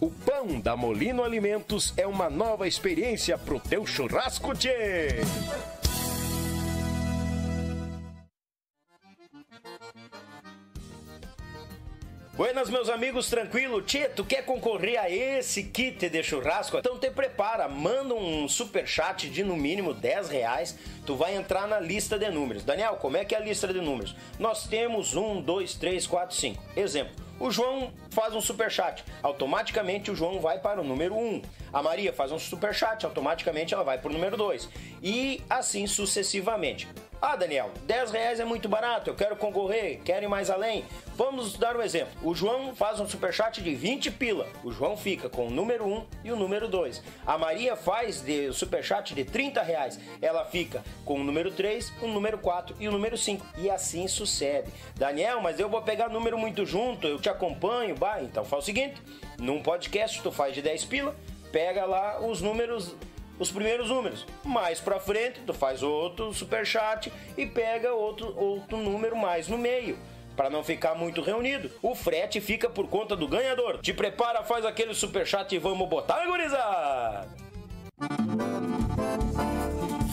O pão da Molino Alimentos é uma nova experiência pro teu churrasco, tchê! Buenas, meus amigos, tranquilo? Tchê, tu quer concorrer a esse kit de churrasco? Então te prepara, manda um super chat de no mínimo 10 reais, tu vai entrar na lista de números. Daniel, como é que é a lista de números? Nós temos 1, 2, 3, 4, 5. Exemplo, o João faz um super chat, automaticamente o João vai para o número 1. A Maria faz um super chat, automaticamente ela vai para o número 2. E assim sucessivamente. Ah, Daniel, 10 reais é muito barato, eu quero concorrer, quero ir mais além. Vamos dar um exemplo. O João faz um superchat de 20 pila. O João fica com o número 1 e o número 2. A Maria faz de superchat de 30 reais. Ela fica com o número 3, o número 4 e o número 5. E assim sucede. Daniel, mas eu vou pegar número muito junto, eu te acompanho. Bah, então faz o seguinte: num podcast tu faz de 10 pila, pega lá os números os primeiros números. Mais para frente, tu faz outro superchat e pega outro, outro número mais no meio. Para não ficar muito reunido, o frete fica por conta do ganhador. Te prepara, faz aquele superchat e vamos botar, gurizada!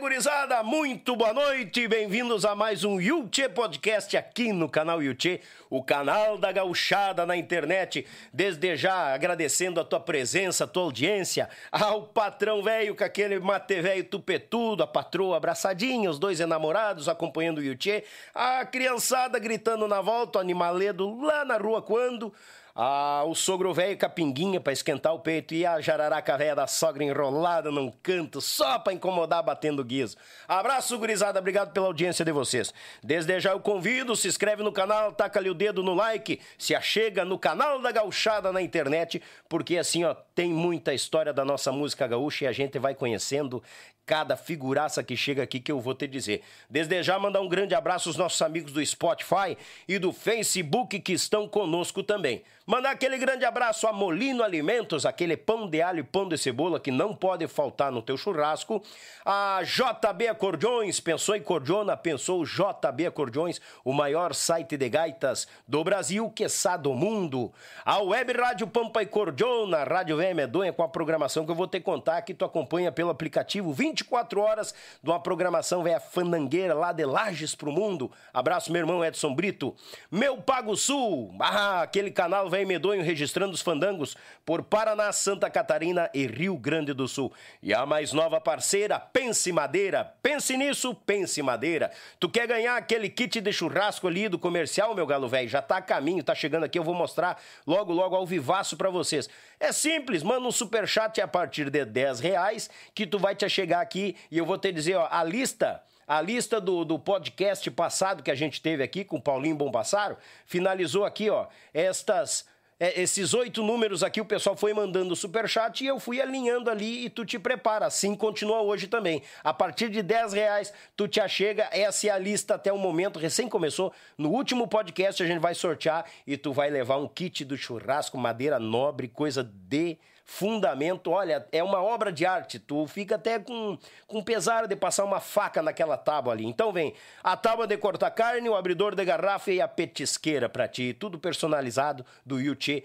Gurizada, muito boa noite, bem-vindos a mais um Yuchê Podcast aqui no canal Yuchê, o canal da gauchada na internet. Desde já agradecendo a tua presença, a tua audiência, ao patrão velho com aquele mate velho tupetudo, a patroa abraçadinha, os dois enamorados acompanhando o Yuchê, a criançada gritando na volta, o animaledo lá na rua quando... Ah, o sogro velho capinguinha para esquentar o peito e a jararaca velha da sogra enrolada num canto só para incomodar batendo guiso. Abraço, gurizada, obrigado pela audiência de vocês. Desde já eu convido, se inscreve no canal, taca ali o dedo no like, se achega no canal da Gauchada na internet, porque assim, ó, tem muita história da nossa música gaúcha e a gente vai conhecendo cada figuraça que chega aqui que eu vou te dizer. Desde já mandar um grande abraço aos nossos amigos do Spotify e do Facebook que estão conosco também. Mandar aquele grande abraço a Molino Alimentos, aquele pão de alho e pão de cebola que não pode faltar no teu churrasco. A JB Acordeões, pensou em cordiona, pensou JB Acordeões, o maior site de gaitas do Brasil, que do mundo. A Web Rádio Pampa e Cordiona, Rádio VM Medonha, com a programação que eu vou te contar que tu acompanha pelo aplicativo 24 horas de uma programação velha fandangueira lá de Lages pro mundo. Abraço, meu irmão Edson Brito. Meu Pago Sul, ah, aquele canal velho Medonho registrando os fandangos por Paraná, Santa Catarina e Rio Grande do Sul. E a mais nova parceira, Pense Madeira. Pense nisso, Pense Madeira. Tu quer ganhar aquele kit de churrasco ali do comercial, meu galo velho? Já tá a caminho, tá chegando aqui, eu vou mostrar logo, logo ao vivaço para vocês. É simples, manda um super chat a partir de 10 reais que tu vai te chegar aqui e eu vou te dizer, ó, a lista a lista do, do podcast passado que a gente teve aqui com Paulinho Bombassaro finalizou aqui, ó, estas é, esses oito números aqui, o pessoal foi mandando super chat e eu fui alinhando ali e tu te prepara. Assim continua hoje também. A partir de 10 reais, tu te achega. Essa é a lista até o momento, recém começou. No último podcast a gente vai sortear e tu vai levar um kit do churrasco, madeira nobre, coisa de fundamento. Olha, é uma obra de arte. Tu fica até com, com pesar de passar uma faca naquela tábua ali. Então vem a tábua de cortar carne, o abridor de garrafa e a petisqueira para ti. Tudo personalizado do Yuchê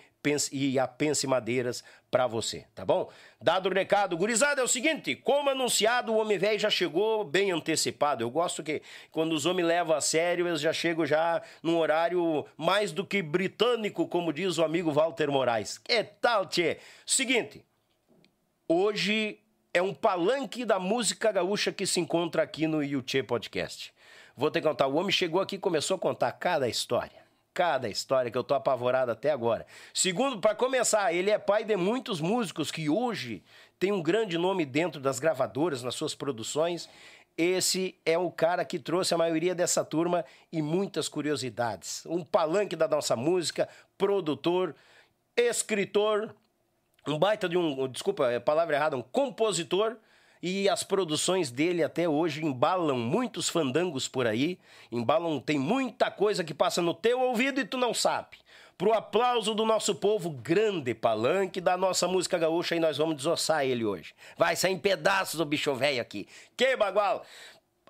e a Pense Madeiras para você, tá bom? Dado o recado, gurizada, é o seguinte, como anunciado, o Homem Velho já chegou bem antecipado. Eu gosto que quando os homens levam a sério, eles já chegam já num horário mais do que britânico, como diz o amigo Walter Moraes. Que tal, tchê? Seguinte, hoje é um palanque da música gaúcha que se encontra aqui no Yuchê Podcast. Vou te contar, o homem chegou aqui e começou a contar cada história cada história que eu tô apavorado até agora. Segundo, para começar, ele é pai de muitos músicos que hoje tem um grande nome dentro das gravadoras, nas suas produções. Esse é o cara que trouxe a maioria dessa turma e muitas curiosidades. Um palanque da nossa música, produtor, escritor, um baita de um, desculpa, é palavra errada, um compositor e as produções dele até hoje embalam muitos fandangos por aí, embalam, tem muita coisa que passa no teu ouvido e tu não sabe. Pro aplauso do nosso povo, grande palanque da nossa música gaúcha, e nós vamos desossar ele hoje. Vai sair em pedaços o bicho velho aqui. Que bagual!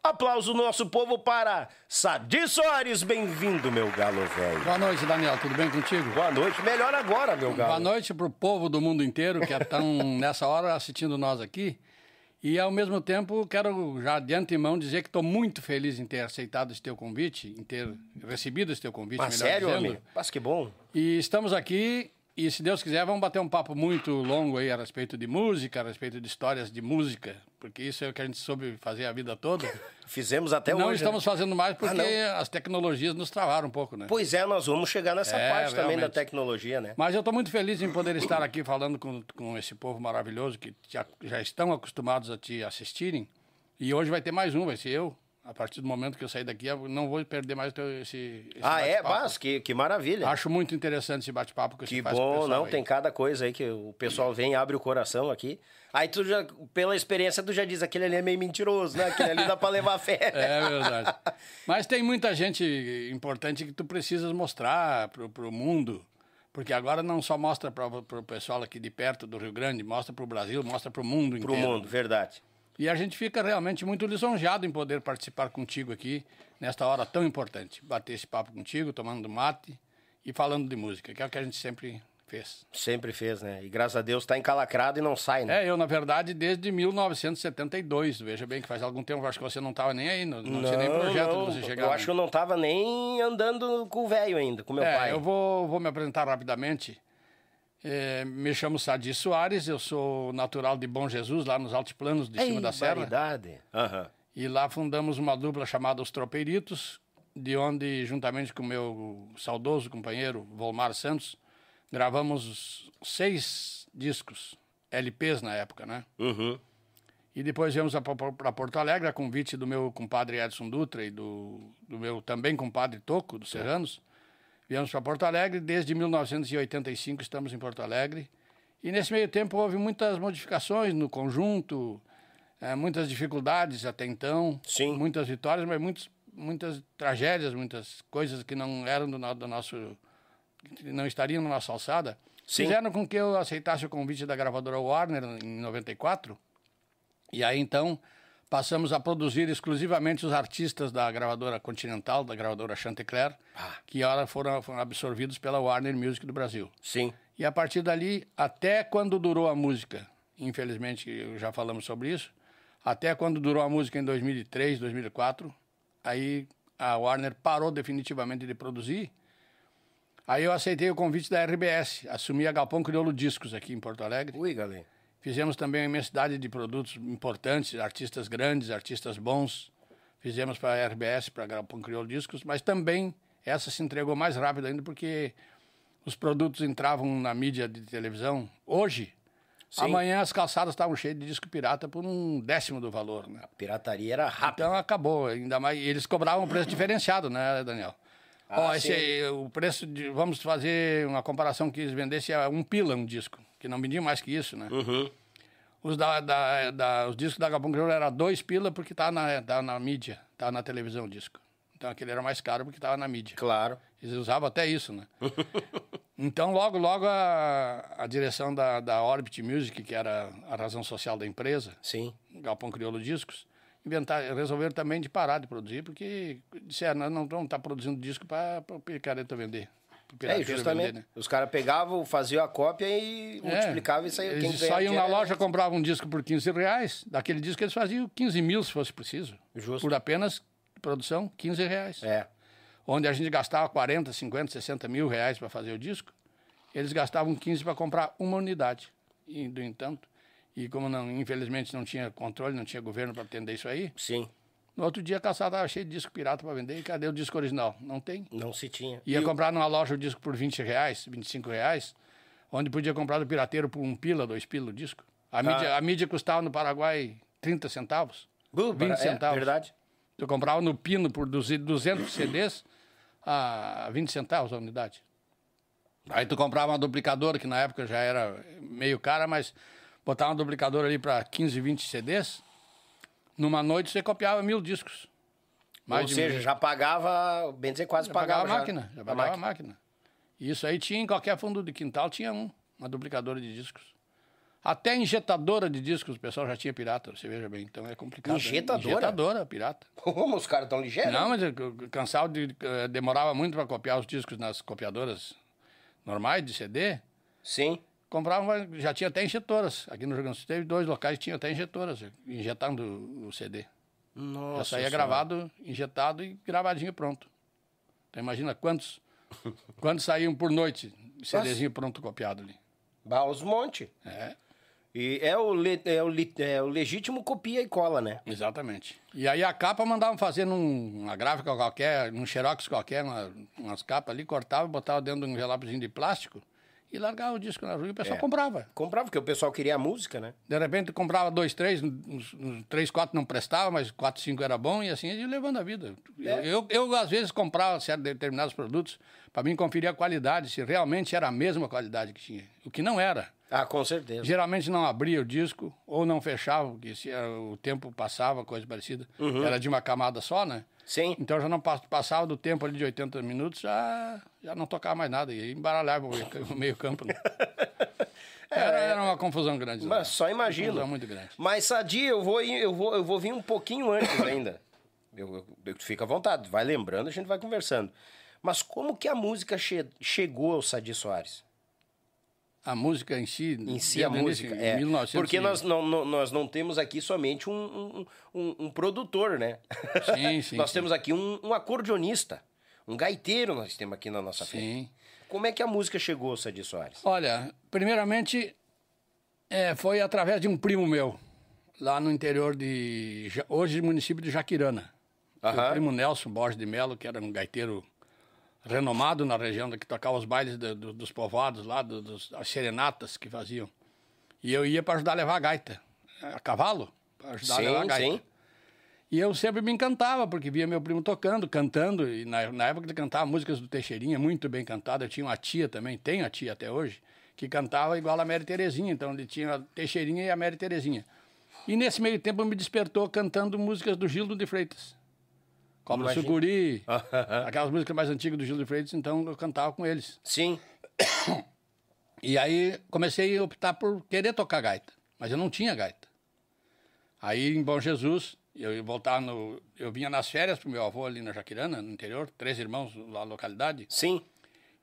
Aplauso do nosso povo para Sadi Soares. Bem-vindo, meu galo velho. Boa noite, Daniel. Tudo bem contigo? Boa noite. Melhor agora, meu galo. Boa noite pro povo do mundo inteiro que estão nessa hora assistindo nós aqui. E, ao mesmo tempo, quero já de antemão dizer que estou muito feliz em ter aceitado esse teu convite, em ter recebido esse teu convite, Mas sério, dizendo. Homem? Mas que bom. E estamos aqui e, se Deus quiser, vamos bater um papo muito longo aí a respeito de música, a respeito de histórias de música, porque isso é o que a gente soube fazer a vida toda. Fizemos até não hoje. Não estamos né? fazendo mais porque ah, as tecnologias nos travaram um pouco, né? Pois é, nós vamos chegar nessa é, parte realmente. também da tecnologia, né? Mas eu estou muito feliz em poder estar aqui falando com, com esse povo maravilhoso que já, já estão acostumados a te assistirem. E hoje vai ter mais um, vai ser eu a partir do momento que eu sair daqui, eu não vou perder mais esse, esse Ah, é? Mas, que, que maravilha. Acho muito interessante esse bate-papo que, que você faz bom, não, aí. tem cada coisa aí que o pessoal vem e abre o coração aqui. Aí tu já, pela experiência, tu já diz, aquele ali é meio mentiroso, né? Aquele ali dá pra levar fé. é verdade. Mas tem muita gente importante que tu precisas mostrar pro, pro mundo. Porque agora não só mostra para o pessoal aqui de perto do Rio Grande, mostra para o Brasil, mostra para o mundo inteiro. Para o mundo, verdade. E a gente fica realmente muito lisonjeado em poder participar contigo aqui, nesta hora tão importante. Bater esse papo contigo, tomando mate e falando de música, que é o que a gente sempre fez. Sempre fez, né? E graças a Deus está encalacrado e não sai, né? É, eu, na verdade, desde 1972. Veja bem que faz algum tempo, acho que você não estava nem aí, não, não, não tinha nem projeto não, de você chegar. Eu acho que eu não estava nem andando com o velho ainda, com meu é, pai. Eu vou, vou me apresentar rapidamente. É, me chamo Sadi Soares, eu sou natural de Bom Jesus, lá nos altiplanos de Ei, cima da serra. Uhum. E lá fundamos uma dupla chamada Os Tropeiritos, de onde, juntamente com meu saudoso companheiro Volmar Santos, gravamos seis discos, LPs na época, né? Uhum. E depois viemos para Porto Alegre, a convite do meu compadre Edson Dutra e do, do meu também compadre Toco, dos Serranos. Viemos para Porto Alegre, desde 1985 estamos em Porto Alegre. E nesse meio tempo houve muitas modificações no conjunto. É, muitas dificuldades até então. Sim. Muitas vitórias, mas muitos, muitas tragédias, muitas coisas que não eram do, do nosso. não estariam na nossa alçada. Sim. Fizeram com que eu aceitasse o convite da gravadora Warner em 94. E aí então passamos a produzir exclusivamente os artistas da gravadora Continental, da gravadora Chantecler, Ah. que ora foram, foram absorvidos pela Warner Music do Brasil. Sim. E a partir dali, até quando durou a música, infelizmente já falamos sobre isso, até quando durou a música em 2003, 2004, aí a Warner parou definitivamente de produzir. Aí eu aceitei o convite da RBS, assumi a Galpão Crioulo Discos aqui em Porto Alegre. Ui, galera. Fizemos também uma imensidade de produtos importantes, artistas grandes, artistas bons. Fizemos para a RBS, para a Crioulo Discos, mas também essa se entregou mais rápido ainda porque os produtos entravam na mídia de televisão hoje. Sim. Amanhã as calçadas estavam cheias de disco pirata por um décimo do valor, né? Pirataria era rápida. Então acabou, ainda mais. Eles cobravam um preço diferenciado, né, Daniel? Ah, esse sim. o preço de. Vamos fazer uma comparação que eles vendessem a um pila um disco, que não vendia mais que isso, né? Uhum. Os, da, da, da- os discos da Gabão Crioulo era dois pila porque tá na, tá na mídia, tá na televisão o disco. Então aquele era mais caro porque estava na mídia. Claro. Eles usavam até isso, né? então, logo, logo, a, a direção da, da Orbit Music, que era a razão social da empresa, Sim. Galpão Crioulo Discos, inventar, resolveram também de parar de produzir, porque disseram, não vamos estar produzindo disco para o picareta vender. É, justamente. vender, né? Os caras pegavam, faziam a cópia e multiplicavam e saía. Quem Eles só iam na era- loja, compravam um disco por 15 reais. Daquele disco eles faziam 15 mil, se fosse preciso. Justo. Por apenas produção, 15 reais. É. Onde a gente gastava 40, 50, 60 mil reais para fazer o disco, eles gastavam 15 para comprar uma unidade. E, no entanto, e como não, infelizmente não tinha controle, não tinha governo para atender isso aí, Sim. No outro dia a calçada estava cheia de disco pirata para vender. E cadê o disco original? Não tem. Não se tinha. Ia E comprar numa loja o disco por 20 reais, 25 reais, onde podia comprar do pirateiro por um pila, dois pila o disco. A, mídia, a mídia custava no Paraguai 30 centavos. Bu, 20 é, centavos. verdade. Eu comprava no Pino por 200 CDs a 20 centavos a unidade. Aí tu comprava uma duplicadora, que na época já era meio cara, mas botava uma duplicadora ali para 15, 20 CDs. Numa noite você copiava mil discos. Mais Ou seja, mil. já pagava, bem dizer, quase Já pagava. pagava a máquina, já a pagava a máquina. máquina. Isso aí tinha em qualquer fundo de quintal, tinha um, uma duplicadora de discos. Até injetadora de discos o pessoal já tinha pirata, você veja bem, então é complicado. né? Injetadora? Injetadora, pirata. Como os caras tão ligeiros? Não, mas cansava de. eh, demorava muito para copiar os discos nas copiadoras normais de CD. Sim. Comprava, já tinha até injetoras. Aqui no Rio Grande do Sul teve dois locais que tinham até injetoras, injetando o CD. Nossa. Já saía Senhora. gravado, injetado e gravadinho pronto. Então imagina quantos, quantos saíam por noite, CDzinho pronto copiado ali. Bah, os monte. É, E é o, le- é, o, li- é o legítimo copia e cola, né? exatamente. E aí a capa mandavam fazer num- numa gráfica qualquer, num xerox qualquer, uma- umas capas ali, cortava, botava dentro de um envelopezinho de plástico e largava o disco na rua e o pessoal É. comprava. Comprava, porque o pessoal queria a música, né? De repente comprava dois, três, uns, uns três, quatro não prestava, mas quatro, cinco era bom e assim ia levando a vida. É. Eu, eu, eu, às vezes, comprava certos determinados produtos para mim conferir a qualidade, se realmente era a mesma qualidade que tinha. O que não era. Ah, com certeza. Geralmente não abria o disco ou não fechava, porque se eh, o tempo passava, coisa parecida. Uhum. Era de uma camada só, né? Sim. Então já não pass- passava do tempo ali de 80 minutos, já, já não tocava mais nada. E embaralhava o meio- o meio campo. Né? Era, era uma confusão grande. né? Mas só imagino. Confusão muito grande. Mas, Sadi, eu vou, eu vou, eu vou vir um pouquinho antes ainda. Eu, eu, eu- fica à vontade, vai lembrando, a gente vai conversando. Mas como que a música che- chegou ao Sadi Soares? A música em si, Em si, a o início, música, é. 1900 Porque nós não, não- nós não temos aqui somente um, um, um- um produtor, né? Sim, sim, nós sim. temos aqui um, um acordeonista, um gaiteiro nós temos aqui na nossa frente. Sim. Como é que a música chegou Sadi Soares? Olha, primeiramente, é, foi através de um primo meu, lá no interior de, hoje, município de Jaquirana. Aham. primo Nelson Borges de Melo, que era um gaiteiro renomado na região, que tocava os bailes do- do- dos povoados lá, do- dos, as serenatas que faziam. E eu ia para ajudar a levar a gaita, a cavalo, para ajudar a levar a Sim, gaita. sim. E eu sempre me encantava, porque via meu primo tocando, cantando. E na, na época ele cantava músicas do Teixeirinha, muito bem cantada. Eu tinha uma tia também, tenho a tia até hoje, que cantava igual a Mary Terezinha. Então ele tinha a Teixeirinha e a Mary Terezinha. E nesse meio tempo me despertou cantando músicas do Gildo de Freitas. Cobra Imagina. Sucuri, aquelas músicas mais antigas do Gildo de Freitas, então eu cantava com eles. Sim. E aí comecei a optar por querer tocar gaita, mas eu não tinha gaita. Aí em Bom Jesus, eu voltar no. Eu vinha nas férias pro meu avô ali na Jaquirana, no interior, três irmãos lá na localidade. Sim.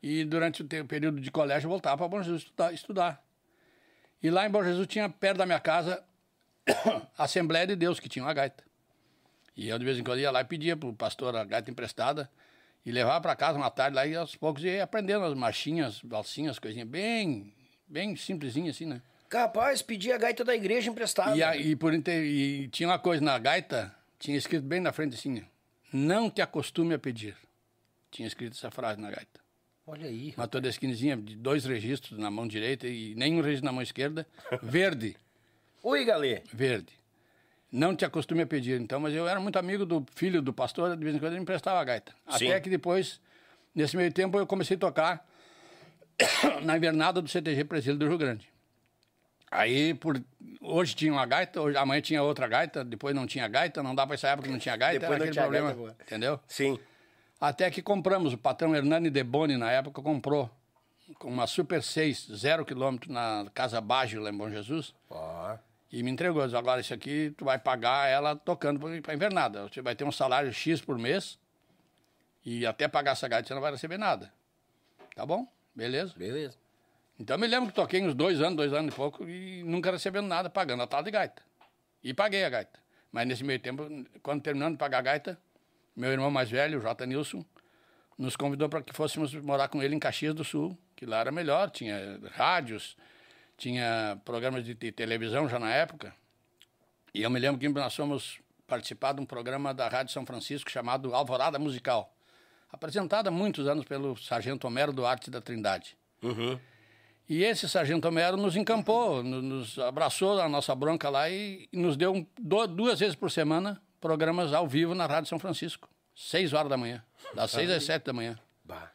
E durante o te- período de colégio eu voltava para Bom Jesus estudar, estudar. E lá em Bom Jesus tinha perto da minha casa a Assembleia de Deus, que tinha uma gaita. E eu de vez em quando ia lá e pedia pro pastor a gaita emprestada e levava para casa uma tarde lá e aos poucos ia aprendendo as marchinhas, valsinhas, coisinhas bem, bem simplesinhas assim, né? Capaz, pedi a gaita da igreja emprestada. E, a- e por inter... e tinha uma coisa na gaita, tinha escrito bem na frente assim, não te acostume a pedir. Tinha escrito essa frase na gaita. Olha aí. Uma toda esquinezinha de dois registros na mão direita e nenhum registro na mão esquerda. Verde, Oi, Galê. verde. Não te acostume a pedir, então, mas eu era muito amigo do filho do pastor, de vez em quando ele me emprestava a gaita. Sim. Até que depois, nesse meio tempo, eu comecei a tocar na invernada do CTG Presídio do Rio Grande. Aí, por... hoje tinha uma gaita, hoje, amanhã tinha outra gaita, depois não tinha gaita, não dá para essa época que não tinha gaita, Depois era aquele tinha problema, gaita entendeu? Sim. Até que compramos, o patrão Hernani De Boni, na época, comprou com uma Super 6, zero quilômetro, na Casa Baggio, lá em Bom Jesus, Ó. e me entregou. Disse, agora, isso aqui, tu vai pagar ela tocando para invernada. Você vai ter um salário X por mês, e até pagar essa gaita você não vai receber nada. Tá bom? Beleza. Beleza. Então, me lembro que toquei uns dois anos, dois anos e pouco, e nunca recebendo nada, pagando a tal de gaita. E paguei a gaita. Mas nesse meio tempo, quando terminando de pagar a gaita, meu irmão mais velho, o J. Nilson, nos convidou para que fôssemos morar com ele em Caxias do Sul, que lá era melhor, tinha rádios, tinha programas de, de televisão já na época. E eu me lembro que nós fomos participar de um programa da Rádio São Francisco chamado Alvorada Musical, apresentado há muitos anos pelo Sargento Homero Duarte da Trindade. Uhum. E esse sargento Homero nos encampou, no- nos abraçou a nossa bronca lá e, nos deu duas vezes por semana programas ao vivo na Rádio São Francisco. Seis horas da manhã, das seis às sete da manhã. Bah.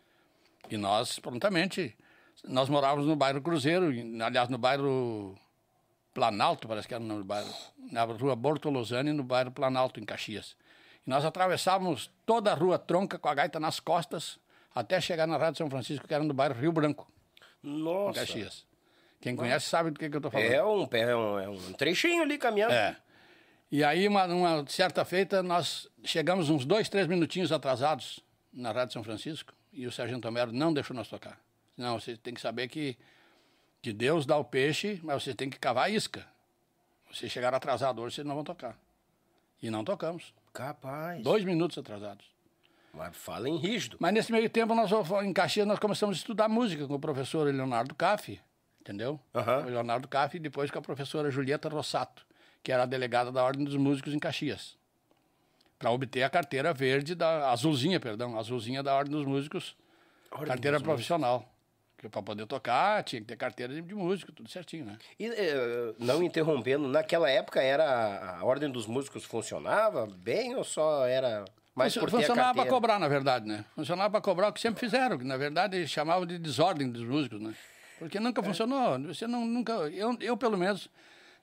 E nós, prontamente, nós morávamos no bairro Cruzeiro, aliás, no bairro Planalto, parece que era o nome do bairro, na rua Bortolosani, no bairro Planalto, em Caxias. E nós atravessávamos toda a rua Tronca com a gaita nas costas, até chegar na Rádio São Francisco, que era no bairro Rio Branco, em Nossa. Caxias. Quem conhece sabe do que, que eu estou falando. É um, é, um, é um trechinho ali caminhando. É. E aí, uma, uma certa feita, nós chegamos uns dois, três minutinhos atrasados na Rádio São Francisco e o Sargento Homero não deixou nós tocar. Não, você tem que saber que, que Deus dá o peixe, mas você tem que cavar a isca. Vocês chegaram atrasados hoje, vocês não vão tocar. E não tocamos. Capaz. Dois minutos atrasados. Mas fala em rígido. Mas nesse meio tempo, nós, em Caxias, nós começamos a estudar música com o professor Leonardo Caffi, entendeu? Aham. O Leonardo Caffi e depois com a professora Julieta Rossato, que era a delegada da Ordem dos Músicos em Caxias. Para obter a carteira verde, da azulzinha, perdão, azulzinha da Ordem dos Músicos, Ordem carteira dos profissional. Para poder tocar, tinha que ter carteira de, de músico, tudo certinho, né? E, eh, não interrompendo, naquela época era a Ordem dos Músicos funcionava bem ou só era mais a Funcionava para cobrar, na verdade, né? Funcionava para cobrar o que sempre fizeram, que na verdade chamavam de desordem dos músicos, né? Porque É. nunca funcionou. Você não, nunca, eu, eu, pelo menos,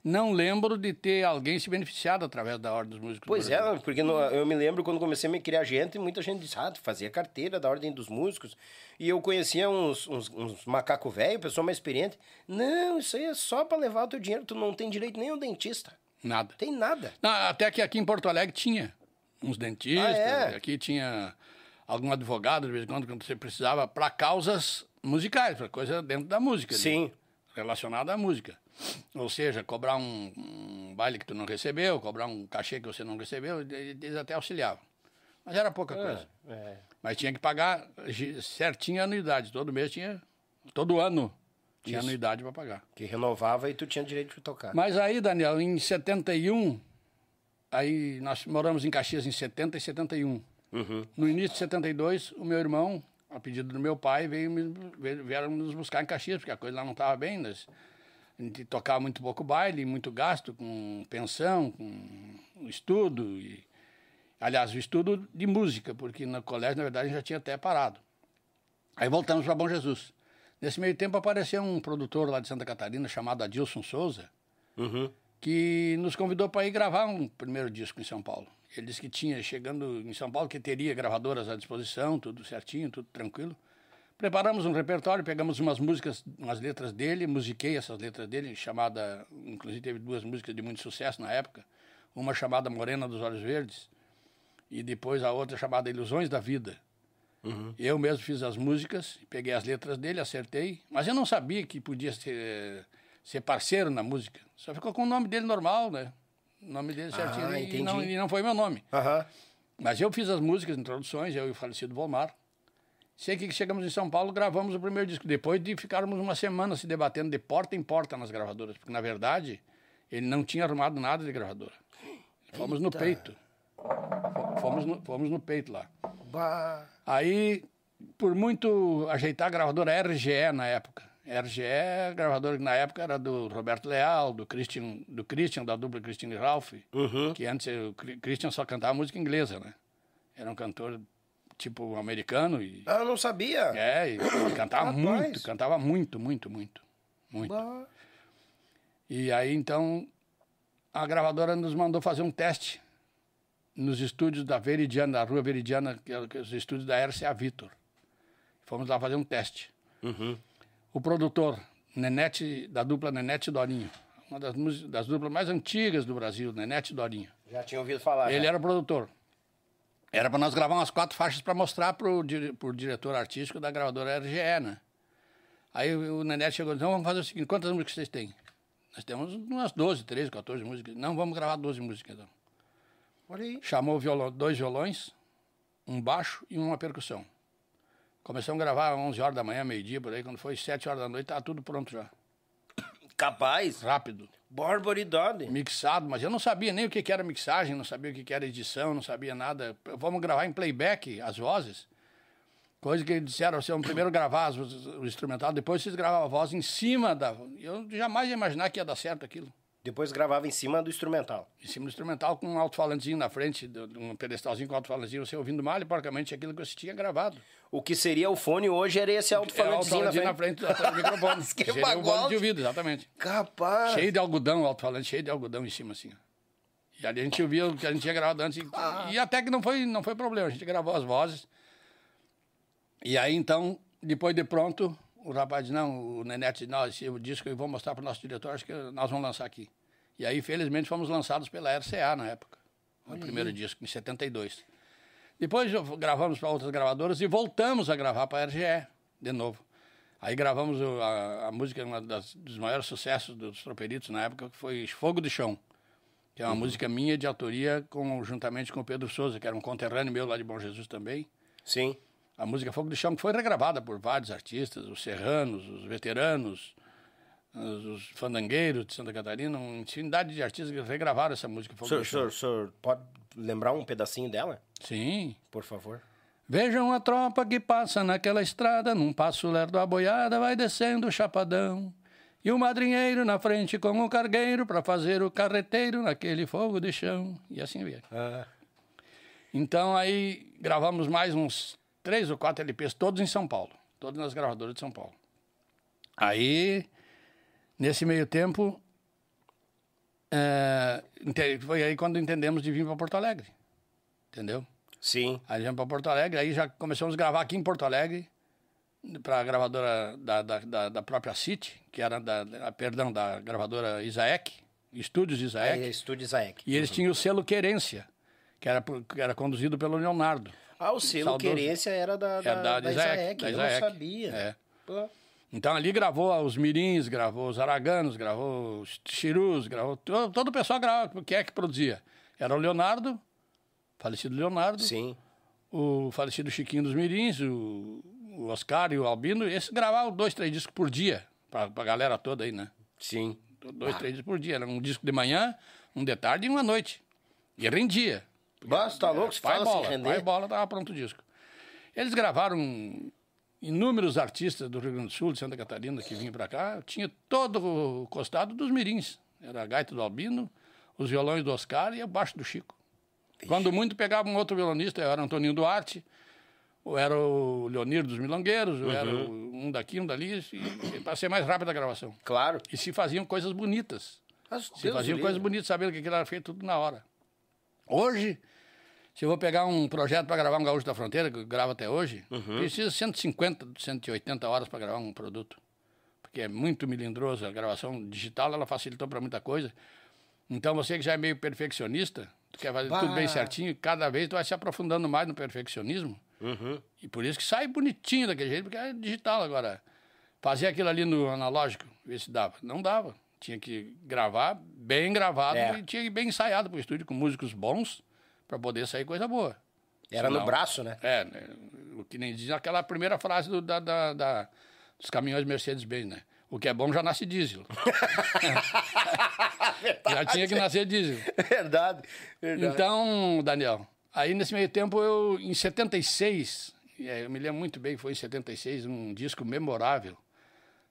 não lembro de ter alguém se beneficiado através da Ordem dos Músicos. Pois é, porque no- eu me lembro quando comecei a me criar gente, muita gente disse, ah, tu fazia carteira da Ordem dos Músicos. E eu conhecia uns, uns, uns macaco velho, pessoa mais experiente. Não, isso aí é só para levar o teu dinheiro, tu não tem direito nem ao dentista. Nada. Tem nada. Não, até que aqui em Porto Alegre tinha uns dentistas, Ah, é? aqui tinha algum advogado, de vez em quando, quando você precisava, para causas musicais, para coisa dentro da música. Sim. relacionada à música. Ou seja, cobrar um, um baile que tu não recebeu, cobrar um cachê que você não recebeu, eles até auxiliavam. Mas era pouca coisa. É. Mas tinha que pagar certinho a anuidade. Todo mês tinha, todo ano tinha Isso. anuidade para pagar. Que renovava e tu tinha direito de tocar. Mas aí, Daniel, em 71, aí nós moramos em Caxias em 70 e 71. Uhum. No início de 72, o meu irmão, a pedido do meu pai, veio, me- veio- vieram nos buscar em Caxias, porque a coisa lá não estava bem. Nós, a gente tocava muito pouco baile, muito gasto com pensão, com estudo. E, aliás, o estudo de música, porque no colégio, na verdade, já tinha até parado. Aí voltamos para Bom Jesus. Nesse meio tempo apareceu um produtor lá de Santa Catarina chamado Adilson Souza, Uhum. que nos convidou para ir gravar um primeiro disco em São Paulo. Ele disse que tinha, chegando em São Paulo, que teria gravadoras à disposição, tudo certinho, tudo tranquilo. Preparamos um repertório, pegamos umas músicas, umas letras dele, musiquei essas letras dele, chamada, inclusive teve duas músicas de muito sucesso na época, uma chamada Morena dos Olhos Verdes e depois a outra chamada Ilusões da Vida. Uhum. Eu mesmo fiz as músicas, peguei as letras dele, acertei, mas eu não sabia que podia ser, ser parceiro na música. Só ficou com o nome dele normal, né? O nome dele certinho Ah, e, não, e não foi meu nome. Aham. Mas eu fiz as músicas, introduções, eu e o falecido Volmar. Sei que chegamos em São Paulo, gravamos o primeiro disco. Depois de ficarmos uma semana se debatendo de porta em porta nas gravadoras, porque na verdade ele não tinha arrumado nada de gravadora. Fomos no Eita. peito. Fo- Fomos no, fomos no peito lá. Bah. Aí, por muito ajeitar a gravadora RGE na época. RGE, a gravadora que na época era do Roberto Leal, do Christian, do Christian da dupla Christian e Ralph, Uhum. que antes o Christian só cantava música inglesa, né? Era um cantor tipo americano e Ah, eu não sabia. é, e, cantava Rapaz. muito, cantava muito, muito, muito, muito. Bah. E aí então a gravadora nos mandou fazer um teste nos estúdios da Veridiana, da Rua Veridiana, que é os estúdios da RCA Vitor. Fomos lá fazer um teste. Uhum. O produtor, Nenete, da dupla Nenete Dorinho, uma das, das duplas mais antigas do Brasil, Nenete Dorinho. Já tinha ouvido falar. Ele já. era produtor. Era para nós gravar umas quatro faixas para mostrar para o diretor artístico da gravadora RGE, né? Aí o Nenete chegou e disse, então vamos fazer o seguinte, quantas músicas vocês têm? Nós temos umas 12, 13, 14 músicas. Não, vamos gravar 12 músicas então. Olha aí. Chamou violão, dois violões, um baixo e uma percussão. Começamos a gravar às 11 horas da manhã, meio-dia, por aí. Quando foi 7 horas da noite, estava tudo pronto já. Capaz. Rápido. Barbaridade. mixado, mas eu não sabia nem o que, era mixagem, não sabia o que, era edição, não sabia nada. Vamos gravar em playback as vozes. Coisa que eles disseram, assim, vamos primeiro gravar o instrumental, depois vocês gravam a voz em cima da. Eu jamais ia imaginar que ia dar certo aquilo. Depois gravava em cima do instrumental. Em cima do instrumental, com um alto-falantezinho na frente, um pedestalzinho com alto-falantezinho, você ouvindo mal e porcamente aquilo que você tinha gravado. O que seria o fone hoje era esse É, alto-falantezinho na frente. na frente, do microfone. Que Seria o bagulho. bolo de ouvido, exatamente. Capaz. Cheio de algodão, o alto-falante, cheio de algodão em cima, assim. E ali a gente ouvia o que a gente tinha gravado antes. e- Ah. E até que não foi, não foi problema, a gente gravou as vozes. E aí, então, depois de pronto, o rapaz disse, não, o Nenete disse, não, esse disco eu vou mostrar para o nosso diretor, acho que nós vamos lançar aqui. E aí, felizmente, fomos lançados pela RCA na época. O primeiro disco, em 72. Depois gravamos para outras gravadoras e voltamos a gravar para a RGE, de novo. Aí gravamos a, a música, das, dos maiores sucessos dos Troperitos na época, que foi Fogo de Chão. Que é uma música minha de autoria, com, juntamente com o Pedro Souza, que era um conterrâneo meu lá de Bom Jesus também. Sim. A música Fogo de Chão que foi regravada por vários artistas, os serranos, os veteranos, os, os fandangueiros de Santa Catarina, uma infinidade de artistas que regravaram essa música Fogo Senhor, de Chão. senhor, senhor pode lembrar um pedacinho dela? Sim. Por favor. Vejam a tropa que passa naquela estrada, num passo lerdo a boiada vai descendo o chapadão. E o madrinheiro na frente com o cargueiro para fazer o carreteiro naquele fogo de chão. E assim vai. Ah, Então aí gravamos mais uns três ou quatro LPs, todos em São Paulo, todos nas gravadoras de São Paulo. Aí, nesse meio tempo, é, foi aí quando entendemos de vir para Porto Alegre, entendeu? sim. Aí viemos para Porto Alegre, aí já começamos a gravar aqui em Porto Alegre, para a gravadora da, da, da, da própria City, que era da, da- perdão, da gravadora Isaek, Estúdios Isaek. É, Estúdio Isaac. E eles tinham o selo Querência, que era, que era conduzido pelo Leonardo. Ah, o selo Saudoso. Querência era da, da, Era da, da Isaac, Isaac. da Eu Isaac. não sabia. É. Pô. Então ali gravou os Mirins, gravou os Araganos, gravou os Chirus, gravou todo, o pessoal gravava, quem é que produzia? Era o Leonardo, falecido Leonardo, Sim. o falecido Chiquinho dos Mirins, o, o Oscar e o Albino, esses gravavam dois, três discos por dia, pra, pra galera toda aí, né? Sim. Dois, três discos por dia, era um disco de manhã, um de tarde e uma noite. E rendia. Basta, tá louco? Se Pai fala bola, pai render. bola, tava pronto o disco. Eles gravaram inúmeros artistas do Rio Grande do Sul, de Santa Catarina, que vinham para cá. Tinha todo o costado dos mirins. Era a gaita do Albino, os violões do Oscar e o baixo do Chico. Quando muito pegava um outro violonista, era o Antoninho Duarte, ou era o Leonir dos Milongueiros, ou era Uhum. o- um daqui, um dali, para ser mais rápida a gravação. Claro. E se faziam coisas bonitas. Mas, Se Deus faziam coisas bonitas, sabendo que aquilo era feito tudo na hora. Hoje, se eu vou pegar um projeto para gravar um Gaúcho da Fronteira, que eu gravo até hoje, Uhum. precisa 150, 180 horas para gravar um produto. Porque é muito melindroso. A gravação digital, ela facilitou para muita coisa. Então, você que já é meio perfeccionista, tu quer fazer tudo bem Bah. certinho, cada vez tu vai se aprofundando mais no perfeccionismo. Uhum. E por isso que sai bonitinho daquele jeito, porque é digital agora. Fazer aquilo ali no analógico, ver se dava. Não dava. Tinha que gravar bem gravado É. e tinha que ir bem ensaiado pro estúdio com músicos bons para poder sair coisa boa. Era no Senão- braço, né? É, né, o que nem diz aquela primeira frase do- da, da- da- dos caminhões Mercedes-Benz, né? O que é bom já nasce diesel. já tinha que nascer diesel. Verdade, verdade. Então, Daniel, aí nesse meio tempo eu, em 76, é, eu me lembro muito bem que foi em 76, um disco memorável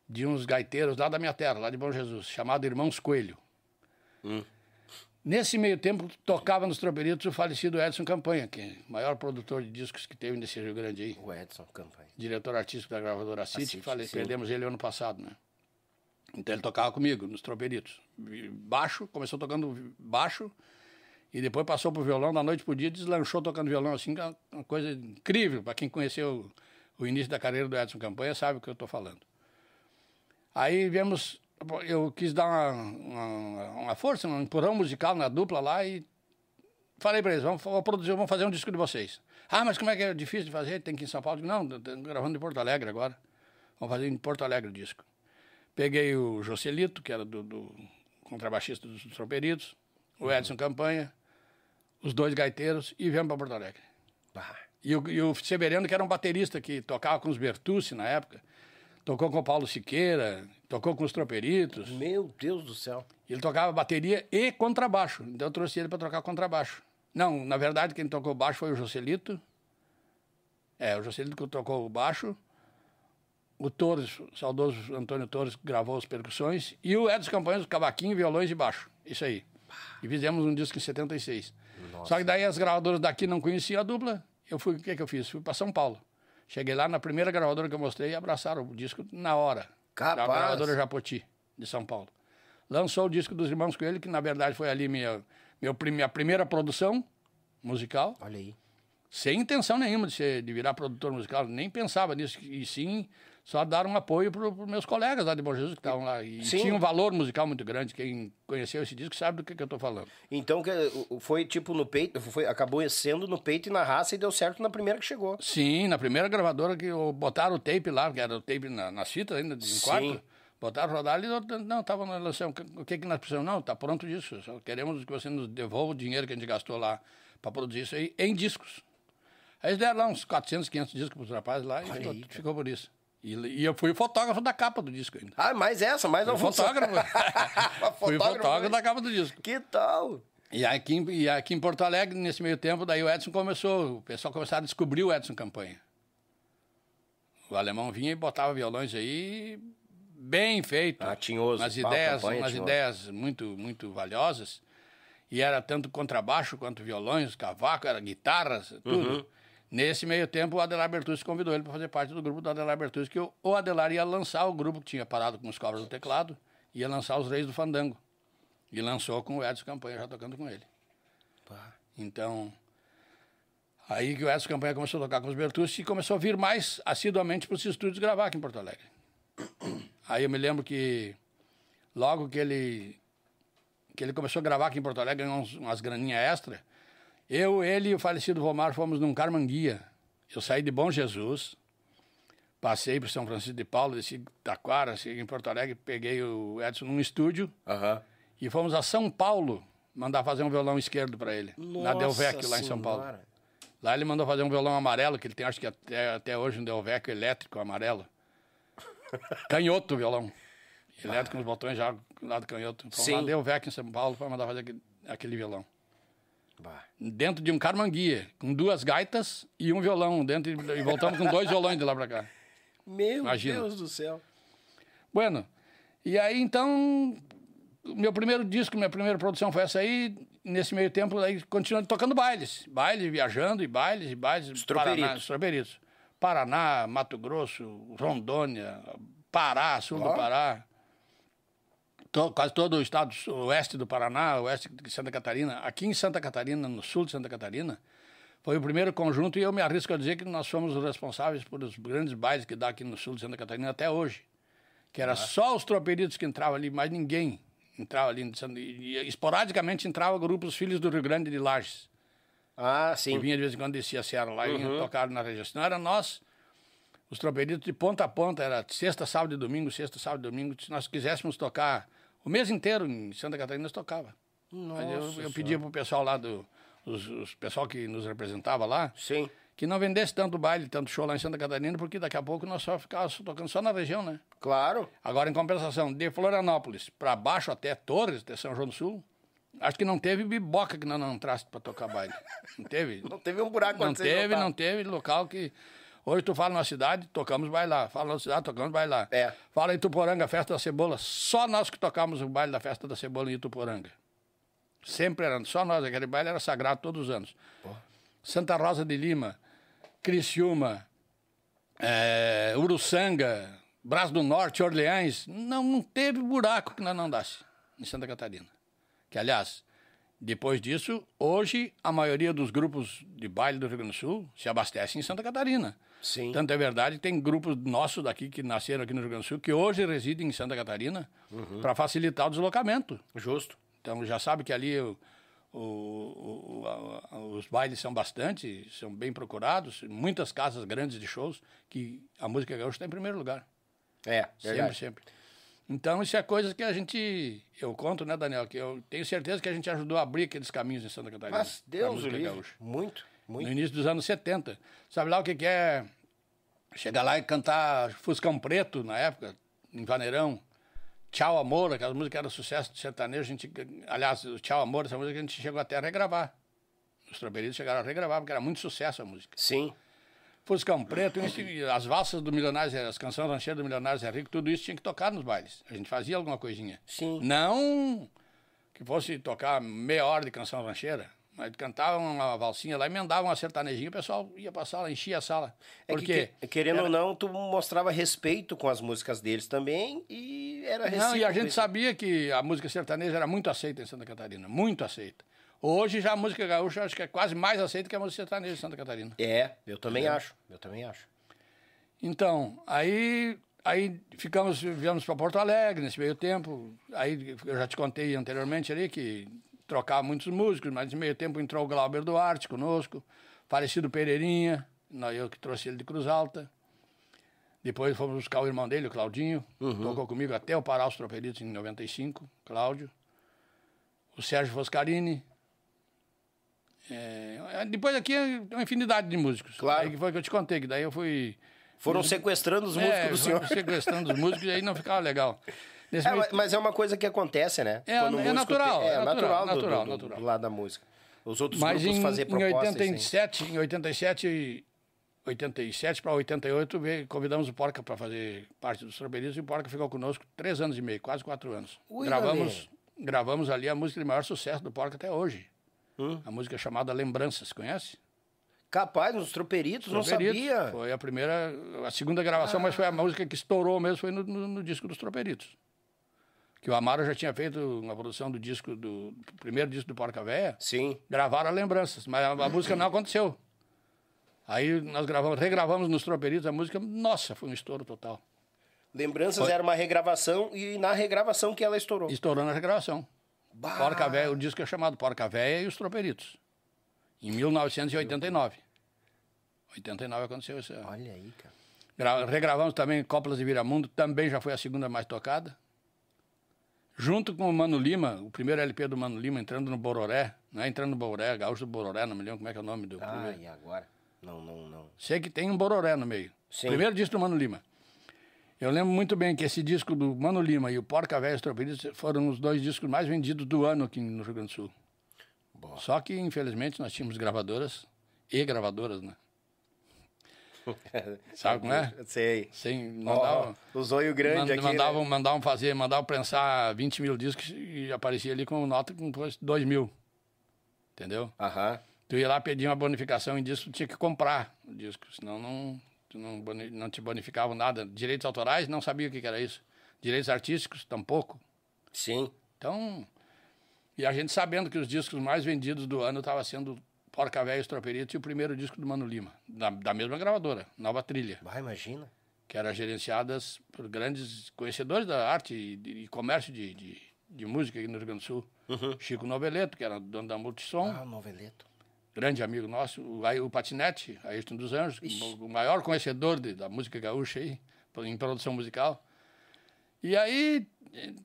de uns gaiteiros lá da minha terra, lá de Bom Jesus, chamado Irmãos Coelho. Nesse meio tempo, tocava nos troperitos o falecido Edson Campanha, que é o maior produtor de discos que teve nesse Rio Grande aí, O Edson Campanha. diretor artístico da gravadora City, falei, perdemos ele ano passado, né? Então ele tocava comigo nos troperitos. Baixo, começou tocando baixo e depois passou pro violão da noite pro dia, deslanchou tocando violão assim, é uma coisa incrível. Para quem conheceu o início da carreira do Edson Campanha, sabe o que eu estou falando. Aí viemos, eu quis dar uma, uma, uma força, um empurrão musical na dupla lá e falei para eles, vamos, vamos produzir, vamos fazer um disco de vocês. Ah, mas como é que é difícil de fazer? Tem que ir em São Paulo. Não, gravando em Porto Alegre agora. Vamos fazer em Porto Alegre o disco. Peguei o Joselito, que era do, do contrabaixista dos Troperitos, o Edson Campanha, os dois gaiteiros e viemos para Porto Alegre. E o, e o Severiano, que era um baterista que tocava com os Bertucci na época, tocou com o Paulo Siqueira, tocou com os Troperitos. Meu Deus do céu. Ele tocava bateria e contrabaixo. Então eu trouxe ele para tocar contrabaixo. Não, na verdade, quem tocou baixo foi o Joselito. É, o Joselito que tocou o baixo. O Torres, o saudoso Antônio Torres, gravou as percussões. E o Edson Campanhas, cavaquinho, violões e baixo. Isso aí. E fizemos um disco em 76. Só que daí as gravadoras daqui não conheciam a dupla. Eu fui, o que, que eu fiz? Fui para São Paulo. Cheguei lá na primeira gravadora que eu mostrei e abraçaram o disco na hora. Capaz. A gravadora Japoti, de São Paulo. Lançou o disco dos Irmãos Coelho, que na verdade foi ali minha, meu, minha primeira produção musical, Olha aí. sem intenção nenhuma de, ser, de virar produtor musical, nem pensava nisso, e sim só dar um apoio para os meus colegas lá de Bom Jesus que estavam lá. E Sim. tinha um valor musical muito grande. Quem conheceu esse disco sabe do que, que eu estou falando. Então foi tipo no peito, foi, acabou sendo no peito e na raça e deu certo na primeira que chegou. Sim, na primeira gravadora que botaram o tape lá, que era o tape na, nas fitas ainda, de um quarto. Botaram rodar ali, não, estava na lançando. O que, que nós precisamos? Não, está pronto isso. Só queremos que você nos devolva o dinheiro que a gente gastou lá para produzir isso aí em discos. Aí eles deram lá uns 400, 500 discos para os rapazes lá e Olha ficou, aí, ficou por isso. E, e eu fui o fotógrafo da capa do disco ainda. Ah, mais essa, mais uma função. fotógrafo. fui fotógrafo da capa do disco. Que tal? E aqui, em- e aqui em Porto Alegre, nesse meio tempo, daí o Edson começou, o pessoal começou a descobrir o Edson Campanha. O alemão vinha e botava violões aí bem feito. Ah, tinhoso. Umas ideias, Campanha umas tinhoso. ideias muito, muito valiosas. E era tanto contrabaixo quanto violões, cavaco, era guitarras, tudo. Uhum. Nesse meio tempo, o Adelar Bertuzzi convidou ele para fazer parte do grupo do Adelar Bertuzzi, que o Adelar ia lançar o grupo que tinha parado com os cobras do teclado, ia lançar os Reis do Fandango. E lançou com o Edson Campanha já tocando com ele. Pá. Então, aí que o Edson Campanha começou a tocar com os Bertucci e começou a vir mais assiduamente para os estúdios gravar aqui em Porto Alegre. Aí eu me lembro que logo que ele que ele começou a gravar aqui em Porto Alegre, ganhou umas graninhas extra, eu, ele e o falecido Romar fomos num Carmanguia. Eu saí de Bom Jesus, passei por São Francisco de Paulo, desci Taquara, cheguei em Porto Alegre, peguei o Edson num estúdio Aham. e fomos a São Paulo mandar fazer um violão esquerdo para ele, na Delvec, lá em São Paulo. Lá ele mandou fazer um violão amarelo, que ele tem, acho que até, até hoje, um Delvec elétrico amarelo. Canhoto o violão. Elétrico com os botões já do lado canhoto. Fomos lá Sim. Delvec em São Paulo para mandar fazer aquele, aquele violão. Bah. Dentro de um carmanguia, com duas gaitas e um violão dentro, e voltamos com dois violões de lá para cá. Meu Imagina. Deus do céu. Bueno, e aí então, meu primeiro disco, minha primeira produção foi essa aí. Nesse meio tempo, aí continuando tocando bailes. Bailes, viajando, e bailes, e bailes. Os troperitos. Paraná. Paraná, Mato Grosso, Rondônia, Pará, sul do Ó. Pará. To- quase todo o estado oeste do Paraná, oeste de Santa Catarina. Aqui em Santa Catarina, no sul de Santa Catarina, foi o primeiro conjunto e eu me arrisco a dizer que nós fomos os responsáveis por os grandes bailes que dá aqui no sul de Santa Catarina até hoje. Que era só os troperitos que entravam ali, mais ninguém entrava ali. E, e esporadicamente entrava grupos Filhos do Rio Grande de Lages. Ah, Que sim. vinha de vez em quando descia a serra lá e Uhum. tocaram na região. Senão era nós, os troperitos de ponta a ponta, era sexta, sábado e domingo, sexta, sábado e domingo. Se nós quiséssemos tocar o mês inteiro em Santa Catarina, nós tocava. Mas eu, eu pedia pro pessoal lá do. Os, os pessoal que nos representava lá, Sim. que não vendesse tanto baile, tanto show lá em Santa Catarina, porque daqui a pouco nós só ficávamos tocando só na região, né? Claro. Agora, em compensação, de Florianópolis para baixo até Torres, até São João do Sul, acho que não teve biboca que nós não entrasse para tocar baile. Não teve? Não teve um buraco Não teve, tavam. não teve local que. Hoje tu fala numa cidade, tocamos baile lá. Fala na cidade, tocamos baile lá. É. Fala em Tuporanga, festa da cebola. Só nós que tocamos o baile da festa da cebola em Ituporanga. Sempre era, só nós, aquele baile era sagrado todos os anos. Santa Rosa de Lima, Criciúma, é, Uruçanga, Braço do Norte, Orleães. Não, não teve buraco que nós não andasse em Santa Catarina. Que, aliás, depois disso, hoje a maioria dos grupos de baile do Rio Grande do Sul se abastecem em Santa Catarina. Sim. Tanto é verdade, tem grupos nossos daqui que nasceram aqui no Rio Grande do Sul que hoje residem em Santa Catarina para facilitar o deslocamento. Justo. Então já sabe que ali o- o- a- os bailes são bastante, são bem procurados, muitas casas grandes de shows que a música gaúcha está em primeiro lugar. É, Sempre, verdade. sempre. Então, isso é coisa que a gente. Eu conto, né, Daniel? Que eu tenho certeza que a gente ajudou a abrir aqueles caminhos em Santa Catarina. Mas Deus o livre. gaúcha. Muito, muito. No início dos anos 70. Sabe lá o que, que é chegar lá e cantar Fuscão Preto, na época, em Vaneirão? Tchau Amor, aquela música era sucesso de sertanejo. A gente, aliás, o Tchau Amor, essa música a gente chegou até a regravar. Os tropeiros chegaram a regravar, porque era muito sucesso a música. Sim. Fuscão Preto, isso, as valsas do Milionários, as canções rancheiras do Milionários é Rico, tudo isso tinha que tocar nos bailes. A gente fazia alguma coisinha. Sim. Não que fosse tocar meia hora de canção rancheira, cantavam uma valsinha lá, emendavam uma sertanejinha, o pessoal ia pra sala, enchia a sala. É Porque que, que- querendo ou não, tu mostrava respeito com as músicas deles também e era Não, e a recíproco gente sabia que a música sertaneja era muito aceita em Santa Catarina, muito aceita. Hoje já a música gaúcha acho que é quase mais aceita que a música sertaneja em Santa Catarina. É, eu também acho. Eu também acho. Então, aí, aí ficamos, viemos para Porto Alegre nesse meio tempo. Aí eu já te contei anteriormente ali que trocava muitos músicos, mas nesse meio tempo entrou o Glauber Duarte conosco, falecido Pereirinha, eu que trouxe ele de Cruz Alta. Depois fomos buscar o irmão dele, o Claudinho, tocou comigo até o Pará os Tropelitos em 95, Cláudio. O Sérgio Foscarini. É, depois aqui é uma infinidade de músicos. Claro. Aí que foi que eu te contei, que daí eu fui Foram sequestrando os músicos é, do senhor. sequestrando os músicos e aí não ficava legal. É, meio- mas- é uma coisa que acontece, né? É, Quando é natural, tem- é é, natural, natural, do- natural, do, natural. do lado da música. Os outros Mas grupos em, fazer em propostas. assim. 87, em 87, 87 para 88, veio- convidamos o Porca para fazer parte dos Tropeiristas e o Porca ficou conosco três anos e meio, quase quatro anos. Ui, gravamos, gravamos ali a música de maior sucesso do Porca até hoje. Hum. A música chamada Lembranças, conhece? Capaz, nos troperitos, não Troperitos. sabia. Foi a primeira, a segunda gravação, mas foi a música que estourou mesmo, foi no, no- no disco dos Troperitos. Que o Amaro já tinha feito uma produção do disco, do, do primeiro disco do Porca Véia, Sim. gravaram as lembranças, mas a, a música não aconteceu. Aí nós gravamos, regravamos nos Troperitos a música, nossa, foi um estouro total. Lembranças era uma regravação e na regravação que ela estourou. Estourou na regravação. Bah! Porca Véia, o disco é chamado Porca Véia e os Troperitos. Em 1989. 89 aconteceu isso. Olha aí, cara. Gra- Regravamos também Coplas de Viramundo, também já foi a segunda mais tocada. Junto com o Mano Lima, o primeiro LP do Mano Lima, entrando no Bororé, não é entrando no Bororé, Gaúcho do Bororé, não me lembro como é que é o nome do Ah, primeiro. e agora? Não, não, não. Sei que tem um Bororé no meio. Sim. Primeiro disco do Mano Lima. Eu lembro muito bem que esse disco do Mano Lima e o Porca Velha Estroperitos foram os dois discos mais vendidos do ano aqui no Rio Grande do Sul. Boa. Só que, infelizmente, nós tínhamos gravadoras e gravadoras, né? Sabe como é? Sei. Sem, Ó, mandavam, o zóio grande mand- aqui. mandavam, né? mandavam fazer, mandavam prensar 20 mil discos e aparecia ali com nota com 2 mil. Entendeu? Aham. Tu ia lá pedir uma bonificação em disco, tu tinha que comprar o disco, senão não, não, não te bonificavam nada. Direitos autorais, não sabia o que que era isso. Direitos artísticos, tampouco. Sim. Então, e a gente sabendo que os discos mais vendidos do ano estavam sendo Porca Véia e os Troperitos e o primeiro disco do Mano Lima, da, da mesma gravadora, Nova Trilha, Vai, imagina. que era gerenciadas por grandes conhecedores da arte e, de- e comércio de, de, de música aqui no Rio Grande do Sul. Chico Noveleto, que era dono da Multissom, Ah, noveleto. grande amigo nosso, o, aí o Patinete, Ayrton dos Anjos, o, o maior conhecedor de- da música gaúcha aí, em produção musical. E aí,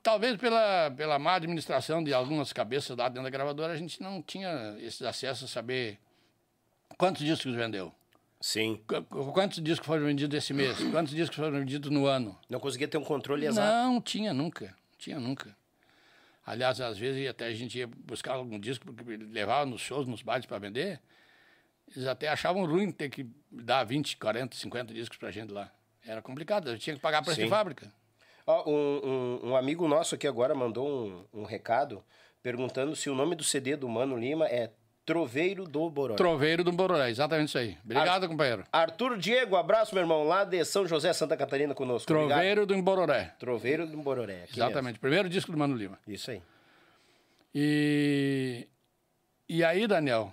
talvez pela, pela má administração de algumas cabeças lá dentro da gravadora, a gente não tinha esses acessos a saber quantos discos vendeu, Sim. qu- qu- quantos discos foram vendidos esse mês, quantos discos foram vendidos no ano. Não conseguia ter um controle exato. Não, tinha nunca, tinha nunca. Aliás, às vezes até a gente ia buscar algum disco, porque levava nos shows, nos bailes para vender, eles até achavam ruim ter que dar 20, 40, 50 discos pra gente lá. Era complicado, a gente tinha que pagar preço Sim. de fábrica. Ó, um, um- um amigo nosso aqui agora mandou um, um recado perguntando se o nome do CD do Mano Lima é Troveiro do Boró. Troveiro do Bororé, exatamente isso aí. Obrigado, companheiro. Arthur Diego, abraço, meu irmão, lá de São José, Santa Catarina, conosco. Obrigado. Troveiro do Bororé. Troveiro do Bororé. Exatamente, primeiro disco do Mano Lima. mesmo. Isso aí. E, e aí, Daniel,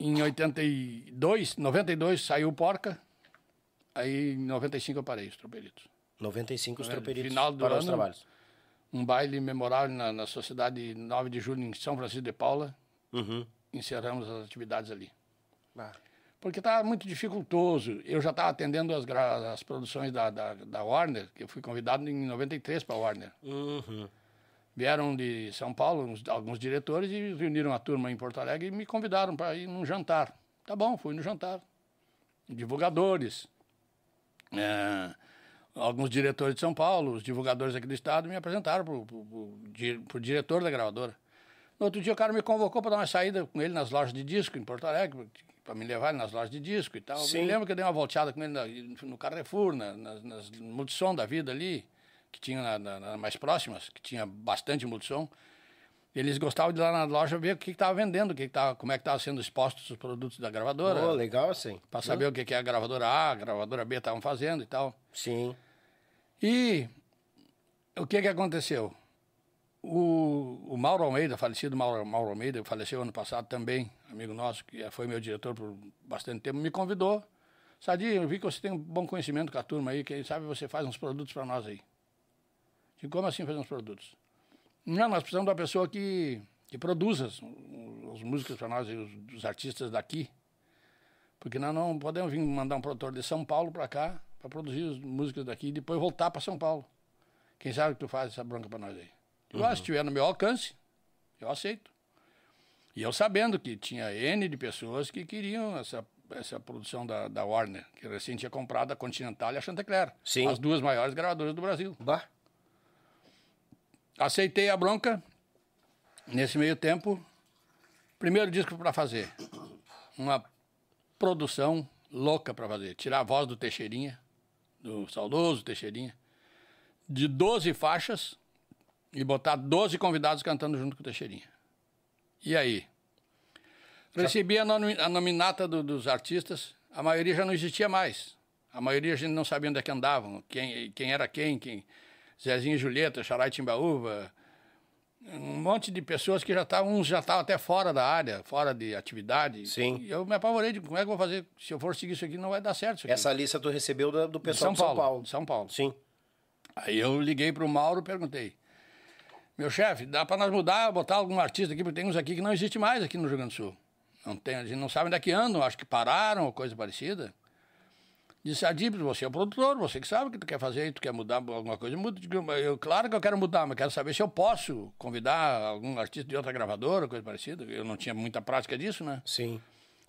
em 82, 92 saiu Porca, aí em 95 eu parei os Troperitos. 95 os vendo? troperitos Final do para os ano. trabalhos. um baile memorável na, na Sociedade 9 de Julho em São Francisco de Paula. Uhum. Encerramos as atividades ali. Ah, Porque estava muito dificultoso. Eu já estava atendendo as, as produções da, da, da Warner, que eu fui convidado em 93 para a Warner. Uhum. Vieram de São Paulo uns- alguns diretores e reuniram a turma em Porto Alegre e me convidaram para ir num jantar. Tá bom, fui no jantar. Divulgadores, é, alguns diretores de São Paulo, os divulgadores aqui do estado me apresentaram para o diretor da gravadora. No outro dia o cara me convocou para dar uma saída com ele nas lojas de disco em Porto Alegre, para me levar nas lojas de disco e tal. Sim. Me lembro que eu dei uma volteada com ele na- no Carrefour, na, nas, nas multissom da vida ali, que tinha na, na- na mais próximas, que tinha bastante multissom. Eles gostavam de ir lá na loja ver o que estava vendendo, o que que tava, como é que estavam sendo expostos os produtos da gravadora, Pô, legal assim. para saber o que, que a gravadora A, a gravadora B estavam fazendo e tal. Sim. E o que que aconteceu? O, o Mauro Almeida, falecido Mauro, Mauro Almeida, faleceu ano passado também, amigo nosso, que foi meu diretor por bastante tempo, me convidou. Sadi, eu vi que você tem um bom conhecimento com a turma aí, quem sabe você faz uns produtos para nós aí. Digo, como assim fazer uns produtos? Não, nós precisamos de uma pessoa que, que produza as, as músicas para nós, e os, os artistas daqui. Porque nós não podemos vir mandar um produtor de São Paulo para cá para produzir as músicas daqui e depois voltar para São Paulo. Quem sabe que tu faz essa bronca para nós aí? Digo, ah, se estiver no meu alcance, eu aceito. E eu sabendo que tinha N de pessoas que queriam essa, essa produção da, da Warner, que recém tinha comprado a Continental e a Chantecler. Sim. As duas maiores gravadoras do Brasil. Bah. Aceitei a bronca. Nesse meio tempo, primeiro disco para fazer. Uma produção louca para fazer. Tirar a voz do Teixeirinha, do saudoso Teixeirinha, de 12 faixas e botar 12 convidados cantando junto com o Teixeirinha. E aí? Recebi a, nomi- a nominata do- dos artistas, a maioria já não existia mais. A maioria a gente não sabia onde é que andavam, quem, quem era quem, quem. Zezinho e Julieta, Xarai Timbaúva, um monte de pessoas que já estavam, uns já estavam até fora da área, fora de atividade. Sim. E eu me apavorei de como é que eu vou fazer, se eu for seguir isso aqui, não vai dar certo isso aqui. Essa lista tu recebeu da- do De pessoal de São Paulo. de São Paulo. Sim. Aí eu liguei para o Mauro e perguntei, meu chefe, dá para nós mudar, botar algum artista aqui, porque tem uns aqui que não existe mais aqui no Rio Grande do Sul. Não tem, a gente não sabe onde é que andam, acho que pararam ou coisa parecida. Disse, Adib, você é o produtor, você que sabe o que tu quer fazer, tu quer mudar alguma coisa, muda. Eu, claro que eu quero mudar, mas quero saber se eu posso convidar algum artista de outra gravadora, coisa parecida. Eu não tinha muita prática disso, né? Sim.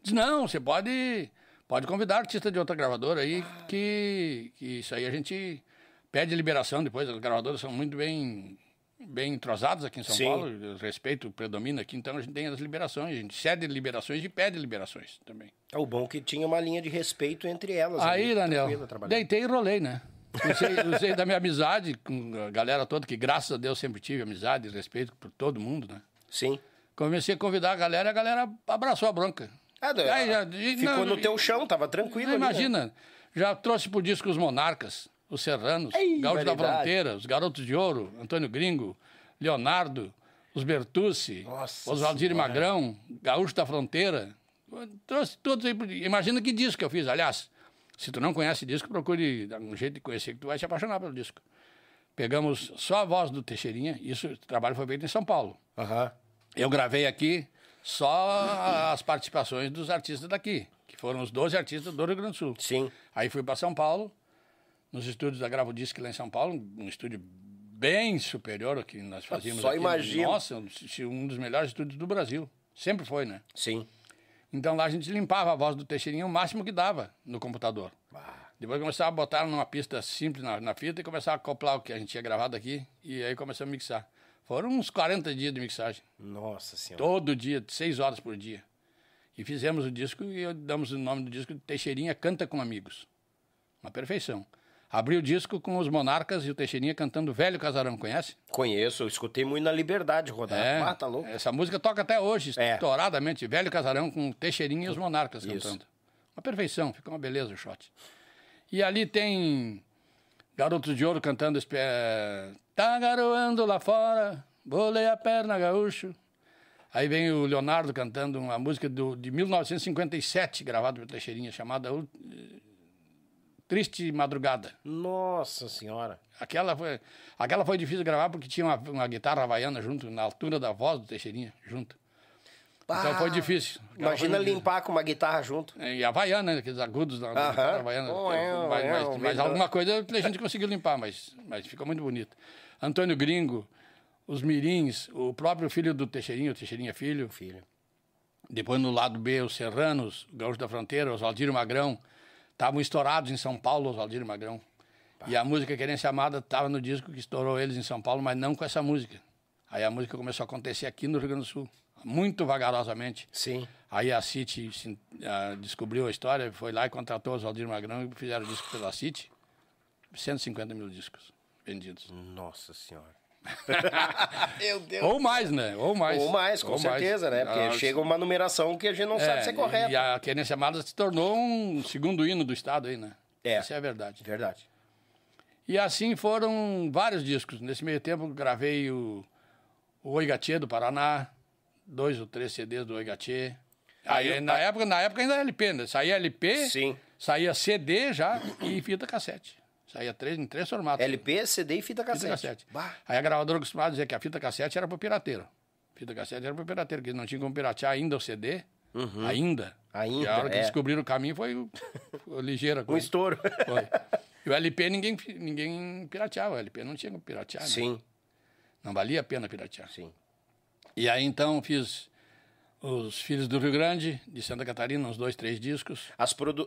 Diz, não, você pode, pode convidar artista de outra gravadora aí, que, que isso aí a gente pede liberação depois. As gravadoras são muito bem, bem entrosadas aqui em São Sim. Paulo, o respeito predomina aqui, então a gente tem as liberações, a gente cede liberações e pede liberações também. É o bom que tinha uma linha de respeito entre elas. Aí, ali, Daniel, tranquila, trabalhando. deitei e rolei, né? Usei, usei da minha amizade com a galera toda, que graças a Deus sempre tive amizade e respeito por todo mundo, né? Sim. Comecei a convidar a galera e a galera abraçou a bronca. Ah, Aí já- ficou não, no teu chão, tava tranquilo. Não, ali, né? imagina, já trouxe pro disco os Monarcas, os Serranos, Ei, Gaúcho da. Fronteira, os Garotos de Ouro, Antônio Gringo, Leonardo, os Bertucci, Oswaldir. Magrão, Gaúcho da Fronteira. Trouxe todos aí. Imagina que disco que eu fiz. Aliás, se tu não conhece disco, procure dar um jeito de conhecer, que tu vai se apaixonar pelo disco. Pegamos só a voz do Teixeirinha, isso, o trabalho foi feito em São Paulo. Aham. Eu gravei aqui só as participações dos artistas daqui, que foram os 12 artistas do Rio Grande do Sul. Sim. Aí fui para São Paulo, nos estúdios da Gravo Disc lá em São Paulo, um estúdio bem superior ao que nós fazíamos Só aqui. imagino. Nossa, um dos melhores estúdios do Brasil. Sempre foi, né? Sim. Então lá a gente limpava a voz do Teixeirinha o máximo que dava no computador. Depois começava a botar numa pista simples na, na fita e começava a acoplar o que a gente tinha gravado aqui e aí começamos a mixar. Foram uns 40 dias de mixagem. Nossa senhora. Todo dia, seis horas por dia. E fizemos o disco e damos o nome do disco de Teixeirinha Canta com Amigos. Uma perfeição. Abri o disco com os Monarcas e o Teixeirinha cantando Velho Casarão, conhece? Conheço, eu escutei muito na Liberdade rodar. Ah, tá louco? Essa música toca até hoje, É. estouradamente. Velho Casarão com o Teixeirinha e os Monarcas Isso. cantando. Uma perfeição, fica uma beleza o shot. E ali tem Garotos de Ouro cantando espe- Tá garoando lá fora, bolei a perna gaúcho. Aí vem o Leonardo cantando uma música do, de 1957, gravada pelo Teixeirinha, chamada Triste Madrugada. Nossa senhora. Aquela foi, aquela foi difícil gravar porque tinha uma, uma guitarra havaiana junto, na altura da voz do Teixeirinha, junto. Então foi difícil. Aquela Imagina foi- limpar com uma guitarra junto. E a havaiana, né, aqueles agudos da, da Aham. guitarra havaiana. Oh, é, mas, mas- é, alguma coisa a gente conseguiu limpar, mas, mas ficou muito bonito. Antônio Gringo, os Mirins, o próprio filho do Teixeirinha, o Teixeirinha Filho. Filho. Depois no lado B, os Serranos, o Gaúcho da Fronteira, Oswaldir Magrão. Estavam estourados em São Paulo, Oswaldir Magrão. E a música Querência Amada estava no disco que estourou eles em São Paulo, mas não com essa música. Aí a música começou a acontecer aqui no Rio Grande do Sul, muito vagarosamente. Sim. Aí a City se- ah, descobriu a história, foi lá e contratou o Oswaldir Magrão e fizeram o disco pela City. 150 mil discos vendidos. Nossa senhora. Meu Deus. Ou mais, né? Ou mais. Ou mais, com certeza, né? Porque Ah, chega uma numeração que a gente não sabe se é correta. E a Querência Amada se tornou um segundo hino do Estado aí, né? É. Essa é a verdade. Verdade. E assim foram vários discos. Nesse meio tempo gravei o, o Oi Gatê do Paraná, dois ou três CDs do Oi Gatê. Aí, Aí, na, época, na época ainda era LP, né? Saía LP, Sim. saía CD já e fita cassete. Saía três, em três formatos. LP, CD e fita Fita cassete. cassete. Bah. Aí a gravadora costumava dizer que a fita cassete era pro pirateiro. Fita cassete era pro pirateiro, que não tinham como piratear ainda o CD. Ainda. Uhum. Ainda, E a hora que é. descobriram o caminho foi, foi ligeira. Um coisa. estouro. Foi. E o LP ninguém, ninguém pirateava. O LP não tinha como piratear. né? Sim, Não valia a pena piratear. sim. E aí então fiz os Filhos do Rio Grande, de Santa Catarina, uns dois, três discos.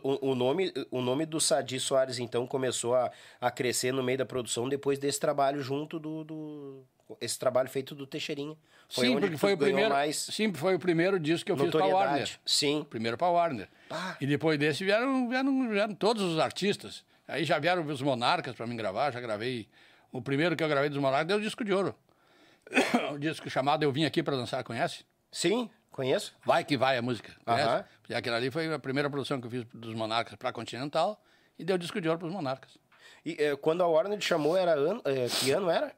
O, o nome, o nome do Sadi Soares, então, começou a, a crescer no meio da produção depois desse trabalho junto do... do- esse trabalho feito do Teixeirinha. Foi sim, onde porque foi o primeiro. mais Sim, foi o primeiro disco que eu fiz para Warner. Sim. Primeiro para Warner. E depois desse vieram, vieram, vieram todos os artistas. Aí já vieram os Monarcas para mim gravar, já gravei. O primeiro que eu gravei dos Monarcas deu o disco de ouro. o disco chamado Eu Vim Aqui para Dançar, conhece? Sim, conheço. Vai que vai a música. Conhece? Aham. E aquela ali foi a primeira produção que eu fiz dos Monarcas para Continental e deu disco de ouro para os Monarcas. E eh, quando a Warner te chamou, era ano, eh, que ano era?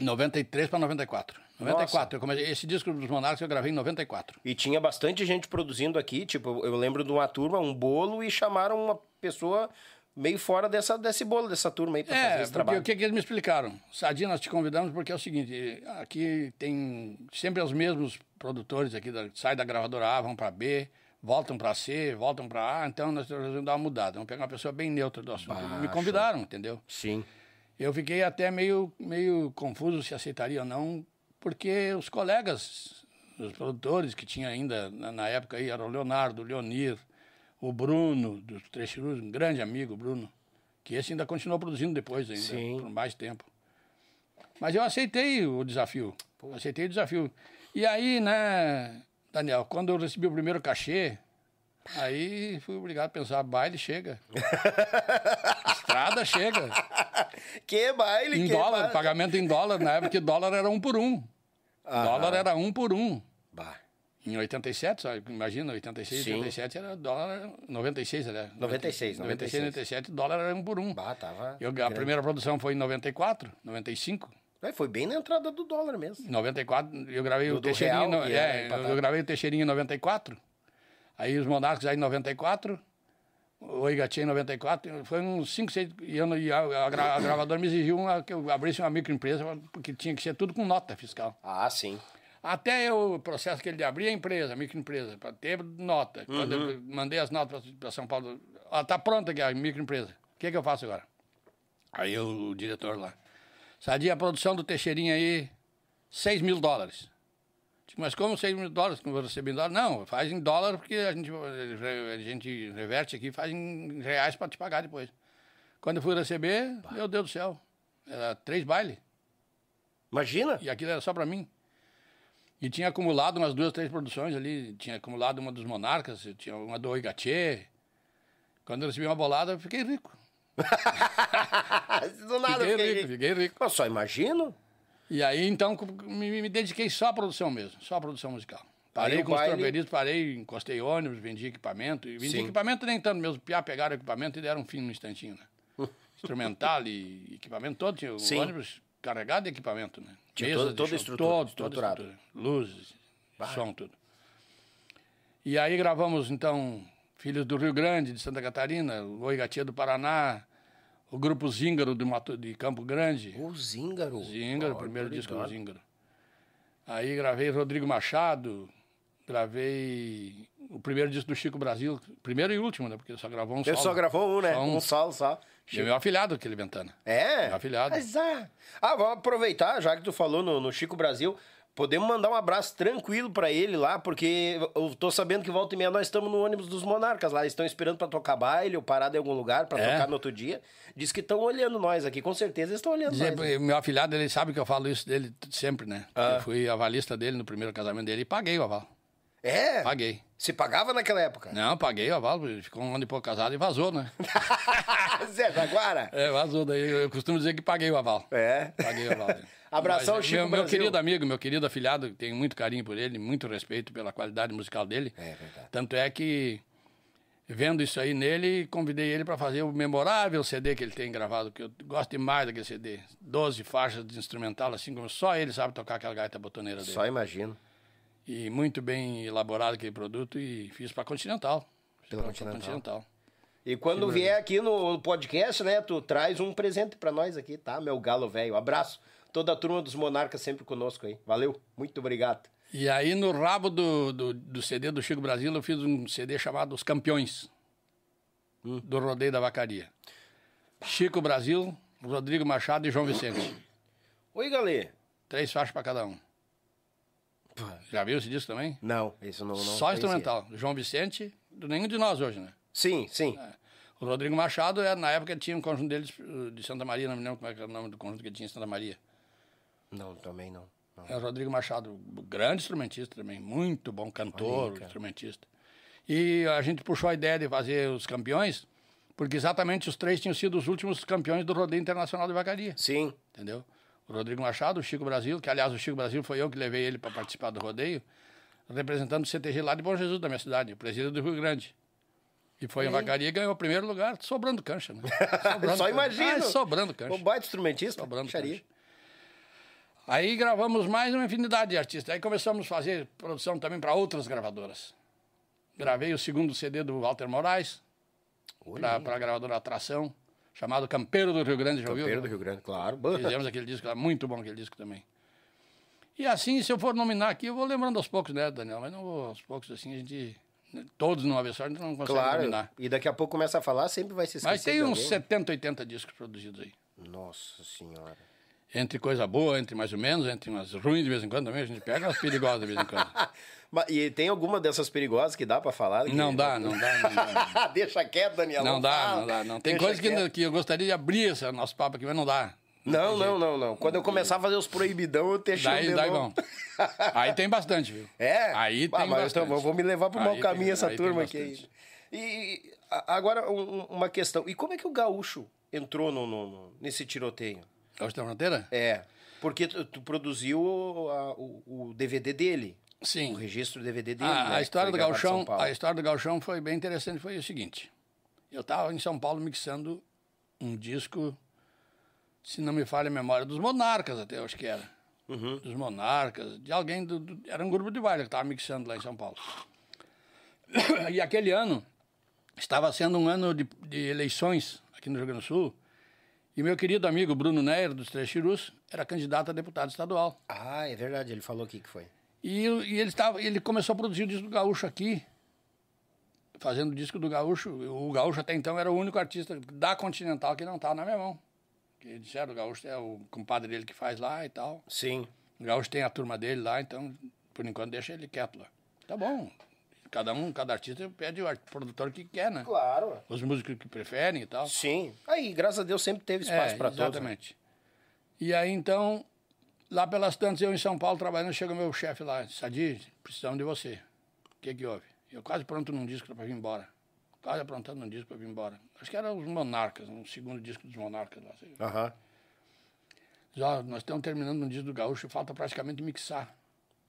93 para 94. 94. Eu comecei, esse disco dos Monarcas eu gravei em 94. E tinha bastante gente produzindo aqui, tipo, eu lembro de uma turma, um bolo, e chamaram uma pessoa meio fora dessa, desse bolo, dessa turma aí fazer É, esse porque trabalho. o que, que eles me explicaram? Sadinha, nós te convidamos porque é o seguinte, aqui tem sempre os mesmos produtores aqui, da, sai da gravadora A, vão para B, voltam para C, voltam para A, então nós resolvemos dar uma mudada, vamos pegar uma pessoa bem neutra do assunto. me convidaram, entendeu? Sim. Eu fiquei até meio, meio confuso se aceitaria ou não, porque os colegas, os produtores que tinha ainda na, na época aí, eram o Leonardo, o Leonir, o Bruno, dos Três um grande amigo, Bruno, que esse ainda continuou produzindo depois ainda, Sim. por mais tempo. Mas eu aceitei o desafio, aceitei o desafio. E aí, né, Daniel, quando eu recebi o primeiro cachê, aí fui obrigado a pensar, baile chega. Estrada chega. Que baile, Em que dólar, baile. pagamento em dólar, na época que dólar era um por um. Dólar era um por um. Em 87, só, imagina, 86, Sim. 87 era dólar, 96, aliás. 96, 96, 97, dólar era um por um. Bah, tava Eu, a grande. primeira produção foi em 94, 95. É, foi bem na entrada do dólar mesmo. Em 94, eu gravei Do- o Teixeirinho. real, no- era é, eu, eu gravei o Teixeirinho em 94. Aí os Monarcas aí em 94. O Igatinha em 94. Foi uns 5, 6 anos. E a, a, a gravadora me exigiu uma, que eu abrisse uma microempresa, porque tinha que ser tudo com nota fiscal. Ah, sim. Até eu, o processo que ele de abrir a empresa, a microempresa, para ter nota. Quando Uhum. eu mandei as notas para São Paulo, ah, tá pronta aqui a microempresa. O que, que eu faço agora? Aí eu, o diretor lá. Sadia, a produção do Teixeirinha aí, 6 mil dólares. Digo, mas como 6 mil dólares que eu vou receber em dólar? Não, faz em dólar porque a gente, a gente reverte aqui faz em reais para te pagar depois. Quando eu fui receber, meu Deus do céu, era três bailes. Imagina. E aquilo era só para mim. E tinha acumulado umas duas, três produções ali. Tinha acumulado uma dos Monarcas, tinha uma do Oigatê. Quando eu recebi uma bolada, eu fiquei rico. Do nada, Fiquei fiquei... rico, fiquei rico. Eu só imagino. E aí, então, me, me dediquei só à produção mesmo, só à produção musical. Parei com os baile- trompedistas, parei, encostei ônibus, vendi equipamento. Vendi Sim. equipamento nem tanto mesmo. Piá pegaram o equipamento e deram um fim no instantinho, né? Instrumental e equipamento todo. Tinha o Sim. ônibus carregado de equipamento, né? Tinha Mesa toda- show, estrutura, todo, toda estruturado. estrutura. Luzes, som, tudo. E aí gravamos, então, Filhos do Rio Grande, de Santa Catarina, o Oigatia do Paraná, o Grupo Zíngaro de, Mato, de Campo Grande. O Zíngaro. Zíngaro, o Ó, primeiro disco do. Zíngaro. Aí gravei Rodrigo Machado, gravei o primeiro disco do Chico Brasil, primeiro e último, né? Porque ele só gravou um Ele solo. só gravou um, né? Só um. Um solo só. E meu afilhado, aquele Ventana. É? Meu afilhado. Mas, ah, ah, vamos aproveitar, já que tu falou no, no Chico Brasil, podemos mandar um abraço tranquilo pra ele lá, porque eu tô sabendo que volta e meia nós estamos no ônibus dos Monarcas lá, eles estão esperando pra tocar baile ou parado em algum lugar pra É? tocar no outro dia. Diz que estão olhando nós aqui, com certeza eles estão olhando Dizer, nós. né? meu afilhado, ele sabe que eu falo isso dele sempre, né? Ah. Eu fui avalista dele no primeiro casamento dele e paguei o aval. É? Paguei. Se pagava naquela época? Não, paguei o aval, ele ficou um ano e pouco casado e vazou, né? Zé Jaguara? É, vazou. Daí eu costumo dizer que paguei o aval. É. Paguei o aval. Abração, Mas, Chico meu, meu Brasil. querido amigo, meu querido afilhado, tenho muito carinho por ele, muito respeito pela qualidade musical dele. É verdade. Tanto é que, vendo isso aí nele, convidei ele para fazer o memorável CD que ele tem gravado, que eu gosto demais daquele CD. 12 faixas de instrumental, assim como só ele sabe tocar aquela gaita botoneira dele. Só imagino. E muito bem elaborado aquele produto e fiz para Continental. Pela Continental. Continental. E quando vier aqui no podcast, né, tu traz um presente pra nós aqui, tá, meu galo velho? Abraço. Toda a turma dos Monarcas sempre conosco aí. Valeu, muito obrigado. E aí, no rabo do, do, do CD do Chico Brasil, eu fiz um CD chamado Os Campeões, Hum. do Rodeio da Vacaria. Chico Brasil, Rodrigo Machado e João Vicente. Oi, Galê. Três faixas para cada um. Já viu esse disco também? Não, isso não, não Só instrumental. João Vicente, nenhum de nós hoje, né? Sim, sim. O Rodrigo Machado, é, na época, tinha um conjunto deles eh, de Santa Maria, não me lembro como é era o nome do conjunto que tinha em Santa Maria. Não, também não. não. É o Rodrigo Machado, grande instrumentista também, muito bom cantor, Olha instrumentista. E a gente puxou a ideia de fazer os campeões, porque exatamente os três tinham sido os últimos campeões do Rodeio Internacional de Vacaria, Sim. entendeu? Rodrigo Machado, o Chico Brasil, que aliás o Chico Brasil foi eu que levei ele para participar do rodeio, representando o CTG lá de Bom Jesus, da minha cidade, o presídio do Rio Grande. E foi em Vacaria e ganhou o primeiro lugar, sobrando cancha, né? Sobrando Só cancha. imagino. Ah, sobrando cancha. O baita instrumentista. Sobrando cancha. Aí gravamos mais uma infinidade de artistas. Aí começamos a fazer produção também para outras gravadoras. Gravei o segundo CD do Walter Moraes, para a gravadora Atração, chamado Campeiro do Rio Grande, já ouviu? Campeiro do Rio Grande, claro. Fizemos aquele disco muito bom aquele disco também. E assim, se eu for nominar aqui, eu vou lembrando aos poucos, né, Daniel? Mas não vou aos poucos, assim, a gente... Todos numa vez só, a gente não consegue Claro. nominar. E daqui a pouco começa a falar, sempre vai se esquecer Mas tem uns alguém. 70, 80 discos produzidos aí. Nossa senhora. Entre coisa boa, entre mais ou menos, entre umas ruins de vez em quando também, a gente pega umas perigosas de vez em quando. E tem alguma dessas perigosas que dá pra falar? Não dá, não dá, não dá. Deixa quieto, Daniel. Não dá, fala. não dá, não. Tem coisas que, que eu gostaria de abrir esse nosso papo aqui, mas não dá. Não, não, não, não. Quando eu começar a fazer os proibidão, eu chamo Daí, daí bom. Aí tem bastante, viu? É? Aí Ah, tem mas bastante. então, eu vou me levar pro mau Aí caminho tem- essa tem turma aqui. E agora um- uma questão. E como é que o gaúcho entrou no, no- no- nesse tiroteio? Gaúcho da Fronteira? É, porque tu, tu produziu o, a- o- o DVD dele. Sim. O registro DVD dele. A, né, a história do Galchão, a história do Galchão foi bem interessante, foi o seguinte. Eu estava em São Paulo mixando um disco se não me falha a memória, dos Monarcas até, eu acho que era. Uhum. Dos Monarcas, de alguém, do, do- era um grupo de baile que estava mixando lá em São Paulo. E aquele ano estava sendo um ano de, de eleições aqui no Rio Grande do Sul. E meu querido amigo Bruno Neyer, dos Três Chirus, era candidato a deputado estadual. Ah, é verdade, ele falou aqui que foi. E, e ele, estava, ele começou a produzir o disco do Gaúcho aqui, fazendo o disco do Gaúcho. O Gaúcho até então era o único artista da Continental que não estava na minha mão. Que disseram, o Gaúcho é o compadre dele que faz lá e tal. Sim. O Gaúcho tem a turma dele lá, então, por enquanto, deixa ele quieto lá. Tá bom. Cada um, cada artista pede o produtor que quer, né? Claro. Os músicos que preferem e tal. Sim. Aí, graças a Deus, sempre teve espaço É, para todos. né? Exatamente. E aí, então, lá pelas tantas, eu em São Paulo trabalhando, chega meu chefe lá, Sadi, precisamos de você. O que que houve? Eu quase pronto num disco para vir embora. Quase aprontando num disco para vir embora. Acho que era os Monarcas, um segundo disco dos Monarcas lá. Aham. Diz, ó, nós estamos terminando um disco do Gaúcho, falta praticamente mixar.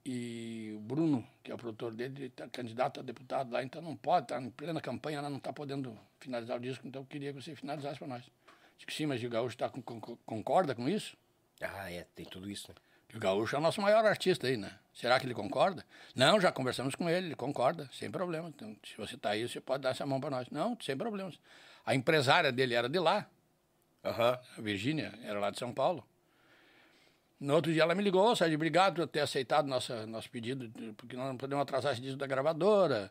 E o Bruno, que é o produtor dele, está candidato a deputado lá, então não pode, está em plena campanha, lá não está podendo finalizar o disco, então eu queria que você finalizasse para nós. Que sim, mas o Gaúcho tá com, com- concorda com isso? Ah, é, tem tudo isso, né? O Gaúcho é o nosso maior artista aí, né? Será que ele concorda? Não, já conversamos com ele, ele concorda, sem problema. Então, se você está aí, você pode dar essa mão para nós. Não, sem problemas. A empresária dele era de lá, Aham. a Virgínia, era lá de São Paulo. No outro dia ela me ligou, Sérgio, obrigado por ter aceitado nossa, nosso pedido, porque nós não podemos atrasar esse disco da gravadora.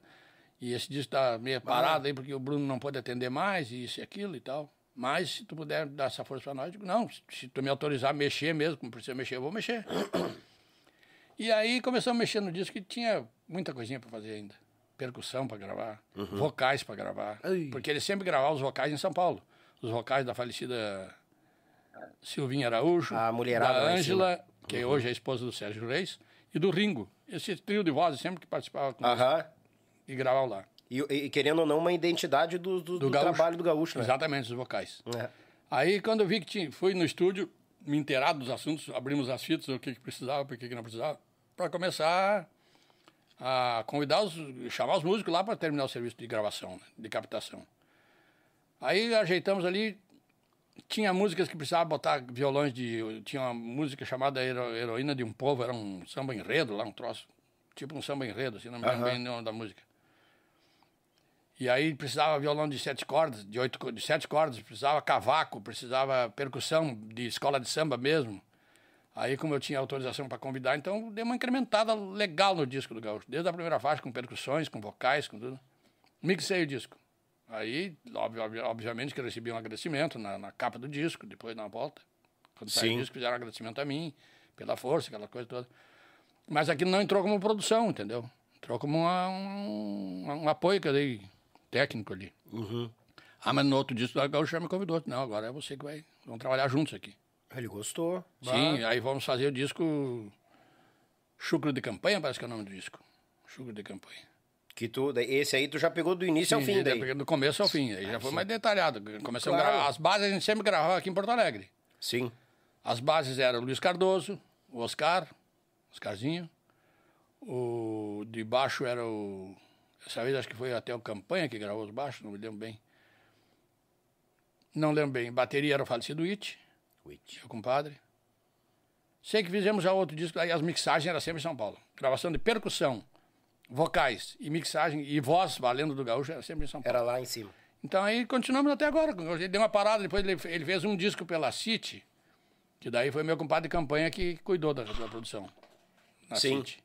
E esse disco está meio parado aí, porque o Bruno não pode atender mais, e isso e aquilo e tal. Mas se tu puder dar essa força para nós, eu digo, não, se tu me autorizar a mexer mesmo, como precisa mexer, eu vou mexer. E aí começamos a mexer no disco e tinha muita coisinha para fazer ainda. Percussão para gravar, vocais para gravar. Ai. Porque ele sempre gravava os vocais em São Paulo. Os vocais da falecida Silvinha Araújo, A mulherada da Ângela, que hoje é a esposa do Sérgio Reis, e do Ringo. Esse trio de vozes sempre que participava com Aham. e gravava lá. E, e querendo ou não, uma identidade do, do, do Gaúcho. trabalho do gaúcho, né? Exatamente, os vocais. É. Aí, quando eu vi que tinha, fui no estúdio, me inteirar dos assuntos, abrimos as fitas, o que, que precisava, o que, que não precisava, para começar a convidar os, chamar os músicos lá para terminar o serviço de gravação, né, de captação. Aí ajeitamos ali, tinha músicas que precisava botar violões de. Tinha uma música chamada Hero- Heroína de um Povo, era um samba enredo lá, um troço. Tipo um samba enredo, assim, não me lembro Aham. bem o nome da música. E aí precisava violão de sete cordas, de oito, de sete cordas, precisava cavaco, precisava percussão de escola de samba mesmo. Aí, como eu tinha autorização para convidar, então dei uma incrementada legal no disco do Gaúcho. Desde a primeira faixa, com percussões, com vocais, com tudo. Mixei o disco. Aí, obvi- obvi- obviamente, que eu recebi um agradecimento na, na capa do disco, depois na volta. Quando saiu o disco, fizeram um agradecimento a mim, pela força, aquela coisa toda. Mas aquilo não entrou como produção, entendeu? Entrou como uma- um, um apoio que eu dei técnico ali. Uhum. Ah, mas no outro disco, o Gaúcho já me convidou. Não, agora é você que vai. Vamos trabalhar juntos aqui. Ele gostou. Sim, aí vamos fazer o disco Chucro de Campanha, parece que é o nome do disco. Chucro de Campanha. Que tu, esse aí tu já pegou do início ao Sim, fim já daí. Do começo ao fim. Aí já foi mais detalhado. Começamos Claro. a gravar. As bases a gente sempre gravava aqui em Porto Alegre. Sim. As bases eram o Luiz Cardoso, o Oscar, Oscarzinho. O de baixo era o. Essa vez acho que foi até o Campanha que gravou os baixos, não me lembro bem. Não lembro bem. Bateria era o falecido It, Witch. meu compadre. Sei que fizemos já outro disco, aí as mixagens eram sempre em São Paulo. Gravação de percussão, vocais e mixagem e voz valendo do gaúcho era sempre em São Paulo. Era lá em cima. Então aí continuamos até agora. Ele deu uma parada, depois ele, ele fez um disco pela City, que daí foi meu compadre de campanha que cuidou da, da produção. Na Sim. City.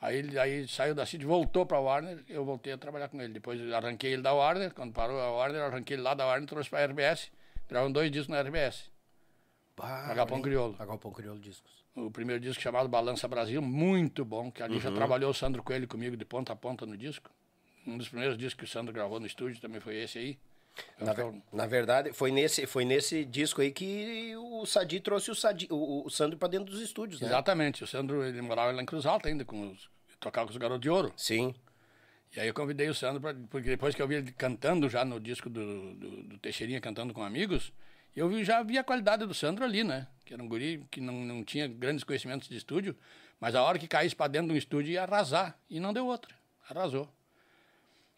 Aí aí saiu da City, voltou para a Warner, eu voltei a trabalhar com ele. Depois arranquei ele da Warner, quando parou a Warner, arranquei ele lá da Warner e trouxe para a RBS. Gravamos dois discos na RBS. Bah, hein? Crioulo. A Galpão Crioulo Discos. O primeiro disco chamado Balança Brasil, muito bom, que ali Uhum. já trabalhou o Sandro Coelho comigo de ponta a ponta no disco. Um dos primeiros discos que o Sandro gravou no estúdio também foi esse aí. Na, Então, ver- na verdade, foi nesse, foi nesse disco aí que o Sadi trouxe o, Sadi, o, o Sandro pra dentro dos estúdios, né? Exatamente. O Sandro, ele morava lá em Cruz Alta ainda, com os, tocava com os Garotos de Ouro. Sim. E aí eu convidei o Sandro, pra, porque depois que eu vi ele cantando já no disco do, do, do Teixeirinha, cantando com amigos, eu já vi a qualidade do Sandro ali, né? Que era um guri que não, não tinha grandes conhecimentos de estúdio, mas a hora que caísse para dentro de um estúdio ia arrasar. E não deu outra. Arrasou.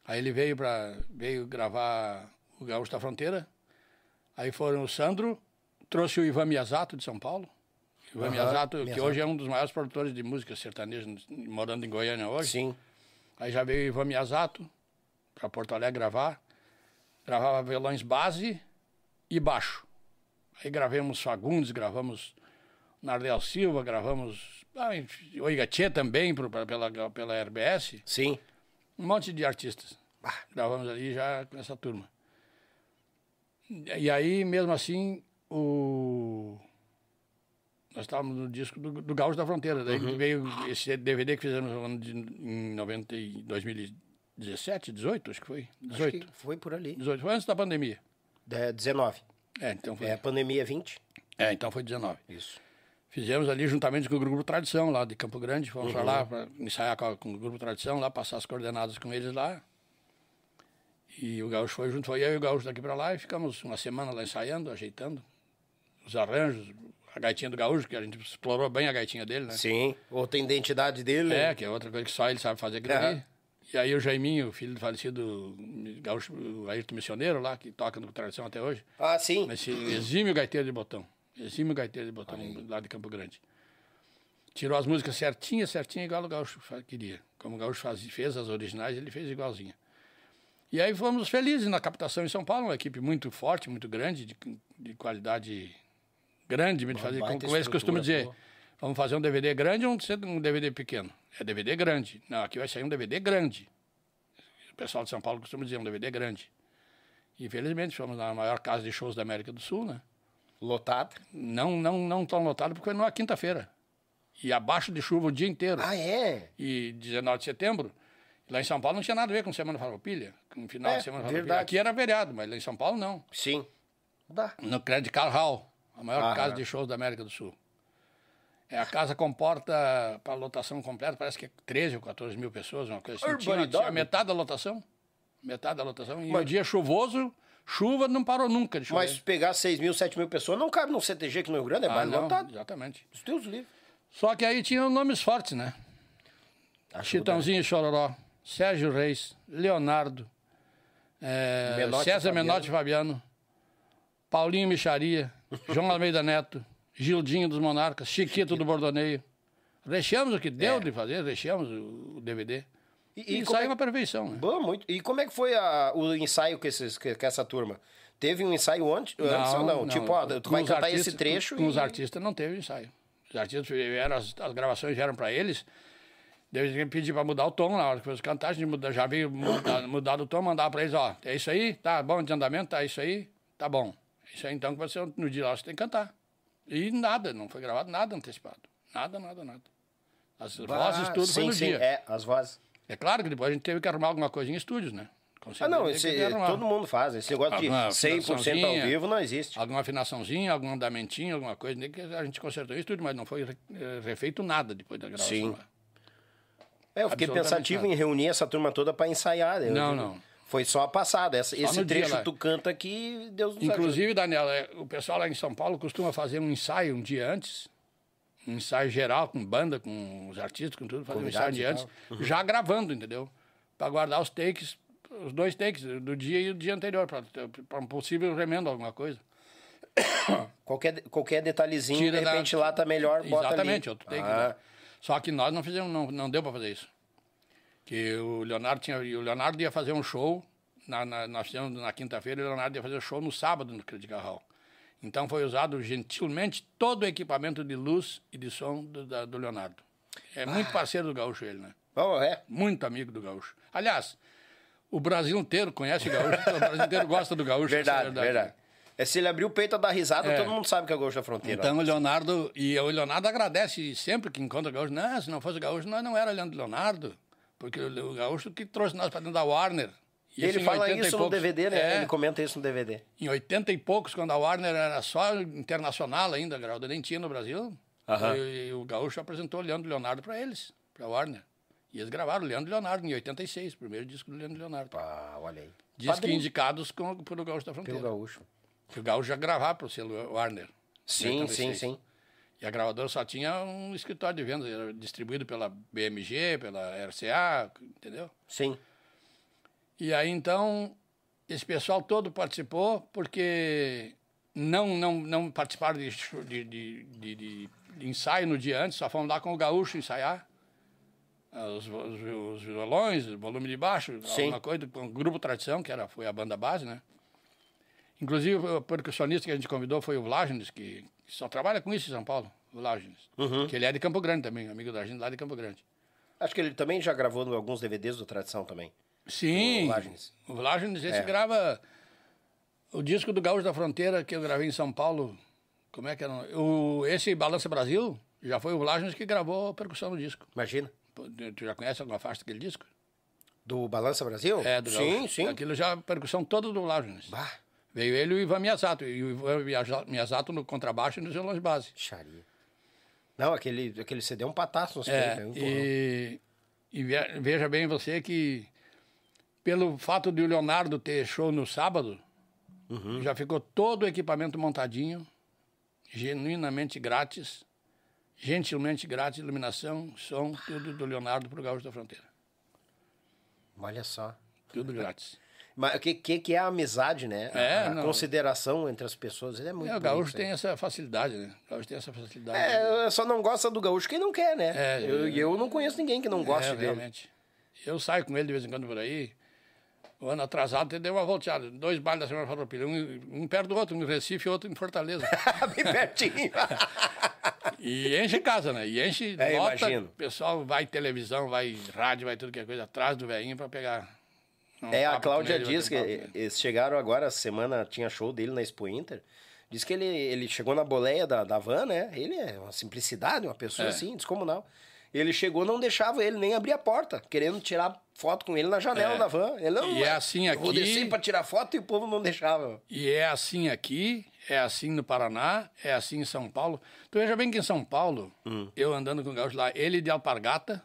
Aí ele veio para veio gravar o Gaúcho da Fronteira. Aí foram o Sandro, trouxe o Ivan Miyazato de São Paulo. Ivan Aham, Miyazato, que Miyazato. hoje é um dos maiores produtores de música sertaneja, morando em Goiânia hoje. Sim. Aí já veio o Ivan Miyazato para Porto Alegre gravar. Gravava violões base e baixo. Aí gravamos Fagundes, gravamos Nardel Silva, gravamos ah, enfim, o Igatê também pro- pela, pela RBS. Sim. Um monte de artistas. Ah. Gravamos ali já com essa turma. E aí, mesmo assim, o... nós estávamos no disco do, do Gaúcho da Fronteira. Daí Uhum. veio esse DVD que fizemos no ano de, em 90, e 2017, 18, acho que foi. Acho 18. que foi por ali. 18, foi antes da pandemia. É, 19. É, então foi. É, pandemia 20. É, então foi 19. Isso. Fizemos ali juntamente com o Grupo Tradição, lá de Campo Grande. Fomos Uhum. lá para ensaiar com, o Grupo Tradição, lá, passar as coordenadas com eles lá. E o Gaúcho foi junto, foi eu e o Gaúcho daqui para lá e ficamos uma semana lá ensaiando, ajeitando os arranjos, a gaitinha do Gaúcho, que a gente explorou bem a gaitinha dele, né? Sim. Outra identidade dele. É, que é outra coisa que só ele sabe fazer aquilo Aham. ali. E aí o Jaiminho, filho do falecido Gaúcho, o Ayrton Missioneiro lá, que toca no Tradição até hoje. Ah, sim. Esse exímio gaiteiro de botão. Exímio gaiteiro de botão lá de Campo Grande. Tirou as músicas certinhas, certinha, igual o Gaúcho queria. Como o Gaúcho faz, fez as originais, ele fez igualzinha. E aí fomos felizes na captação em São Paulo, uma equipe muito forte, muito grande, de, de qualidade grande de fazer. Como, eles costumam dizer, pô. Vamos fazer um DVD grande ou um DVD pequeno? É DVD grande. Não, aqui vai sair um DVD grande. O pessoal de São Paulo costuma dizer um DVD grande. E felizmente fomos na maior casa de shows da América do Sul, né? Lotado. Não, não, não tão lotado porque foi numa quinta-feira. E abaixo de chuva o dia inteiro. Ah, é? E 19 de setembro, lá em São Paulo não tinha nada a ver com Semana Farroupilha, com final É, de Semana Farroupilha. verdade. Aqui era feriado, mas lá em São Paulo não. Sim. Dá. No Credit Card Hall, a maior Aham. casa de shows da América do Sul. É, a casa comporta, para lotação completa, parece que é 13 ou 14 mil pessoas, uma coisa assim. Tinha, tinha metade da lotação. Metade da lotação. E Mas- o dia chuvoso, chuva não parou nunca de chover. Mas pegar 6 mil, 7 mil pessoas, não cabe no CTG aqui no Rio Grande, é Ah, mais não, lotado. Exatamente. Os teus livros. Só que aí tinham nomes fortes, né? Ajuda. Chitãozinho e Chororó, Sérgio Reis, Leonardo, é, Menotti César Fabiano. Menotti Fabiano, Paulinho Micharia, João Almeida Neto, Gildinho dos Monarcas, Chiquito do Bordoneio. Recheamos o que deu de fazer, recheamos o DVD. E- E, e é- uma perfeição, né? Bom, muito. E como é que foi a- o ensaio com, esses, com essa turma? Teve um ensaio antes, antes ou não? Tipo, ó, tu vai cantar artistas- esse trecho Com, com os e... artistas não teve ensaio. Os artistas vieram, as, as gravações vieram para eles. Daí eu pedi para mudar o tom na hora que fosse cantar, a gente muda, já veio mudar, mudar o tom, mandar para eles, ó, é isso aí, tá bom de andamento, tá isso aí, tá bom. Isso aí então que você no dia lá você tem que cantar. E nada, não foi gravado nada antecipado. Nada, nada, nada. As vozes, tudo sim, foi no sim, dia. É, as vozes. É claro que depois a gente teve que arrumar alguma coisa em estúdios, né? Ah, não, esse, todo mundo faz. Esse negócio de Alguma 100% ao vivo não existe. Alguma afinaçãozinha, algum andamentinho, alguma coisa, nem que a gente consertou isso tudo, mas não foi eh, refeito nada depois da gravação. Sim. É, eu fiquei pensativo nada. em reunir essa turma toda para ensaiar. Eu Não, digo, não. Foi só a passada. Essa, esse no dia trecho tu canta aqui, Deus nos. Inclusive, Daniel, é, o pessoal lá em São Paulo costuma fazer um ensaio um dia antes, um ensaio geral, com banda, com os artistas, com tudo, fazer um ensaio um dia antes, e já gravando, entendeu? Para guardar os takes, os dois takes, do dia e do dia anterior, para um possível remendo, alguma coisa. Qualquer, qualquer detalhezinho, Tira de da- repente lá tá melhor, bota Exatamente, ali. outro take. Ah, né? Só que nós não fizemos, não, não deu para fazer isso. Que o Leonardo tinha, o Leonardo ia fazer um show, na, na- nós fizemos na quinta-feira, e o Leonardo ia fazer show no sábado no Critical Hall. Então foi usado gentilmente todo o equipamento de luz e de som do, da- do Leonardo. É muito Ah. parceiro do Gaúcho ele, né? Bom, é. Muito amigo do Gaúcho. Aliás, o Brasil inteiro conhece o Gaúcho, o Brasil inteiro gosta do Gaúcho. é a Verdade, verdade. É, se ele abrir o peito a dar risada, É. todo mundo sabe que é o Gaúcho da Fronteira. Então o Leonardo, e o Leonardo agradece sempre que encontra o Gaúcho. Não, se não fosse o Gaúcho, nós não era Leandro Leonardo, porque o Gaúcho que trouxe nós para dentro da Warner. E ele em fala 80 isso no. DVD, né? É, Ele comenta isso no DVD. Em 80 e poucos, quando a Warner era só internacional ainda, Grauda nem tinha no Brasil, Aham. e, e o Gaúcho apresentou o Leandro Leonardo para eles, para a Warner. E eles gravaram o Leandro Leonardo em 86, primeiro disco do Leandro Leonardo. Ah, olha aí. Disco Padrinho indicados com, pelo Gaúcho da pelo Fronteira. Gaúcho. Que o Gaúcho já gravava para o selo Warner. Sim, sim, 86. sim. E a gravadora só tinha um escritório de vendas, era distribuído pela BMG, pela RCA, entendeu? Sim. E aí então, esse pessoal todo participou porque não, não, não participaram de, de, de, de- ensaio no dia antes, só fomos lá com o gaúcho ensaiar. Ah, Os, os, os violões, o volume de baixo, Sim. alguma coisa, com o Grupo Tradição, que era, foi a banda base, né? Inclusive, o percussionista que a gente convidou foi o Vlagenes, que só trabalha com isso em São Paulo, o Vlagenes. Que ele é de Campo Grande também, amigo da gente lá de Campo Grande. Acho que ele também já gravou em alguns DVDs do Tradição também. Sim. O Vlagenes. O Vlagenes, esse É. grava o disco do Gaúcho da Fronteira que eu gravei em São Paulo. Como é que era? O, esse Balança Brasil já foi o Vlagenes que gravou a percussão no disco. Imagina. Tu já conhece alguma faixa daquele disco? Do Balança Brasil? É, do Sim, Gaúcho. sim. Aquilo já, a percussão toda do Vlagenes. Bah, Veio ele e o Ivan Miyazato. E o Ivan Miyaza- Miyazato no contrabaixo e nos violões de base. charia. Não, aquele, aquele CD é um pataço. Não É, um e, e ve- veja bem você que pelo fato de o Leonardo ter show no sábado, Uhum. já ficou todo o equipamento montadinho, genuinamente grátis, gentilmente grátis, iluminação, som, tudo do Leonardo pro Gaúcho da Fronteira. Olha só. Tudo grátis. Mas o que, que, que é a amizade, né? É, a consideração entre as pessoas. É muito É, o Gaúcho tem essa facilidade, né? O Gaúcho tem essa facilidade. É, só não gosta do gaúcho quem não quer, né? É, eu, é. eu não conheço ninguém que não goste é, dele. realmente. Eu saio com ele de vez em quando por aí. O ano atrasado ele deu uma volteada. Dois bailes da Semana Farroupilha. Um, um perto do outro, um em Recife e outro em Fortaleza. Bem pertinho. e enche casa, né? E enche, É, imagino. O pessoal vai televisão, vai rádio, vai tudo que é coisa atrás do velhinho pra pegar. Um É, a Cláudia ele, diz que eles chegaram agora, essa semana tinha show dele na Expo Inter. Diz que ele, ele chegou na boleia da, da van, né? Ele é uma simplicidade, uma pessoa É. assim, descomunal. Ele chegou, não deixava ele nem abrir a porta, querendo tirar foto com ele na janela É. da van. Ele não, E é assim eu aqui- descer pra tirar foto e o povo não deixava. E é assim aqui, é assim no Paraná, é assim em São Paulo. Tu veja bem que em São Paulo, Hum. eu andando com o gaúcho lá, ele de alpargata,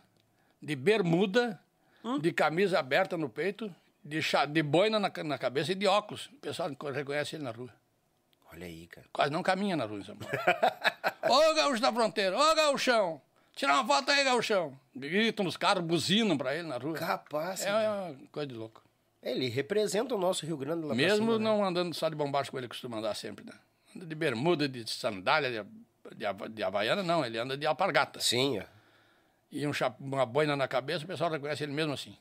de bermuda, Hum. de camisa aberta no peito, de, cha- de boina na, na cabeça e de óculos. O pessoal reconhece ele na rua. Olha aí, cara. Quase não caminha na rua em São Paulo. Ô gaúcho da fronteira, ô gaúchão, tirar uma foto aí, gaúchão. Gritam nos carros, buzinam pra ele na rua. Capaz. É uma coisa de louco. Ele representa o nosso Rio Grande lá pra Mesmo cima, né? não andando só de bombacho com ele, costuma andar sempre, né? Anda de bermuda, de sandália, de, de, de havaiana, não. Ele anda de alpargata. Sim, ó. E um chap- uma boina na cabeça, o pessoal reconhece ele mesmo assim.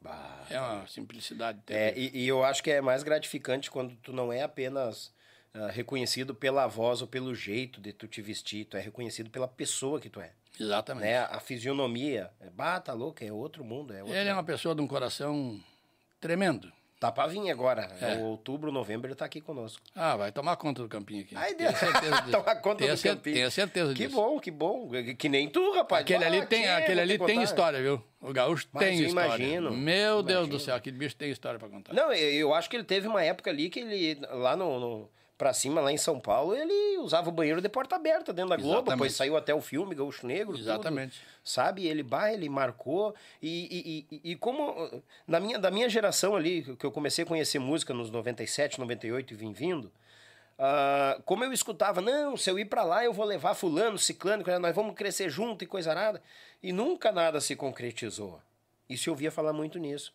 Bah. É uma simplicidade. É, e, e eu acho que é mais gratificante quando tu não é apenas ah, reconhecido pela voz ou pelo jeito de tu te vestir, tu é reconhecido pela pessoa que tu é. Exatamente. Né? A fisionomia, é, bah, tá louco, é outro mundo. É outro... Ele é uma pessoa de um coração tremendo. Tá pra vir agora, é. É. outubro, novembro, ele tá aqui conosco. Ah, vai tomar conta do campinho aqui. Ai, Tenho Deus. certeza disso. Tomar conta Tenho do cer- campinho. Tenho certeza Que disso. bom, que bom. Que- Que nem tu, rapaz. Aquele Ah, ali tem, que- aquele vou ali te tem história, viu? O gaúcho Mas tem eu história. imagino, Meu Deus imagino. do céu, aquele bicho tem história pra contar. Não, eu eu acho que ele teve uma época ali que ele, lá no, no pra cima, lá em São Paulo, ele usava o banheiro de porta aberta dentro da Globo, Exatamente. depois saiu até o filme Gaúcho Negro. tudo. Exatamente. sabe? Ele, bah, ele marcou. E, e, e, e como uh, na minha, da minha geração ali, que eu comecei a conhecer música nos 97, 98 e vim vindo, ah, como eu escutava, não, se eu ir pra lá eu vou levar fulano, ciclano, nós vamos crescer junto e coisa nada. E nunca nada se concretizou. Isso eu ouvia falar muito nisso.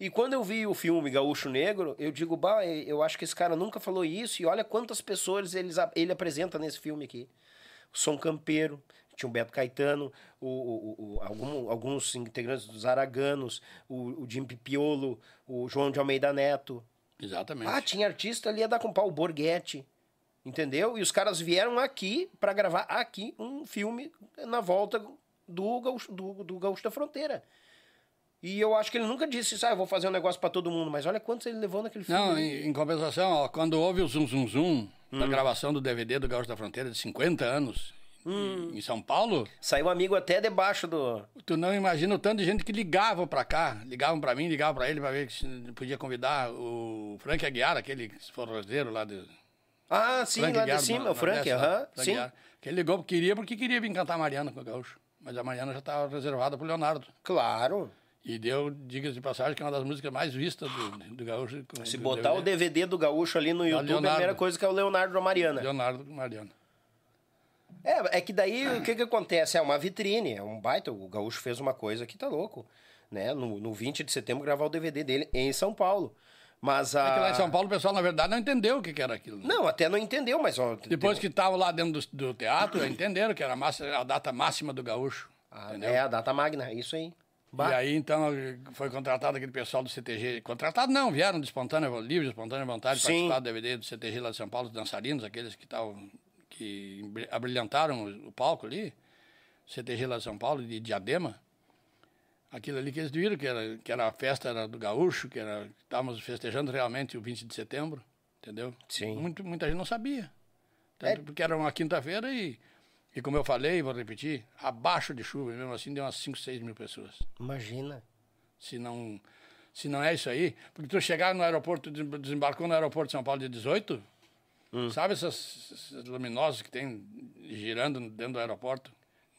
E quando eu vi o filme Gaúcho Negro, eu digo, bah, eu acho que esse cara nunca falou isso, e olha quantas pessoas eles, ele apresenta nesse filme aqui. O Som Campeiro, tinha o Beto Caetano, o, o- o- algum- alguns integrantes dos Araganos, o, o Jim Pipiolo, o João de Almeida Neto. Exatamente. Ah, tinha artista ali a dar com pau, o Borghetti, entendeu? E os caras vieram aqui para gravar aqui um filme na volta do Gaúcho, do, do Gaúcho da Fronteira. E eu acho que ele nunca disse isso, ah, eu vou fazer um negócio para todo mundo, mas olha quantos ele levou naquele filme. Não, em, em compensação, ó, quando houve o Zum Zum Zum, da gravação do DVD do Gaúcho da Fronteira de 50 anos, em, em São Paulo, Saiu amigo até debaixo do. tu não imagina o tanto de gente que ligavam pra cá, ligavam pra mim, ligavam pra ele pra ver se podia convidar o Frank Aguiar, aquele forrozeiro lá do... Ah, sim, Frank lá Aguiar, de cima, no o Frank, aham. Frank sim, Aguiar, que ele ligou porque queria, porque queria vir cantar a Mariana com o Gaúcho. Mas a Mariana já estava reservada pro Leonardo. claro. E deu, diga de passagem, que é uma das músicas mais vistas do, do Gaúcho. Se do botar o DVD do Gaúcho ali no YouTube, a Leonardo. primeira coisa que é o Leonardo da Mariana. Leonardo Mariana. É, é que daí o que que acontece? É uma vitrine, é um baita. O Gaúcho fez uma coisa que tá louco, né? No, no 20 de setembro gravar o DVD dele em São Paulo. Mas É que lá a. em São Paulo o pessoal, na verdade, não entendeu o que, que era aquilo. né? Não, até não entendeu, mas. Ó, Depois que estavam lá dentro do, do teatro, entenderam que era a, massa- a data máxima do gaúcho. Ah, é a data magna, isso aí. Bah. E aí, então, foi contratado aquele pessoal do CTG. Contratado não, vieram de espontânea, livre, de espontânea vontade, Sim. participar do DVD do CTG lá de São Paulo, os dançarinos, aqueles que estavam, que abrilhantaram o, o palco ali, CTG lá de São Paulo, de Diadema. Aquilo ali que eles viram, que era, que era a festa era do gaúcho, que era, estávamos festejando realmente o 20 de setembro, entendeu? Sim. Muito, muita gente não sabia. É. Tanto Porque era uma quinta-feira e, e, como eu falei, vou repetir, abaixo de chuva, mesmo assim, deu umas 5, 6 mil pessoas Imagina. se não, se não é isso aí. Porque tu chegar no aeroporto, des- desembarcou no aeroporto de São Paulo dia 18, sabe essas, esses luminosos que tem girando dentro do aeroporto?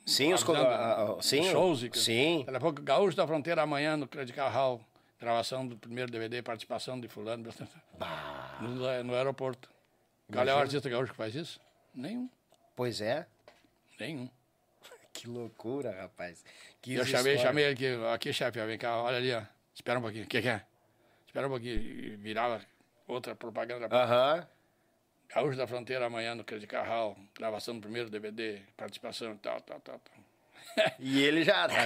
Sim, os. ah, ah, sim. shows. E, Sim. Daqui a pouco, Gaúcho da Fronteira amanhã no Credit Hall, gravação do primeiro DVD, participação de fulano. No, no aeroporto. Qual é o artista gaúcho que faz isso? Nenhum. Pois é. Nenhum. Que loucura, rapaz. Que eu chamei, história. chamei aqui, aqui, chefe, vem cá, olha ali, ó. Espera um pouquinho. O que, que é? Espera um pouquinho. E virava outra propaganda. Aham. Gaúcho da Fronteira amanhã no Credit Hall, gravação do primeiro DVD, participação e tal, tal, tal, tal. E ele já.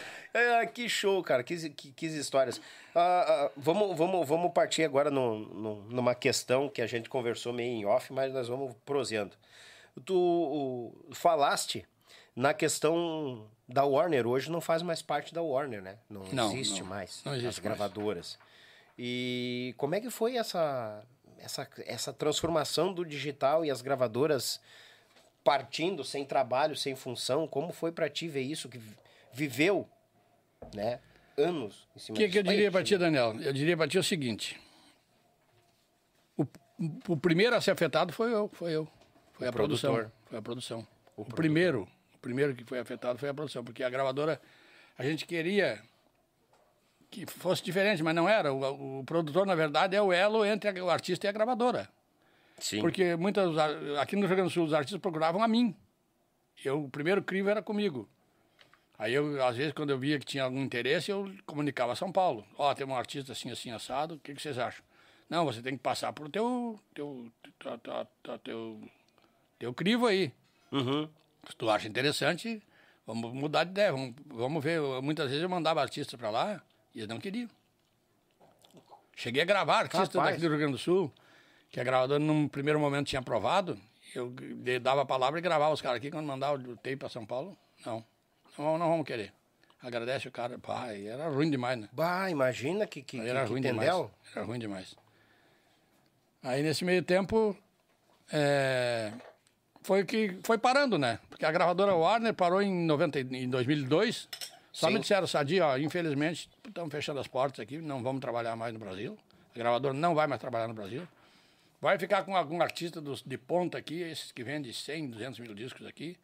Ah, que show, cara. Que, que, que histórias. Ah, ah, vamos, vamos, vamos partir agora no, no- numa questão que a gente conversou meio em off, mas nós vamos proseando. Tu o, falaste na questão da Warner. Hoje não faz mais parte da Warner, né? Não, Não, existe não. mais. Não existe as mais. gravadoras. E como é que foi essa, essa, essa transformação do digital e as gravadoras partindo sem trabalho, sem função? Como foi pra ti ver isso que vi- viveu, né, anos em O cima que, que eu diria para ti, Daniel? Eu diria para ti o seguinte: o, o primeiro a ser afetado foi eu, foi eu. Foi a produção. produtor. Foi a produção. O, primeiro, o primeiro que foi afetado foi a produção, porque a gravadora, a gente queria que fosse diferente, mas não era. O, o produtor, na verdade, é o elo entre a- o artista e a gravadora. Sim. Porque muitas, aqui no Rio Grande do Sul, os artistas procuravam a mim. Eu, o primeiro crivo era comigo. Aí eu, às vezes, quando eu via que tinha algum interesse, eu comunicava a São Paulo. Ó, tem um artista assim, assim, assado, o que, que vocês acham? Não, você tem que passar pro teu, teu, teu, teu, teu, teu, crivo aí. Uhum. Se tu acha interessante, vamos mudar de ideia, vamos, vamos ver. Muitas vezes eu mandava artistas para lá e eles não queriam. Cheguei a gravar artistas Rapaz. daqui do Rio Grande do Sul, que a gravadora num primeiro momento tinha aprovado. Eu dava a palavra e gravava os caras aqui. Quando mandava o tape para São Paulo, não. Não, não vamos querer. Agradece o cara. E era ruim demais, né? Bah, imagina que, que, era que ruim demais. Era ruim demais. Aí nesse meio tempo é, foi que foi parando, né? Porque a gravadora Warner parou em, 90, e- em 2002. Só Sim. me disseram, Sadi, ó, infelizmente estamos fechando as portas aqui, não vamos trabalhar mais no Brasil. A gravadora não vai mais trabalhar no Brasil. Vai ficar com algum artista dos, de ponta aqui, esses que vendem 100, 200 mil discos aqui,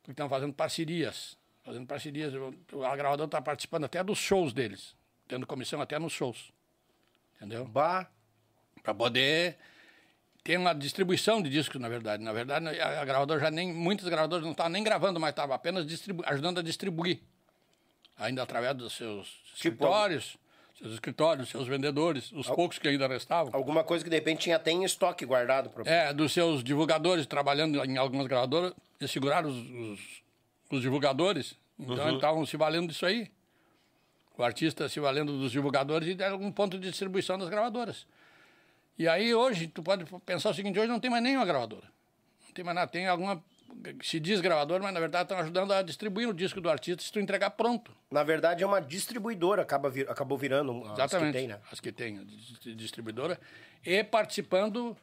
porque estão fazendo parcerias. Fazendo parcerias. A gravadora está participando até dos shows deles, tendo comissão até nos shows. Entendeu? Bah, Para poder ter uma distribuição de discos, na verdade. Na verdade, a, a gravadora já nem. Muitas gravadoras não estavam nem gravando, mas estavam apenas ajudando a distribuir. Ainda através dos seus Tipo, escritórios, seus escritórios, seus vendedores, os poucos que ainda restavam. alguma coisa que de repente tinha até em estoque guardado. Pra... É, dos seus divulgadores trabalhando em algumas gravadoras, eles seguraram os, os, os divulgadores, então eles estavam se valendo disso aí. O artista se valendo dos divulgadores e deram algum ponto de distribuição das gravadoras. E aí hoje, tu pode pensar o seguinte, hoje não tem mais nenhuma gravadora. Não tem mais nada, tem alguma... Se diz gravador, mas na verdade estão ajudando a distribuir o disco do artista se tu entregar pronto. Na verdade, é uma distribuidora, acaba vir- acabou virando as Exatamente. que tem, né? As que tem, distribuidora. E participando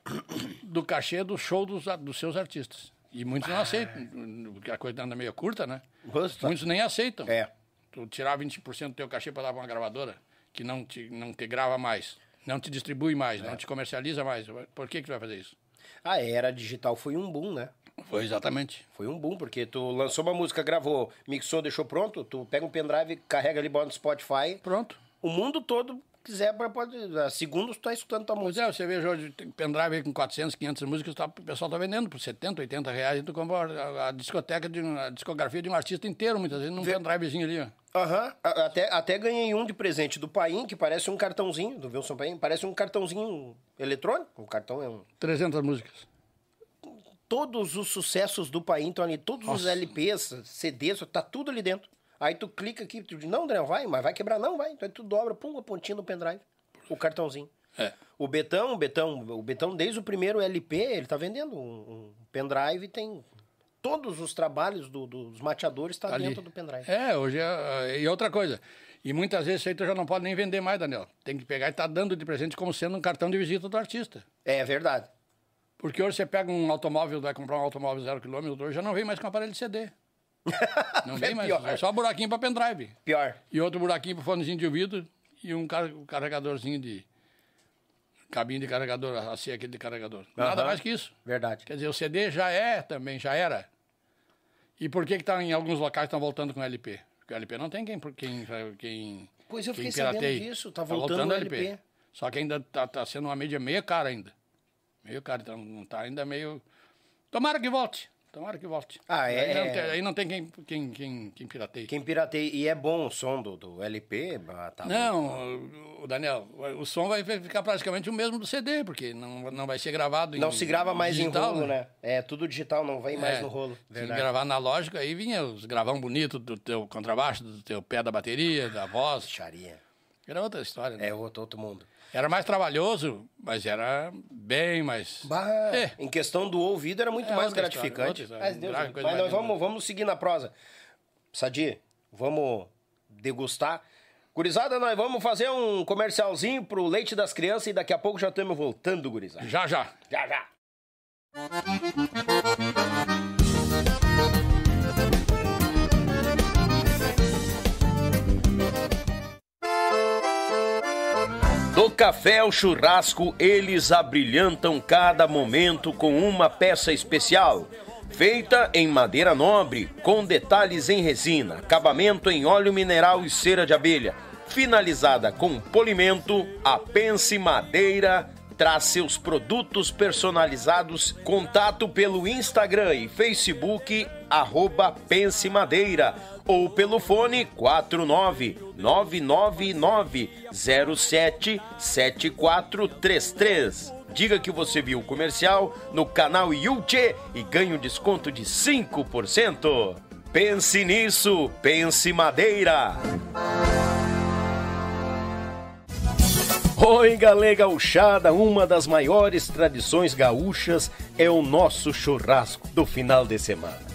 do cachê do show dos, dos seus artistas. E muitos não aceitam, porque a coisa anda meio curta, né? Gosto. Muitos nem aceitam. É. Tu tirar 20% do teu cachê para dar para uma gravadora que não te, não te grava mais, não te distribui mais, É. não te comercializa mais. Por que, que tu vai fazer isso? A era digital foi um boom, né? Foi exatamente. Foi um boom, porque tu lançou uma música, gravou, mixou, deixou pronto, tu pega um pendrive, carrega ali, bota no Spotify, Pronto. o mundo todo quiser, pode. A segunda tu tá escutando tua música. é, você vê hoje pendrive com 400, 500 músicas, tá, o pessoal tá vendendo por 70, 80 reais. E tu compra a, a discoteca, de, a discografia de um artista inteiro, muitas vezes, num pendrivezinho ali, ó. Aham. A- Até, até ganhei um de presente do Paim, que parece um cartãozinho, do Wilson Paim. Parece um cartãozinho eletrônico. O cartão é um. 300 músicas. Todos os sucessos do Paim estão ali, todos os Nossa. LPs, CDs, tá tudo ali dentro. Aí tu clica aqui, tu diz, não, André, vai, mas vai quebrar, não, vai. Então tu dobra, pum, a pontinha do pendrive, o cartãozinho. É. O Betão, o Betão, o Betão, desde o primeiro LP, ele tá vendendo um, um pendrive, tem todos os trabalhos do- dos mateadores tá ali. dentro do pendrive. É, hoje é. E outra coisa. E muitas vezes isso aí tu já não pode nem vender mais, Daniel. Tem que pegar e tá dando de presente como sendo um cartão de visita do artista. É, verdade. Porque hoje você pega um automóvel, vai comprar um automóvel zero quilômetro, hoje já não vem mais com aparelho de CD. Não vem mais, pior. é só buraquinho para pendrive. Pior. E outro buraquinho para fonezinho de ouvido e um car- carregadorzinho de. cabine de carregador, assim, aquele de carregador. Nada Aham. mais que isso. Verdade. Quer dizer, o CD já é também, já era. E por que que tá em alguns locais estão voltando com LP? Porque o LP não tem quem, quem, quem Pois eu quem fiquei sabendo pirateie. disso, tá voltando o LP. Só que ainda tá, tá sendo uma mídia meio cara ainda. Meio cara, então não tá ainda meio... Tomara que volte, tomara que volte. Ah, é- Aí não é. tem, aí não tem quem, quem, quem, quem pirateie. Quem pirateia, e é bom o som do, do LP, bah, tá Não, o- Daniel, o som vai ficar praticamente o mesmo do CD, porque não, não vai ser gravado em Não se grava mais digital, em rolo, né? É tudo digital, não vem mais É, no rolo. Se gravar analógico, aí vinha os gravão bonito do teu contrabaixo, do teu pé da bateria, da voz. Charia. Era outra história, né? É outro, outro mundo. Era mais trabalhoso, mas era bem mais. Bah, É. Em questão do ouvido era muito É, mais gratificante. história, Mas. Deus, mas nós mais vamos, vamos seguir na prosa. Sadi, vamos degustar. Gurizada, nós vamos fazer um comercialzinho pro leite das crianças e daqui a pouco já estamos voltando, gurizada. Já, já. Já, já. Café ao churrasco, eles abrilhantam cada momento com uma peça especial. Feita em madeira nobre, com detalhes em resina, acabamento em óleo mineral e cera de abelha. Finalizada com polimento, a Pense Madeira traz seus produtos personalizados. Contato pelo Instagram e Facebook, arroba Pense Madeira, ou pelo fone 49999077433. Diga que você viu o comercial no canal Yuchê e ganhe um desconto de 5%. Pense nisso, pense Madeira. Oi, galera gauchada, uma das maiores tradições gaúchas é o nosso churrasco do final de semana.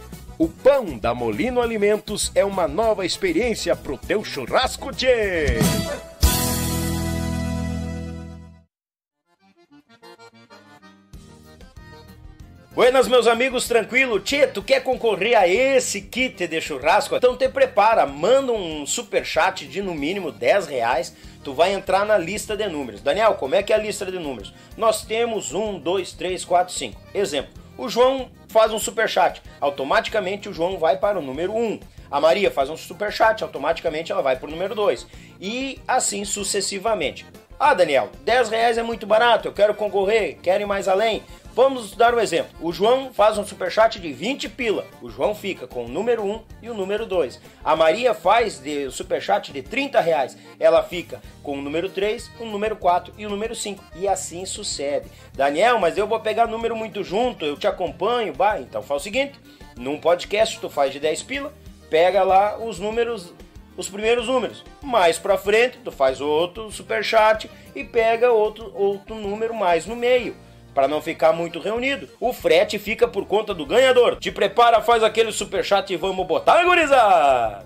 O pão da Molino Alimentos é uma nova experiência pro teu churrasco, tchê! Buenas, meus amigos, tranquilo? Tchê, tu quer concorrer a esse kit de churrasco? Então te prepara, manda um super chat de no mínimo 10 reais, tu vai entrar na lista de números. Daniel, como é que é a lista de números? Nós temos 1, 2, 3, 4, 5. Exemplo, o João faz um super chat, automaticamente o João vai para o número 1. A Maria faz um super chat, automaticamente ela vai para o número 2. E assim sucessivamente. Ah, Daniel, 10 reais é muito barato, eu quero concorrer, quero ir mais além. Vamos dar um exemplo. O João faz um superchat de 20 pila. O João fica com o número 1 e o número 2. A Maria faz de superchat de 30 reais. Ela fica com o número 3, o número 4 e o número 5. E assim sucede. Daniel, mas eu vou pegar número muito junto, eu te acompanho. Bah, então faz o seguinte: num podcast tu faz de 10 pila, pega lá os números os primeiros números. Mais pra frente, tu faz outro superchat e pega outro, outro número mais no meio. Para não ficar muito reunido. O frete fica por conta do ganhador. Te prepara, faz aquele superchat e vamos botar, gurizada!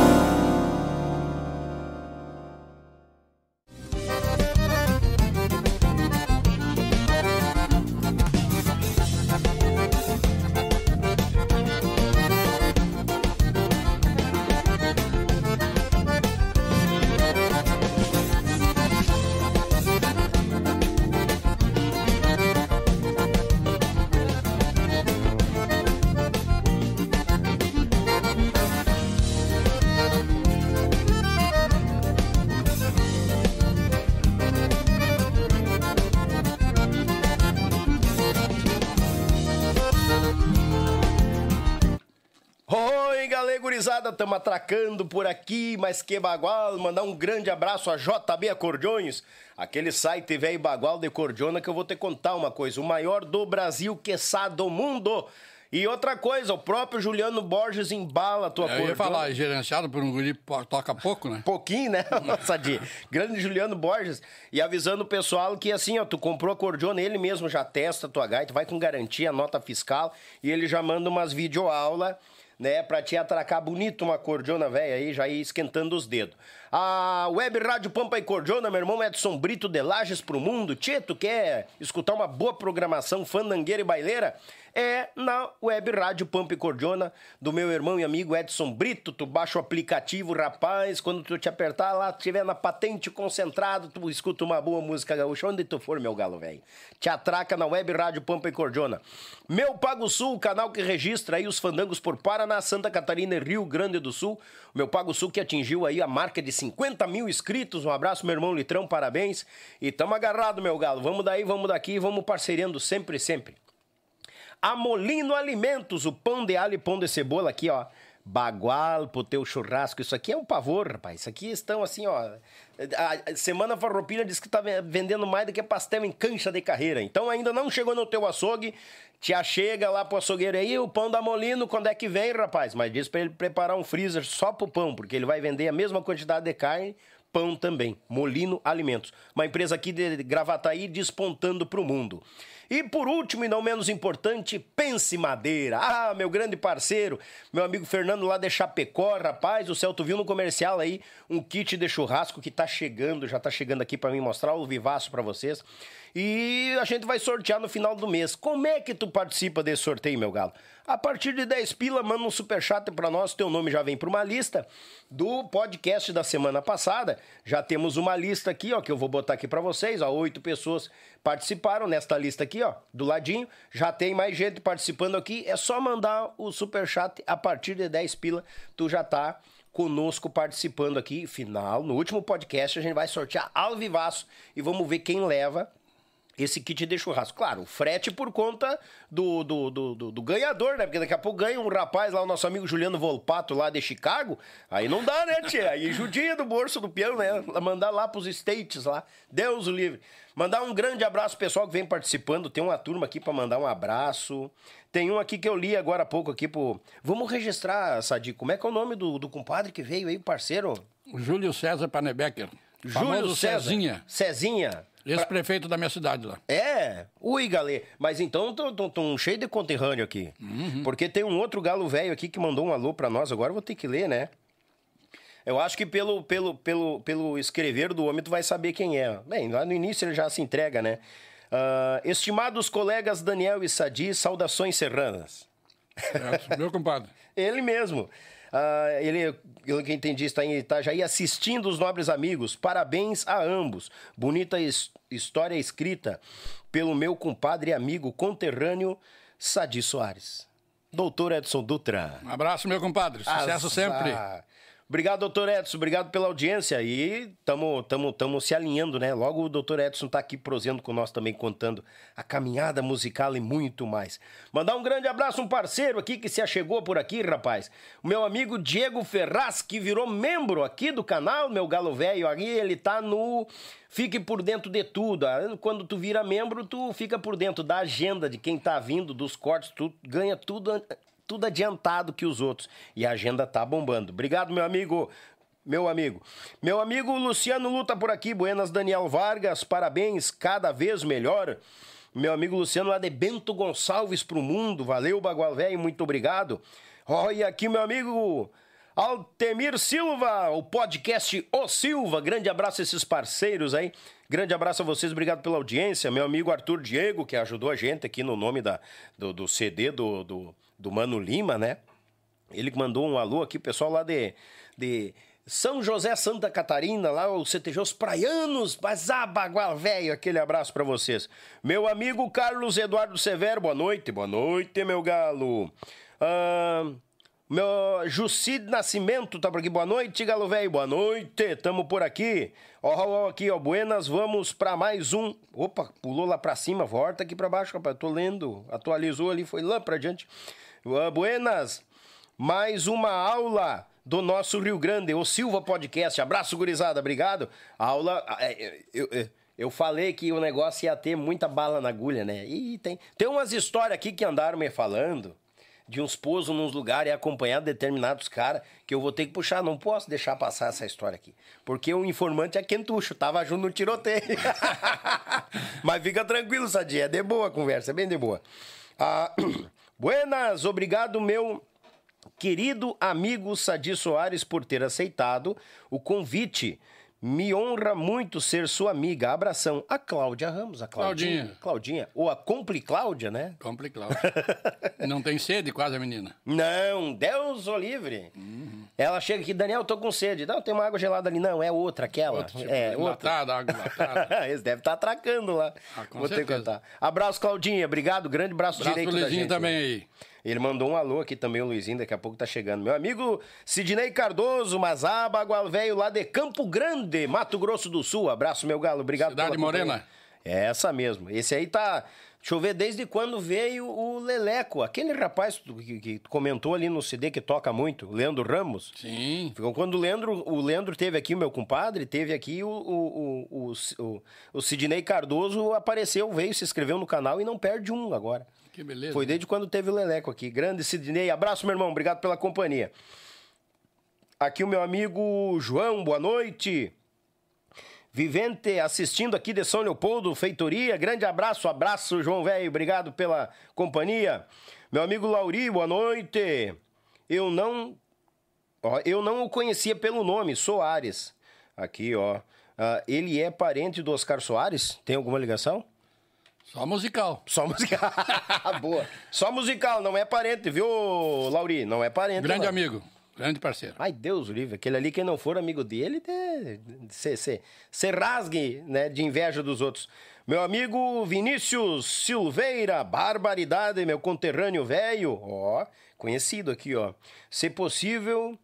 Tamo atracando por aqui, mas que bagual, mandar um grande abraço a JB Acordeões, aquele site velho bagual de cordiona que eu vou te contar uma coisa, o maior do Brasil, quiçá do mundo. E outra coisa, o próprio Juliano Borges embala a tua Eu ia falar, é gerenciado por um guri que toca pouco, né? Pouquinho, né, Sadi? Grande Juliano Borges. E avisando o pessoal que assim, ó, tu comprou a cordiona, ele mesmo já testa a tua gaita, vai com garantia, nota fiscal, e ele já manda umas videoaula, né, pra te atracar bonito uma cordiona velha aí, já ir esquentando os dedos. A Web Rádio Pampa e Cordiona, meu irmão Edson Brito de Lages pro Mundo. Tu quer escutar uma boa programação fandangueira e baileira? É na Web Rádio Pampa e Cordiona, do meu irmão e amigo Edson Brito. Tu baixa o aplicativo, rapaz, quando tu te apertar lá, tiver na patente concentrado, tu escuta uma boa música gaúcha, onde tu for, meu galo velho. Te atraca na Web Rádio Pampa e Cordiona. Meu Pago Sul, canal que registra aí os fandangos por Paraná, Santa Catarina e Rio Grande do Sul. Meu Pago Sul que atingiu aí a marca de 50 mil inscritos. Um abraço, meu irmão Litrão, parabéns. E tamo agarrado, meu galo. Vamos daí, vamos daqui, vamos parceirando sempre, sempre. Amolino Alimentos, o pão de alho e pão de cebola aqui, ó. Bagual pro teu churrasco. Isso aqui é um pavor, rapaz. Isso aqui estão assim, ó. A Semana Farroupilha diz que tá ve- vendendo mais do que pastel em cancha de carreira. Então ainda não chegou no teu açougue. Te achega lá pro açougueiro aí, o pão da Molino, quando é que vem, rapaz? Mas diz pra ele preparar um freezer só pro pão, porque ele vai vender a mesma quantidade de carne, pão também. Molino Alimentos. Uma empresa aqui de Gravataí despontando pro mundo. E por último e não menos importante, Pense Madeira. Ah, meu grande parceiro, meu amigo Fernando lá de Chapecó, rapaz, o tu viu no comercial aí um kit de churrasco que tá chegando, já tá chegando aqui pra mim mostrar o vivaço pra vocês. E a gente vai sortear no final do mês. Como é que tu participa desse sorteio, meu galo? A partir de 10 pila, manda um superchat pra nós, teu nome já vem pra uma lista do podcast da semana passada. Já temos uma lista aqui, ó, que eu vou botar aqui pra vocês, ó, oito pessoas participaram nesta lista aqui, ó, do ladinho. Já tem mais gente participando aqui, é só mandar o superchat a partir de 10 pila, tu já tá conosco participando aqui. Final, no último podcast a gente vai sortear ao vivaço e vamos ver quem leva esse kit de churrasco. Claro, o frete por conta do, do, do, do- do ganhador, né? Porque daqui a pouco ganha um rapaz lá, o nosso amigo Juliano Volpato, lá de Chicago. Aí não dá, né, tia? Aí judia do bolso do peão, né? Mandar lá pros States lá. Deus o livre. Mandar um grande abraço pro pessoal que vem participando. Tem uma turma aqui pra mandar um abraço. Tem um aqui que eu li agora há pouco aqui pro... Vamos registrar, Sadi, como é que é o nome do, do compadre que veio aí, parceiro? Júlio César Panebecker. Júlio César. Cezinha. Cezinha. Ex-prefeito da minha cidade lá. É, ui, galê. Mas então estão cheio de conterrâneo aqui. Porque tem um outro galo velho aqui que mandou um alô pra nós, agora eu vou ter que ler, né? Eu acho que pelo, pelo, pelo, pelo escrever do homem tu vai saber quem é. Bem, lá no início ele já se entrega, né? Ah, estimados colegas Daniel e Sadi, saudações serranas. certo? Meu compadre. Ele mesmo. Ah, ele, pelo que entendi, está em Itajaí assistindo os nobres amigos. Parabéns a ambos. Bonita his- história escrita pelo meu compadre e amigo conterrâneo Sadi Soares. Doutor Edson Dutra. Um abraço, meu compadre. Sucesso Azar. sempre. Obrigado, doutor Edson. Obrigado pela audiência. E estamos tamo, tamo se alinhando, né? Logo o doutor Edson está aqui prosendo com nós também, contando a caminhada musical e muito mais. Mandar um grande abraço, um parceiro aqui que se achegou por aqui, rapaz. O meu amigo Diego Ferraz, que virou membro aqui do canal, meu galo velho. Aí ele tá no fique por dentro de tudo. Ah, quando tu vira membro, tu fica por dentro da agenda de quem tá vindo, dos cortes, tu ganha tudo tudo adiantado que os outros. E a agenda tá bombando. Obrigado, meu amigo. Meu amigo. Meu amigo Luciano Luta por aqui. Buenas, Daniel Vargas. Parabéns, cada vez melhor. Meu amigo Luciano lá de Bento Gonçalves pro mundo. Valeu, Bagual Velho. Muito obrigado. Olha aqui, meu amigo. Altemir Silva, o podcast O Silva. Grande abraço a esses parceiros aí. Grande abraço a vocês, obrigado pela audiência. Meu amigo Arthur Diego, que ajudou a gente aqui no nome da, do, do CD do, do, do Mano Lima, né? Ele mandou um alô aqui, pessoal lá de, de São José Santa Catarina, lá o CTG Os Praianos, Bazabagual velho, aquele abraço para vocês. Meu amigo Carlos Eduardo Severo, boa noite, boa noite, meu galo. Ah, meu Jucid Nascimento tá por aqui, boa noite, galo velho, boa noite, tamo por aqui. Ó, ó, ó, aqui, ó, buenas, vamos para mais um. Opa, pulou lá para cima, volta aqui para baixo, rapaz, tô lendo, atualizou ali, foi lá para diante. Buenas, mais uma aula do nosso Rio Grande, o Silva Podcast. Abraço, gurizada, obrigado. Aula. É, é, eu, eu, eu, falei que o negócio ia ter muita bala na agulha, né? E tem, tem umas histórias aqui que andaram me falando de uns pousos nos lugares e acompanhar determinados caras que eu vou ter que puxar. Não posso deixar passar essa história aqui. Porque o informante é quentucho, tava junto no tiroteio. Mas fica tranquilo, Sadia, é de boa a conversa, é bem de boa. Ah. Buenas, obrigado, meu querido amigo Sadi Soares, por ter aceitado o convite. Me honra muito ser sua amiga. Abração. A Cláudia Ramos, a Claudinha. Claudinha. Claudinha. Ou a Compli Cláudia, né? Compli Cláudia. Não tem sede quase a menina. Não, Deus o livre. Uhum. Ela chega aqui, Daniel, tô com sede. Não, tem uma água gelada ali. Não, é outra, aquela. Outro tipo, é, latada, água latada. Eles devem estar tá atracando lá. Ah, com Vou certeza. ter que contar. Abraço, Claudinha. Obrigado. Grande braço, braço direito da gente. também aí. Ele mandou um alô aqui também, o Luizinho, daqui a pouco tá chegando. Meu amigo Sidney Cardoso, Mazaba, Velho, lá de Campo Grande, Mato Grosso do Sul. Abraço, meu galo. Obrigado Cidade Morena. É essa mesmo. Esse aí tá. Deixa eu ver desde quando veio o Leleco, aquele rapaz que, que comentou ali no CD que toca muito, o Leandro Ramos. Sim. Quando o Leandro, o Leandro teve aqui, o meu compadre, teve aqui o, o, o, o, o Sidney Cardoso apareceu, veio, se inscreveu no canal e não perde um agora. Que beleza. Foi desde quando teve o Leleco aqui. Grande Sidney. Abraço, meu irmão. Obrigado pela companhia. Aqui o meu amigo João, boa noite. Vivente assistindo aqui de São Leopoldo, Feitoria. Grande abraço, abraço, João Velho. Obrigado pela companhia. Meu amigo Lauri, boa noite. Eu não. Ó, eu não o conhecia pelo nome, Soares. Aqui, ó. Uh, ele é parente do Oscar Soares? Tem alguma ligação? Só musical. Só musical. Boa. Só musical, não é parente, viu, Lauri? Não é parente. Grande não. amigo. Grande parceiro. Ai, Deus livre. Aquele ali, quem não for amigo dele, se rasgue né, de inveja dos outros. Meu amigo Vinícius Silveira, barbaridade, meu conterrâneo velho. Ó, conhecido aqui, ó. Se possível,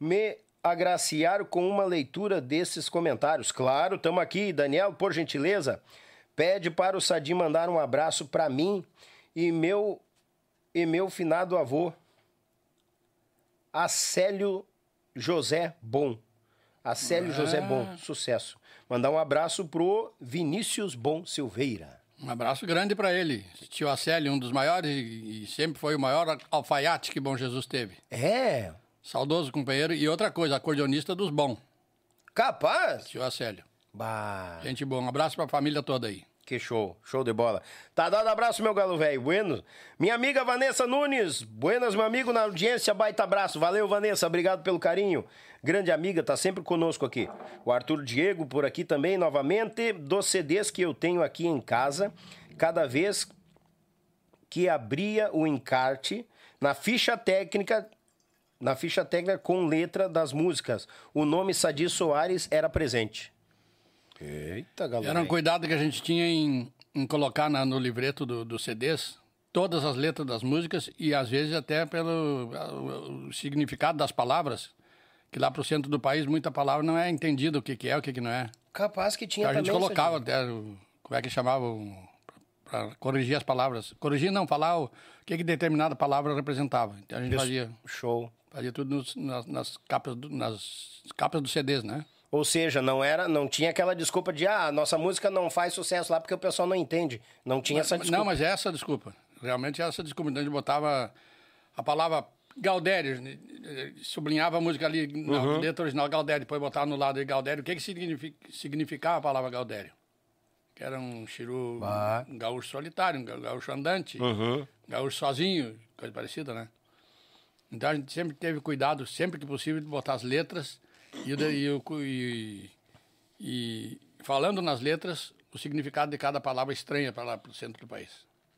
me agraciar com uma leitura desses comentários. Claro, estamos aqui. Daniel, por gentileza. Pede para o Sadi mandar um abraço para mim e meu e meu finado avô, Acélio José Bom. Acélio ah. José Bom, sucesso. Mandar um abraço pro Vinícius Bom Silveira. Um abraço grande para ele. Tio Acélio, um dos maiores e sempre foi o maior alfaiate que Bom Jesus teve. É. Saudoso companheiro. E outra coisa, acordeonista dos bons. Capaz? Tio Acélio. Bah. Gente boa, um abraço pra família toda aí. Que show, show de bola. Tá dado abraço, meu galo velho. Bueno. Minha amiga Vanessa Nunes. Buenas, meu amigo, na audiência, baita abraço. Valeu, Vanessa, obrigado pelo carinho. Grande amiga, tá sempre conosco aqui. O Arthur Diego por aqui também, novamente. Dos CDs que eu tenho aqui em casa, cada vez que abria o encarte, na ficha técnica na ficha técnica com letra das músicas. O nome Sadi Soares era presente. Eita, galera. Era um cuidado que a gente tinha em, em colocar na, no livreto dos do CDs todas as letras das músicas e às vezes até pelo o significado das palavras que lá pro centro do país muita palavra não é entendida o que, que é, o que, que não é. Capaz que tinha Então, a gente colocava até, o- como é que chamava, para corrigir as palavras. Corrigir não, falar o que, que determinada palavra representava. Então a gente Isso. fazia, Show. fazia tudo nos- nas, nas capas do, nas capas dos CDs, né? Ou seja, não era, não tinha aquela desculpa de ah, nossa música não faz sucesso lá porque o pessoal não entende. Não tinha essa desculpa. Não, mas é essa desculpa. Realmente é essa desculpa. Então a gente botava a palavra Gaudério, né, sublinhava a música ali na Uhum. letra original Gaudério, depois botava no lado de Gaudério. O que, que significa, significava a palavra Gaudério? Que era um chiru, Ah. um gaúcho solitário, um ga- gaúcho andante, Uhum. gaúcho sozinho, coisa parecida, né? Então a gente sempre teve cuidado, sempre que possível, de botar as letras e, e, e- falando nas letras o significado de cada palavra estranha para lá para o centro do país.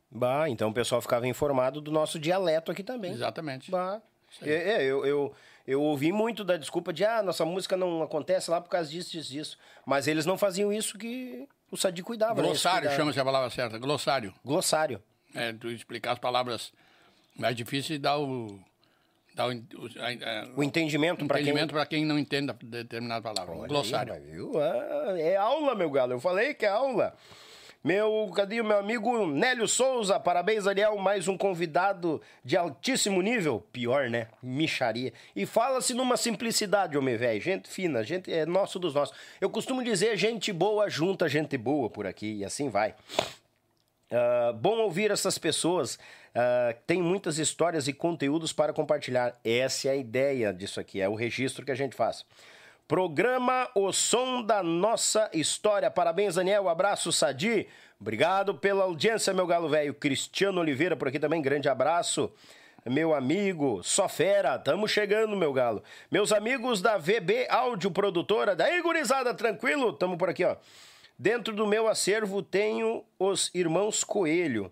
Bah, então o pessoal ficava informado do nosso dialeto aqui também. Exatamente. Bah. É, é, eu, eu, eu ouvi muito da desculpa de ah, nossa música não acontece lá por causa disso, disso, disso. Mas eles não faziam isso que o Sadi cuidava. né? Glossário cuidavam. chama-se a palavra certa, glossário. Glossário. É, tu explicar as palavras mais difíceis e dar o, o, o, O entendimento para quem quem não entende determinada palavra. Olha glossário. aí, viu? Ah, é aula, meu galo. Eu falei que é aula. Meu, cadê o meu amigo Nélio Souza? Parabéns, Daniel. Mais um convidado de altíssimo nível. Pior, né? Micharia. E fala-se numa simplicidade, homem velho. Gente fina, gente é nosso dos nossos. Eu costumo dizer gente boa junta gente boa por aqui e assim vai. Ah, bom ouvir essas pessoas. ah, tem muitas histórias e conteúdos para compartilhar. Essa é a ideia disso aqui, é o registro que a gente faz. Programa O Som da Nossa História. Parabéns, Daniel. Abraço, Sadi. Obrigado pela audiência, meu galo velho. Cristiano Oliveira por aqui também. Grande abraço. Meu amigo, só fera, tamo chegando, meu galo. Meus amigos da VB Áudio Produtora, daí, gurizada, tranquilo? Tamo por aqui, ó. Dentro do meu acervo tenho os Irmãos Coelho.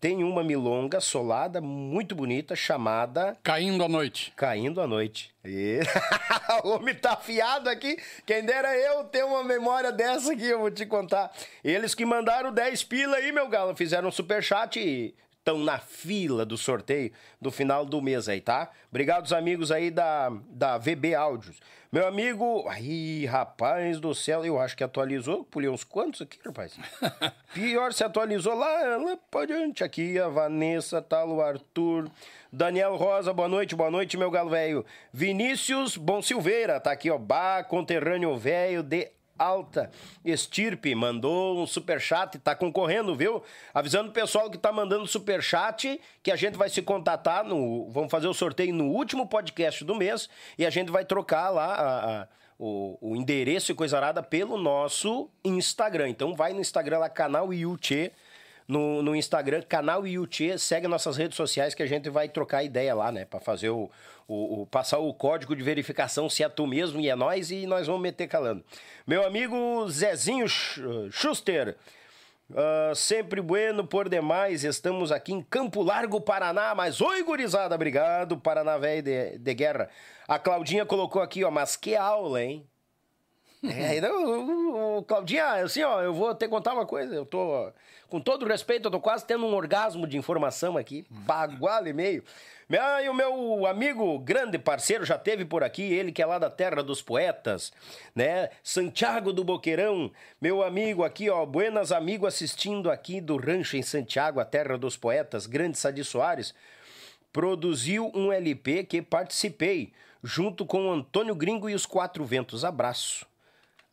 Tem uma milonga solada muito bonita chamada Caindo à noite. Caindo à Noite. E... o homem tá afiado aqui. Quem dera eu ter uma memória dessa aqui, eu vou te contar. Eles que mandaram 10 pila aí, meu galo, fizeram um superchat e estão na fila do sorteio do final do mês aí, tá? Obrigado os amigos aí da, da VB Áudios. Meu amigo... Aí, rapaz do céu, eu acho que atualizou. Pulei uns quantos aqui, rapaz? Pior, se atualizou lá, lá pra diante. Aqui a Vanessa, tá, o Arthur... Daniel Rosa, boa noite, boa noite, meu galo velho. Vinícius Bom Silveira, tá aqui, ó. Bah, conterrâneo velho de alta estirpe, mandou um superchat, tá concorrendo, viu? Avisando o pessoal que tá mandando superchat que a gente vai se contatar no. Vamos fazer o sorteio no último podcast do mês e a gente vai trocar lá a- a- o, o endereço e coisa arada pelo nosso Instagram. Então vai no Instagram lá, canal Yuchê no, no Instagram, canal Yuchê, segue nossas redes sociais que a gente vai trocar ideia lá, né? Pra fazer o, o, o- passar o código de verificação se é tu mesmo e é nós e nós vamos meter calando. Meu amigo Zezinho Sch- Schuster, ah, sempre bueno por demais, estamos aqui em Campo Largo, Paraná, mas oi gurizada, obrigado, Paraná velho de, de guerra. A Claudinha colocou aqui, ó, mas que aula, hein? É, então, o- o- Claudinha, assim, ó, eu vou que contar uma coisa. Eu tô, com todo respeito, eu tô quase tendo um orgasmo de informação aqui. Bagual e meio. Ah, e o meu amigo, grande parceiro, já teve por aqui, ele que é lá da terra dos poetas, né? Santiago do Boqueirão, meu amigo aqui, ó, buenas amigo assistindo aqui do rancho em Santiago, a terra dos poetas, grande Sadi Soares produziu um LP que participei, junto com Antônio Gringo e os Quatro Ventos. Abraço.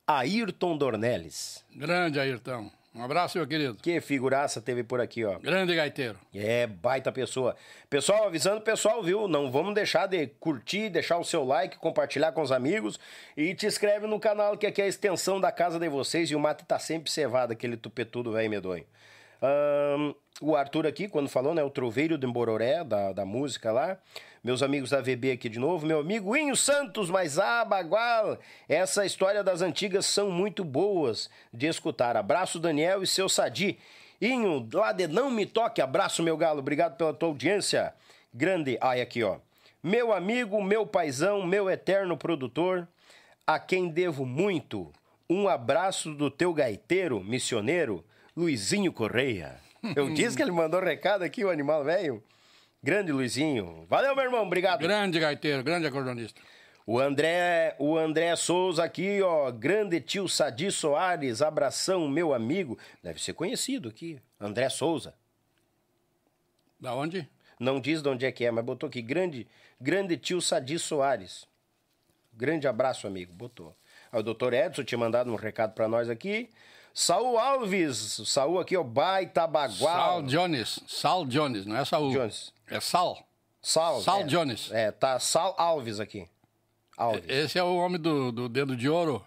Ayrton Dornelles. Grande Ayrton. Um abraço, meu querido. Que figuraça teve por aqui, ó. Grande gaiteiro. É, baita pessoa. Pessoal, avisando o pessoal, viu? Não vamos deixar de curtir, deixar o seu like, compartilhar com os amigos e te inscreve no canal que aqui é a extensão da casa de vocês e o mate tá sempre cevado, aquele tupetudo velho medonho. Ahn, o Arthur aqui, quando falou, né? O Troveiro de Bororé, da, da música lá. Meus amigos da VB aqui de novo. Meu amigo Inho Santos, mas ah, bagual. Essa história das antigas são muito boas de escutar. Abraço, Daniel e seu Sadi. Inho, lá de Não Me Toque. Abraço, meu galo. Obrigado pela tua audiência. Grande. Ai, aqui, ó. Meu amigo, meu paizão, meu eterno produtor, a quem devo muito. Um abraço do teu gaiteiro, missioneiro, Luizinho Correia. Eu disse que ele mandou recado aqui, o animal velho. Grande Luizinho. Valeu, meu irmão. Obrigado. Grande gaiteiro, grande acordeonista. O André, o André Souza aqui, ó, grande tio Sadi Soares, abração, meu amigo. Deve ser conhecido aqui, André Souza. Da onde? Não diz de onde é que é, mas botou aqui, grande, grande tio Sadi Soares. Grande abraço, amigo, botou. O doutor Edson tinha mandado um recado para nós aqui. Saul Alves, Saul aqui, ó, baita bagual. Sal Jones, Sal Jones, não é Saul. Jones. É Sal. Sal. Sal é, Jones. É, tá Sal Alves aqui. Alves. Esse é o homem do, do dedo de ouro,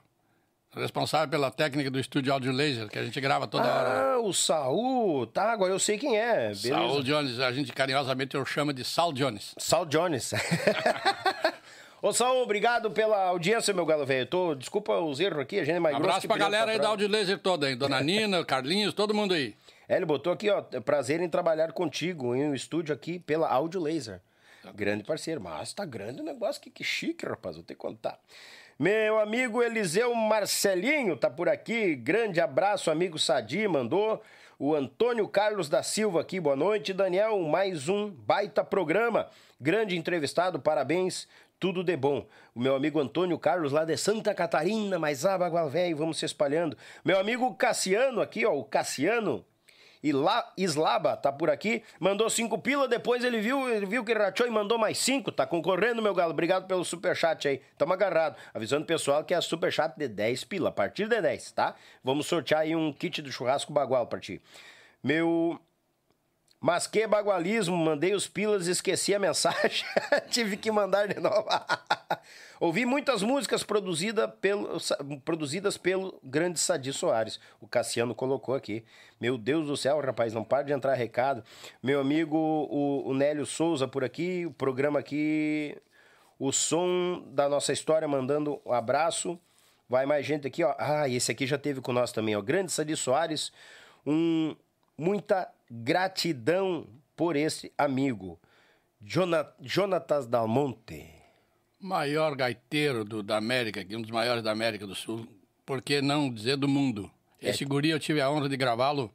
responsável pela técnica do estúdio áudio laser, que a gente grava toda hora. Ah, o Saul. Tá, agora eu sei quem é. Beleza. Saul Jones, a gente carinhosamente eu chamo de Sal Jones. Sal Jones. Ô, Saul, obrigado pela audiência, meu galo velho. Tô, desculpa os erros aqui, a gente é mais Abraço pra galera aí da áudio laser toda, hein? Dona Nina, Carlinhos, todo mundo aí. É, ele botou aqui, ó, prazer em trabalhar contigo em um estúdio aqui pela Audio Laser. Grande parceiro. Mas tá grande o negócio, que, que chique, rapaz, vou ter que contar. Meu amigo Eliseu Marcelinho tá por aqui. Grande abraço, amigo Sadi, mandou. O Antônio Carlos da Silva aqui, boa noite, Daniel. Mais um baita programa. Grande entrevistado, parabéns. Tudo de bom. O meu amigo Antônio Carlos, lá de Santa Catarina, mais Abagual Velho, vamos se espalhando. Meu amigo Cassiano aqui, ó, o Cassiano. E lá, Islaba tá por aqui, mandou cinco pila, depois ele viu, ele viu que rachou e mandou mais cinco, tá concorrendo, meu galo, obrigado pelo superchat aí, tamo agarrado, avisando o pessoal que é superchat de 10 pila, a partir de 10, tá? Vamos sortear aí um kit do churrasco bagual pra ti. Meu... Mas que bagualismo, mandei os pilas e esqueci a mensagem, tive que mandar de novo. Ouvi muitas músicas produzida pelo, produzidas pelo grande Sadi Soares. O Cassiano colocou aqui. Meu Deus do céu, rapaz, não para de entrar recado. Meu amigo, o, o Nélio Souza por aqui, o programa aqui, o som da nossa história, mandando um abraço. Vai mais gente aqui, ó. Ah, esse aqui já teve com nós também, ó. Grande Sadi Soares, um, muita gratidão por esse amigo. Jona, Jonatas Dalmonte. Maior gaiteiro do- da América, um dos maiores da América do Sul, por que não dizer do mundo? Esse guri eu tive a honra de gravá-lo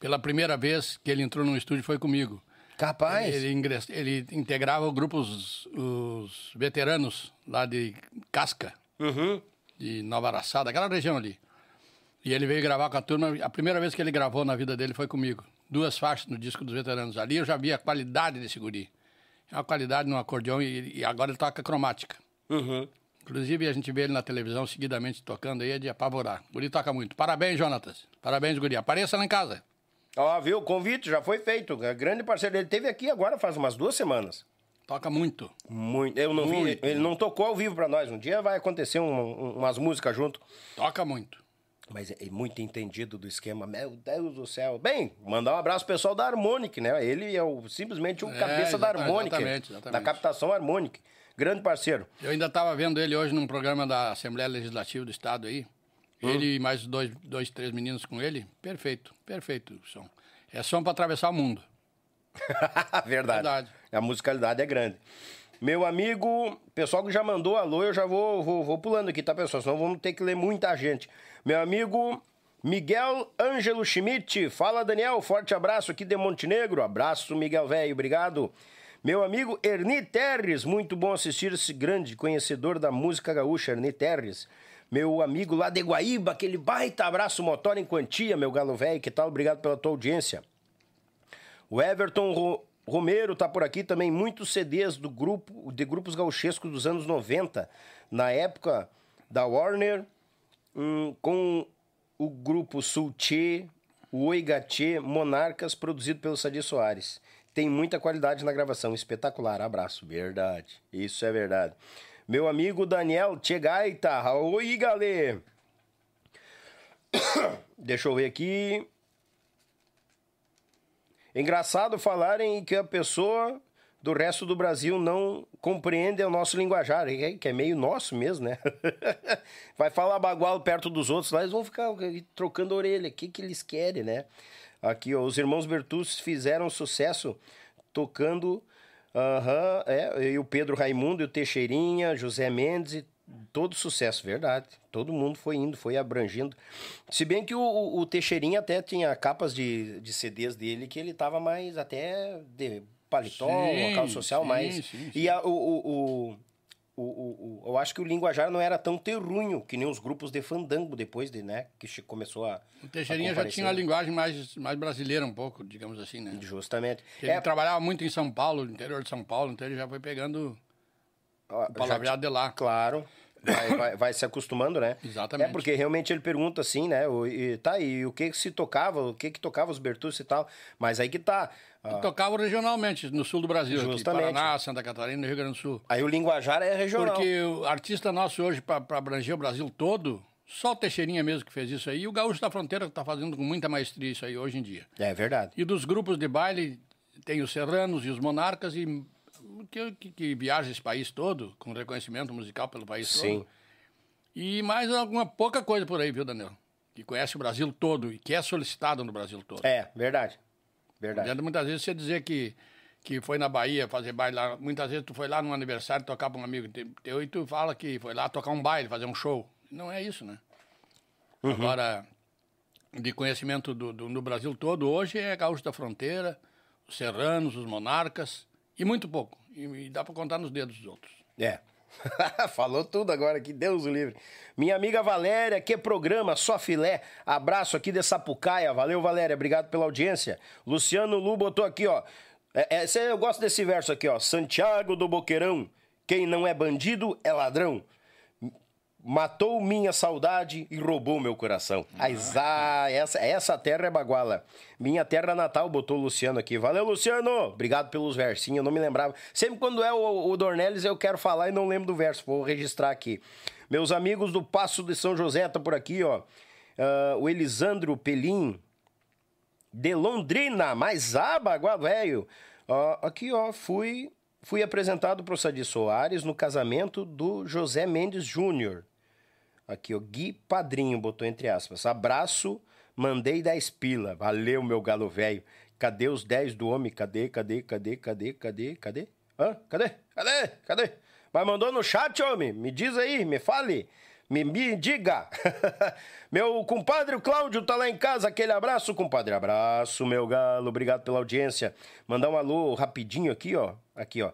pela primeira vez que ele entrou no estúdio foi comigo. Capaz. Ele, ingress... ele integrava o grupo os, os veteranos lá de Casca, Uhum. de Nova Araçada, aquela região ali. E ele veio gravar com a turma. A primeira vez que ele gravou na vida dele foi comigo. Duas faixas no disco dos veteranos. Ali eu já vi a qualidade desse guri. É uma qualidade no acordeão e, e agora ele toca cromática. Uhum. Inclusive a gente vê ele na televisão seguidamente tocando aí, é de apavorar. O guri toca muito. Parabéns, Jonatas. Parabéns, guri. Apareça lá em casa. Ó, viu? O convite já foi feito. É grande parceiro dele. Teve aqui agora faz umas duas semanas. Toca muito. Muito. Eu não vi. Muito. Ele não tocou ao vivo pra nós. Um dia vai acontecer um- um- umas músicas junto. Toca muito. Mas é muito entendido do esquema. Meu Deus do céu. Bem, mandar um abraço pessoal da Harmonic, né? Ele é o, simplesmente o É, cabeça da Harmonic. Da captação Harmonic. Grande parceiro. Eu ainda estava vendo ele hoje num programa da Assembleia Legislativa do Estado aí. Ele e mais dois, dois, três meninos com ele. Perfeito, perfeito o som. É som para atravessar o mundo. Verdade. Verdade. A musicalidade é grande. Meu amigo, pessoal que já mandou alô, eu já vou, vou, vou pulando aqui, tá, pessoal? Senão vamos ter que ler muita gente. Meu amigo Miguel Ângelo Schmidt. Fala, Daniel. Forte abraço aqui de Montenegro. Abraço, Miguel Velho. Obrigado. Meu amigo Erni Terres. Muito bom assistir esse grande conhecedor da música gaúcha, Erni Terres. Meu amigo lá de Guaíba, aquele baita abraço motor em quantia, meu galo velho. Que tal? Obrigado pela tua audiência. O Everton Ro- Romero tá por aqui também, muitos CDs do grupo, de grupos gauchescos dos anos 90, na época da Warner, hum, com o grupo Sultê, o Oigatê, Monarcas, produzido pelo Sadi Soares. Tem muita qualidade na gravação, espetacular. Abraço. Verdade. Isso é verdade. Meu amigo Daniel Tchegaita. Oi, galê. Deixa eu ver aqui. Engraçado falarem que a pessoa do resto do Brasil não compreende o nosso linguajar, que é meio nosso mesmo, né? Vai falar bagual perto dos outros lá, eles vão ficar trocando orelha. O que, que eles querem, né? Aqui, ó, os irmãos Bertus fizeram sucesso tocando. Aham, é, e o Pedro Raimundo, e o Teixeirinha, José Mendes, todo sucesso, verdade. Todo mundo foi indo, foi abrangindo. Se bem que o, o, o Teixeirinha até tinha capas de, de CDs dele que ele tava mais até de paletó, Sim, local social sim, mais. sim, sim. E a- o, o, o, o, o, o- eu acho que o linguajar não era tão terrunho que nem os grupos de fandango depois de, né, que começou a O Teixeirinha a já tinha uma linguagem mais, mais brasileira um pouco, digamos assim, né? Justamente. Ele É, trabalhava muito em São Paulo, no interior de São Paulo, então ele já foi pegando ó, o palavreado de lá. Claro. Vai, vai, vai se acostumando, né? Exatamente. É porque realmente ele pergunta assim, né? O, e, tá, e o que que se tocava, o que que tocava os Bertucci e tal. Mas aí que tá. Ó, Tocava regionalmente, no sul do Brasil, aqui. Paraná, Santa Catarina e Rio Grande do Sul. aí o linguajar é regional. Porque o artista nosso hoje, para abranger o Brasil todo, só o Teixeirinha mesmo que fez isso aí, e o Gaúcho da Fronteira que está fazendo com muita maestria isso aí hoje em dia. É verdade. E dos grupos de baile, tem os Serranos e os Monarcas, e que, que, que viaja esse país todo, com reconhecimento musical pelo país Sim. todo. E mais alguma pouca coisa por aí, viu, Daniel? Que conhece o Brasil todo e que é solicitado no Brasil todo. É, verdade. Verdade. muitas vezes você dizer que, que foi na Bahia fazer baile lá. Muitas vezes tu foi lá num aniversário tocar para um amigo teu e tu fala que foi lá tocar um baile, fazer um show. Não é isso, né? Agora, de conhecimento do, do- no Brasil todo, hoje é Gaúcho da Fronteira, os Serranos, os Monarcas, e muito pouco. E, e dá para contar nos dedos dos outros. É. Falou tudo agora aqui, Deus o livre. Minha amiga Valéria, que programa, só filé. Abraço aqui de Sapucaia. Valeu, Valéria, obrigado pela audiência. Luciano Lu botou aqui, ó. É, é, eu gosto desse verso aqui, ó. Santiago do Boqueirão, quem não é bandido é ladrão. Matou minha saudade e roubou meu coração. Aizá, essa, essa terra é baguala. Minha terra natal, botou o Luciano aqui. Valeu, Luciano! Obrigado pelos versinhos, eu não me lembrava. Sempre quando é o, o Dornelles eu quero falar e não lembro do verso. Vou registrar aqui. Meus amigos do Passo de São José tá por aqui, ó. Ah, o Elisandro Pelim, de Londrina, mais aba, velho. Ó, aqui, ó, fui, fui apresentado pro Sadi Soares no casamento do José Mendes Júnior. Aqui, ó, Gui Padrinho, botou entre aspas. Abraço, mandei 10 pila. Valeu, meu galo velho. Cadê os 10 do homem? Cadê, cadê, cadê, cadê, cadê, cadê? Hã? Cadê? Cadê? Cadê? Mas mandou no chat, homem. Me diz aí, me fale. Me, me diga. meu compadre o Cláudio tá lá em casa. Aquele abraço, compadre. Abraço, meu galo. Obrigado pela audiência. Mandar um alô rapidinho aqui, ó. Aqui, ó.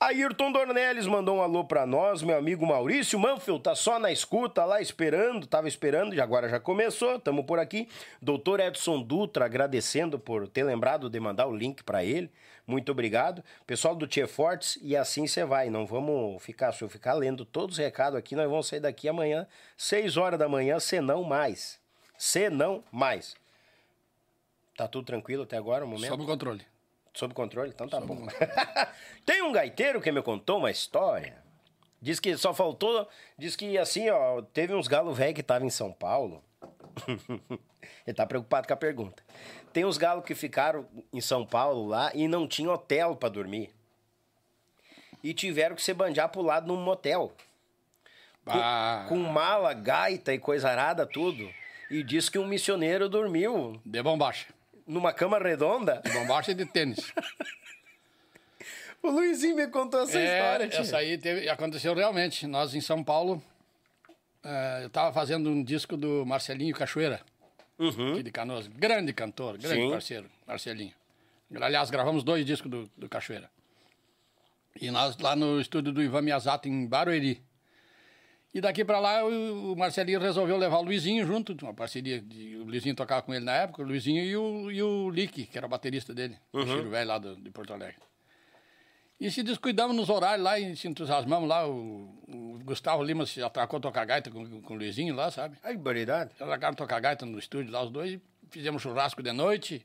Ayrton Dornelles mandou um alô pra nós, meu amigo Maurício Manfield, tá só na escuta lá esperando, tava esperando, e agora já começou, tamo por aqui. Doutor Edson Dutra agradecendo por ter lembrado de mandar o link pra ele, muito obrigado. Pessoal do Tia Fortes, e assim você vai, não vamos ficar, se eu ficar lendo todos os recados aqui, nós vamos sair daqui amanhã, 6 horas da manhã, se não mais. Se não mais. Tá tudo tranquilo até agora, o momento? Sob o controle. Sob controle? Então tá bom. Tem um gaiteiro que me contou uma história. Diz que só faltou. Diz que assim, ó, teve uns galos velho que tava em São Paulo. Ele tá preocupado com a pergunta. Tem uns galos que ficaram em São Paulo lá e não tinha hotel pra dormir. E tiveram que se banjar pro lado num motel. Ah, Com mala, gaita e coisa arada, tudo. E diz que um missioneiro dormiu de bombacha. Numa cama redonda. De bombacha de tênis. O Luizinho me contou essa É, história, tio. essa aí teve- aconteceu realmente. Nós em São Paulo, eh, eu estava fazendo um disco do Marcelinho Cachoeira, aqui de Canoas. Grande cantor, grande Uhum. Sim. parceiro, Marcelinho. Aliás, gravamos dois discos do, do Cachoeira. E nós lá no estúdio do Ivan Miyazato, em Barueri. E daqui para lá o, Marcelinho resolveu levar o Luizinho junto, uma parceria. De, o Luizinho tocava com ele na época, o Luizinho e o, e o Lick, que era baterista dele, o Chiro Velho lá do, de Porto Alegre. E se descuidamos nos horários lá e se entusiasmamos lá. O, o Gustavo Lima se atracou a tocar gaita com, com o Luizinho lá, sabe? Ai, que barbaridade. Atracaram tocar gaita no estúdio lá, os dois. e Fizemos churrasco de noite.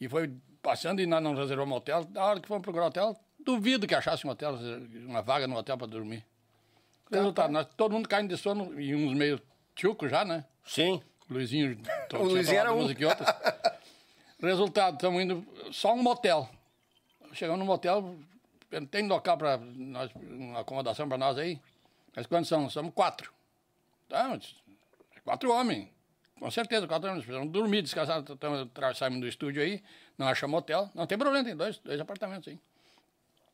E foi passando e nós não reservamos hotel. Na hora que fomos procurar hotel, duvido que achasse um hotel, uma vaga no hotel para dormir. Resultado, nós, todo mundo caindo de sono e uns meio tchuco já, né? Sim. O Luizinho, O Luizinho era um. música e outras. Resultado, estamos indo só um motel. Chegamos no motel, tem local para nós, uma acomodação para nós aí. Mas quantos são? Somos quatro. Tá, quatro homens. Com certeza, quatro homens. Precisamos dormir, descansar. Saímos do estúdio aí, não achamos hotel. Não tem problema, tem dois, dois apartamentos aí.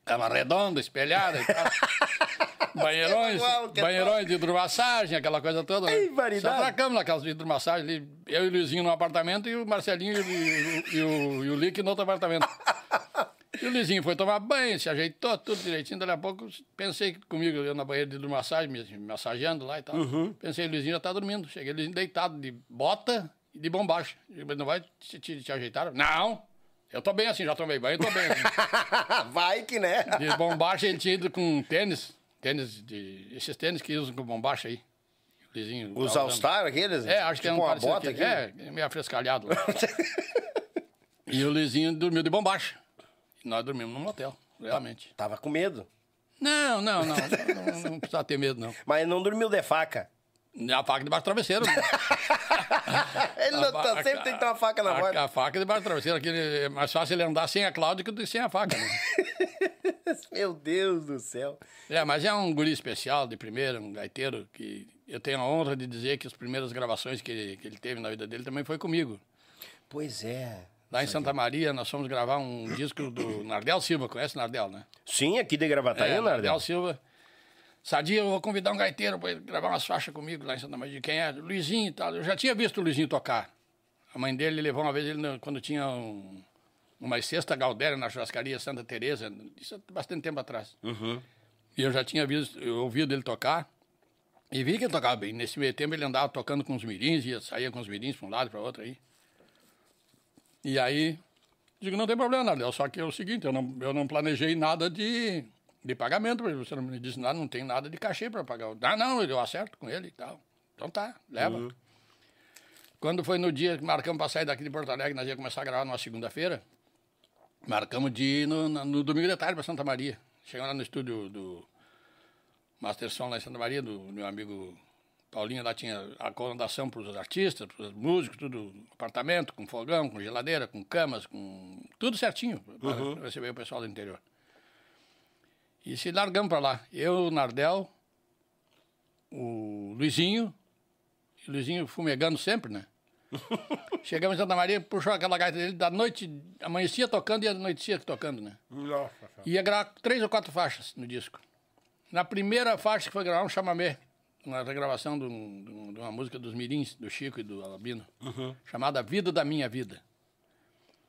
Cama redonda, espelhada e tal. Banheirões, que banheirões de hidromassagem, aquela coisa toda. Né? Só atracamos naquelas de hidromassagem ali. Eu e o Luizinho no apartamento e o Marcelinho e o, e o, e o Lick no outro apartamento. E o Luizinho foi tomar banho, se ajeitou, tudo direitinho. Daqui a pouco, pensei comigo, eu na banheira de massagem, me massageando lá e tal. Uhum. Pensei, o Luizinho já tá dormindo. Cheguei, o Luizinho deitado de bota e de bombacha. Mas não vai te, te, te ajeitar? Não! Eu tô bem assim, já tomei banho, tô bem assim. Vai que né? De bombacha ele tinha ido com tênis, tênis de. Esses tênis que usam com bombacha aí. Os All-Star aqueles? É, acho que é tipo um uma bota aqui. É, meio afrescalhado. e o Luizinho dormiu de bombacha. E nós dormimos num motel, realmente. Tava com medo. Não, não, não. Não, não, não precisa ter medo, não. Mas não dormiu de faca. A faca debaixo do travesseiro. Ele não A tá, sempre tem que ter uma faca na a, mão. a faca debaixo do travesseiro. Aquele, é mais fácil ele andar sem a Cláudia que do que sem a faca. Né? Meu Deus do céu. É, mas é um guri especial de primeira, um gaiteiro que eu tenho a honra de dizer que as primeiras gravações que ele, que ele teve na vida dele também foi comigo. Pois é. Lá em Santa Maria, nós fomos gravar um disco do Nardel Silva, conhece Nardel, né? Sim, aqui de Gravataí, é, Nardel? Nardel Silva. Sadia, eu vou convidar um gaiteiro para gravar umas faixas comigo lá em Santa Maria. Quem é? Luizinho e tal. Eu já tinha visto o Luizinho tocar. A mãe dele levou uma vez, ele, quando tinha um, uma sexta Galdéria na churrascaria Santa Teresa, isso há bastante tempo atrás. E eu já tinha visto, eu ouvido ele tocar. E vi que ele tocava bem. Nesse meio tempo ele andava tocando com os mirins, ia, saía com os mirins para um lado e para outro aí. E aí, digo, não tem problema, Nardel, só que é o seguinte, eu não, eu não planejei nada de, de pagamento, porque você não me disse nada, não tem nada de cachê para pagar. Ah, não, eu acerto com ele e tal. Então tá, leva. Quando foi no dia que marcamos para sair daqui de Porto Alegre, nós ia começar a gravar numa segunda-feira, marcamos de ir no, no domingo de tarde para Santa Maria. Chegamos lá no estúdio do Master Som lá em Santa Maria, do meu amigo Paulinho, lá tinha acomodação para os artistas, para os músicos, tudo, apartamento, com fogão, com geladeira, com camas, com tudo certinho para receber o pessoal do interior. E se largamos para lá. Eu, o Nardel, o Luizinho, e o Luizinho fumegando sempre, né? Chegamos em Santa Maria, puxou aquela gaita dele, da noite, amanhecia tocando e anoitecia tocando, né? Nossa. Ia gravar três ou quatro faixas no disco. Na primeira faixa que foi gravar um chamamé, uma regravação de, um- de um- uma música dos Mirins, do Chico e do Albino, chamada Vida da Minha Vida.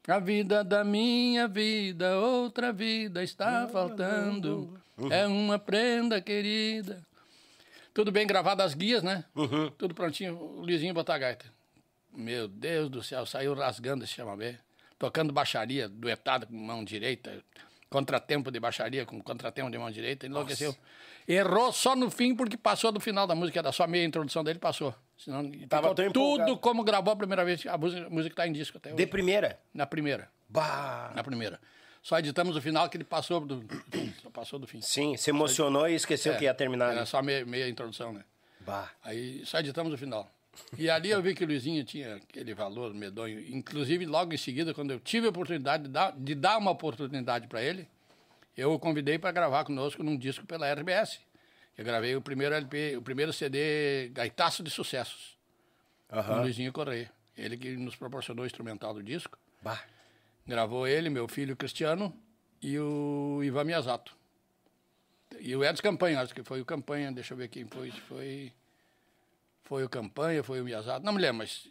A vida da minha vida, outra vida está faltando. É uma prenda querida. Tudo bem gravado as guias, né? Tudo prontinho. O Luizinho botar a gaita. Meu Deus do céu, saiu rasgando esse chamamé. Tocando baixaria, duetada com mão direita. Contratempo de baixaria com contratempo de mão direita. Enlouqueceu. Errou só no fim porque passou do final da música. Era só meia introdução dele, passou. Senão, Tava tudo empolgado. como gravou a primeira vez. A música, a música está em disco até hoje. De primeira? Na primeira. Bah. Na primeira. Só editamos o final que ele passou do, passou do fim. Sim, se emocionou e esqueceu É, que ia terminar. Era ali. só meia, meia introdução, né? Bah. Aí só editamos o final. E ali eu vi que o Luizinho tinha aquele valor medonho. Inclusive, logo em seguida, quando eu tive a oportunidade de dar, de dar uma oportunidade para ele, eu o convidei para gravar conosco num disco pela RBS. Eu gravei o primeiro LP, o primeiro CD Gaitaço de Sucessos, com o. Luizinho Correia. Ele que nos proporcionou o instrumental do disco. Bah. Gravou ele, meu filho Cristiano e o Ivan Miyazato. E o Edson Campanha, acho que foi o Campanha, deixa eu ver quem foi. Foi, foi o Campanha, foi o Miyazato, não me lembro, mas.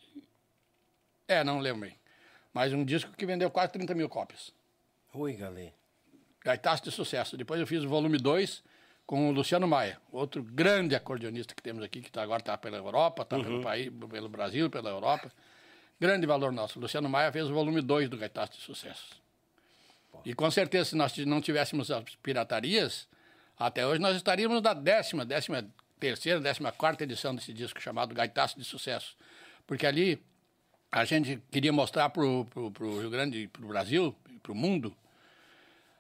É, não lembro bem. Mas um disco que vendeu quase 30 mil cópias. Ui, galê. Gaitaço de sucesso. Depois eu fiz o volume 2 com o Luciano Maia, outro grande acordeonista que temos aqui, que tá, agora está pela Europa, está pelo, país, pelo Brasil, pela Europa. Grande valor nosso. Luciano Maia fez o volume 2 do Gaitaço de Sucessos. E com certeza, se nós não tivéssemos as piratarias, até hoje nós estaríamos na décima, décima terceira, décima quarta edição desse disco chamado Gaitaço de Sucesso. Porque ali a gente queria mostrar para o Rio Grande, para o Brasil, para o mundo,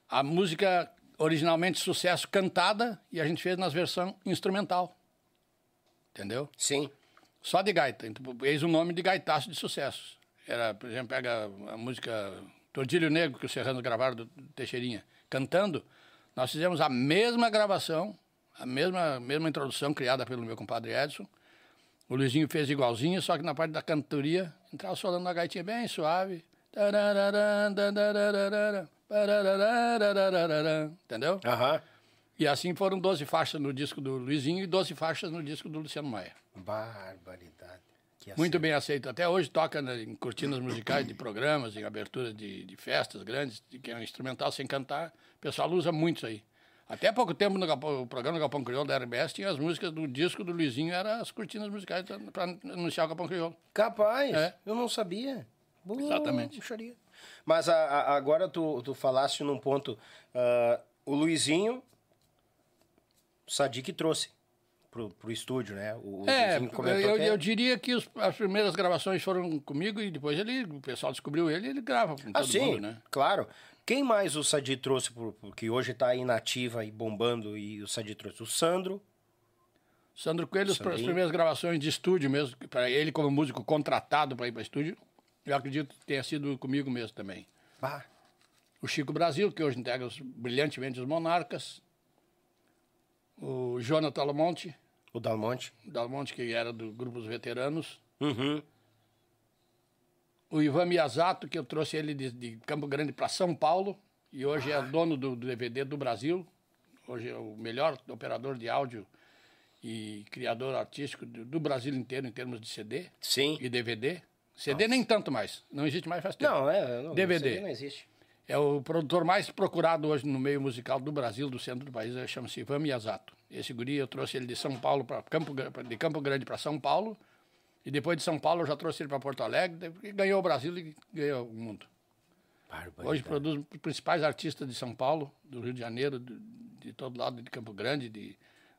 a música originalmente sucesso cantada e a gente fez nas versão instrumental. Entendeu? Sim. Só de gaita. Então, eis o nome de gaitaço de sucessos. Era, por exemplo, pega a música Tordilho Negro, que o Serrano gravaram do Teixeirinha, cantando. Nós fizemos a mesma gravação, a mesma, mesma introdução criada pelo meu compadre Edson. O Luizinho fez igualzinho, só que na parte da cantoria entrava solando uma gaitinha bem suave. Entendeu? Aham. E assim foram 12 faixas no disco do Luizinho e 12 faixas no disco do Luciano Maia. Barbaridade. Muito bem aceito. Até hoje toca né, em cortinas musicais de programas, em aberturas de, de festas grandes, de que é um instrumental sem cantar. O pessoal usa muito isso aí. Até há pouco tempo, no Galpão- o programa do Galpão Crioulo da RBS tinha as músicas do disco do Luizinho, eram as cortinas musicais para anunciar o Galpão Crioulo. Capaz, É. eu não sabia. Boa, Exatamente. puxaria. Mas a- a- agora tu, tu falaste num ponto. ah, o Luizinho, o Sadiq trouxe pro, pro estúdio, né? O, É, eu, que eu diria que os- as primeiras gravações foram comigo e depois ele, o pessoal descobriu ele e ele grava com Ah, todo sim, mundo, né? claro. Quem mais o Sadi trouxe, pro, pro- que hoje tá aí na ativa e bombando, e o Sadi trouxe? O Sandro. Sandro Coelho, as Sandrinho. primeiras gravações de estúdio mesmo, para ele como músico contratado para ir para estúdio, eu acredito que tenha sido comigo mesmo também. Bah, O Chico Brasil, que hoje integra os- brilhantemente os Monarcas. O Jonathan Almonte, o Dalmonte. Dalmonte, que era do grupo dos veteranos. Uhum. O Ivan Miyazato, que eu trouxe ele de, de Campo Grande para São Paulo. E hoje Ah. é dono do, do DVD do Brasil. Hoje é o melhor operador de áudio e criador artístico do, do Brasil inteiro em termos de CD Sim. e DVD. CD nem tanto mais. Não existe mais faz tempo. Não, é. Não, DVD. aí Não existe. É o produtor mais procurado hoje no meio musical do Brasil, do centro do país, ele chama-se Ivan Miyazato. Esse guri eu trouxe ele de São Paulo para Campo, de Campo Grande para São Paulo. E depois de São Paulo eu já trouxe ele para Porto Alegre, e ganhou o Brasil e ganhou o mundo. Barbaridade. Hoje produz os principais artistas de São Paulo, do Rio de Janeiro, de, de todo lado, de Campo Grande, de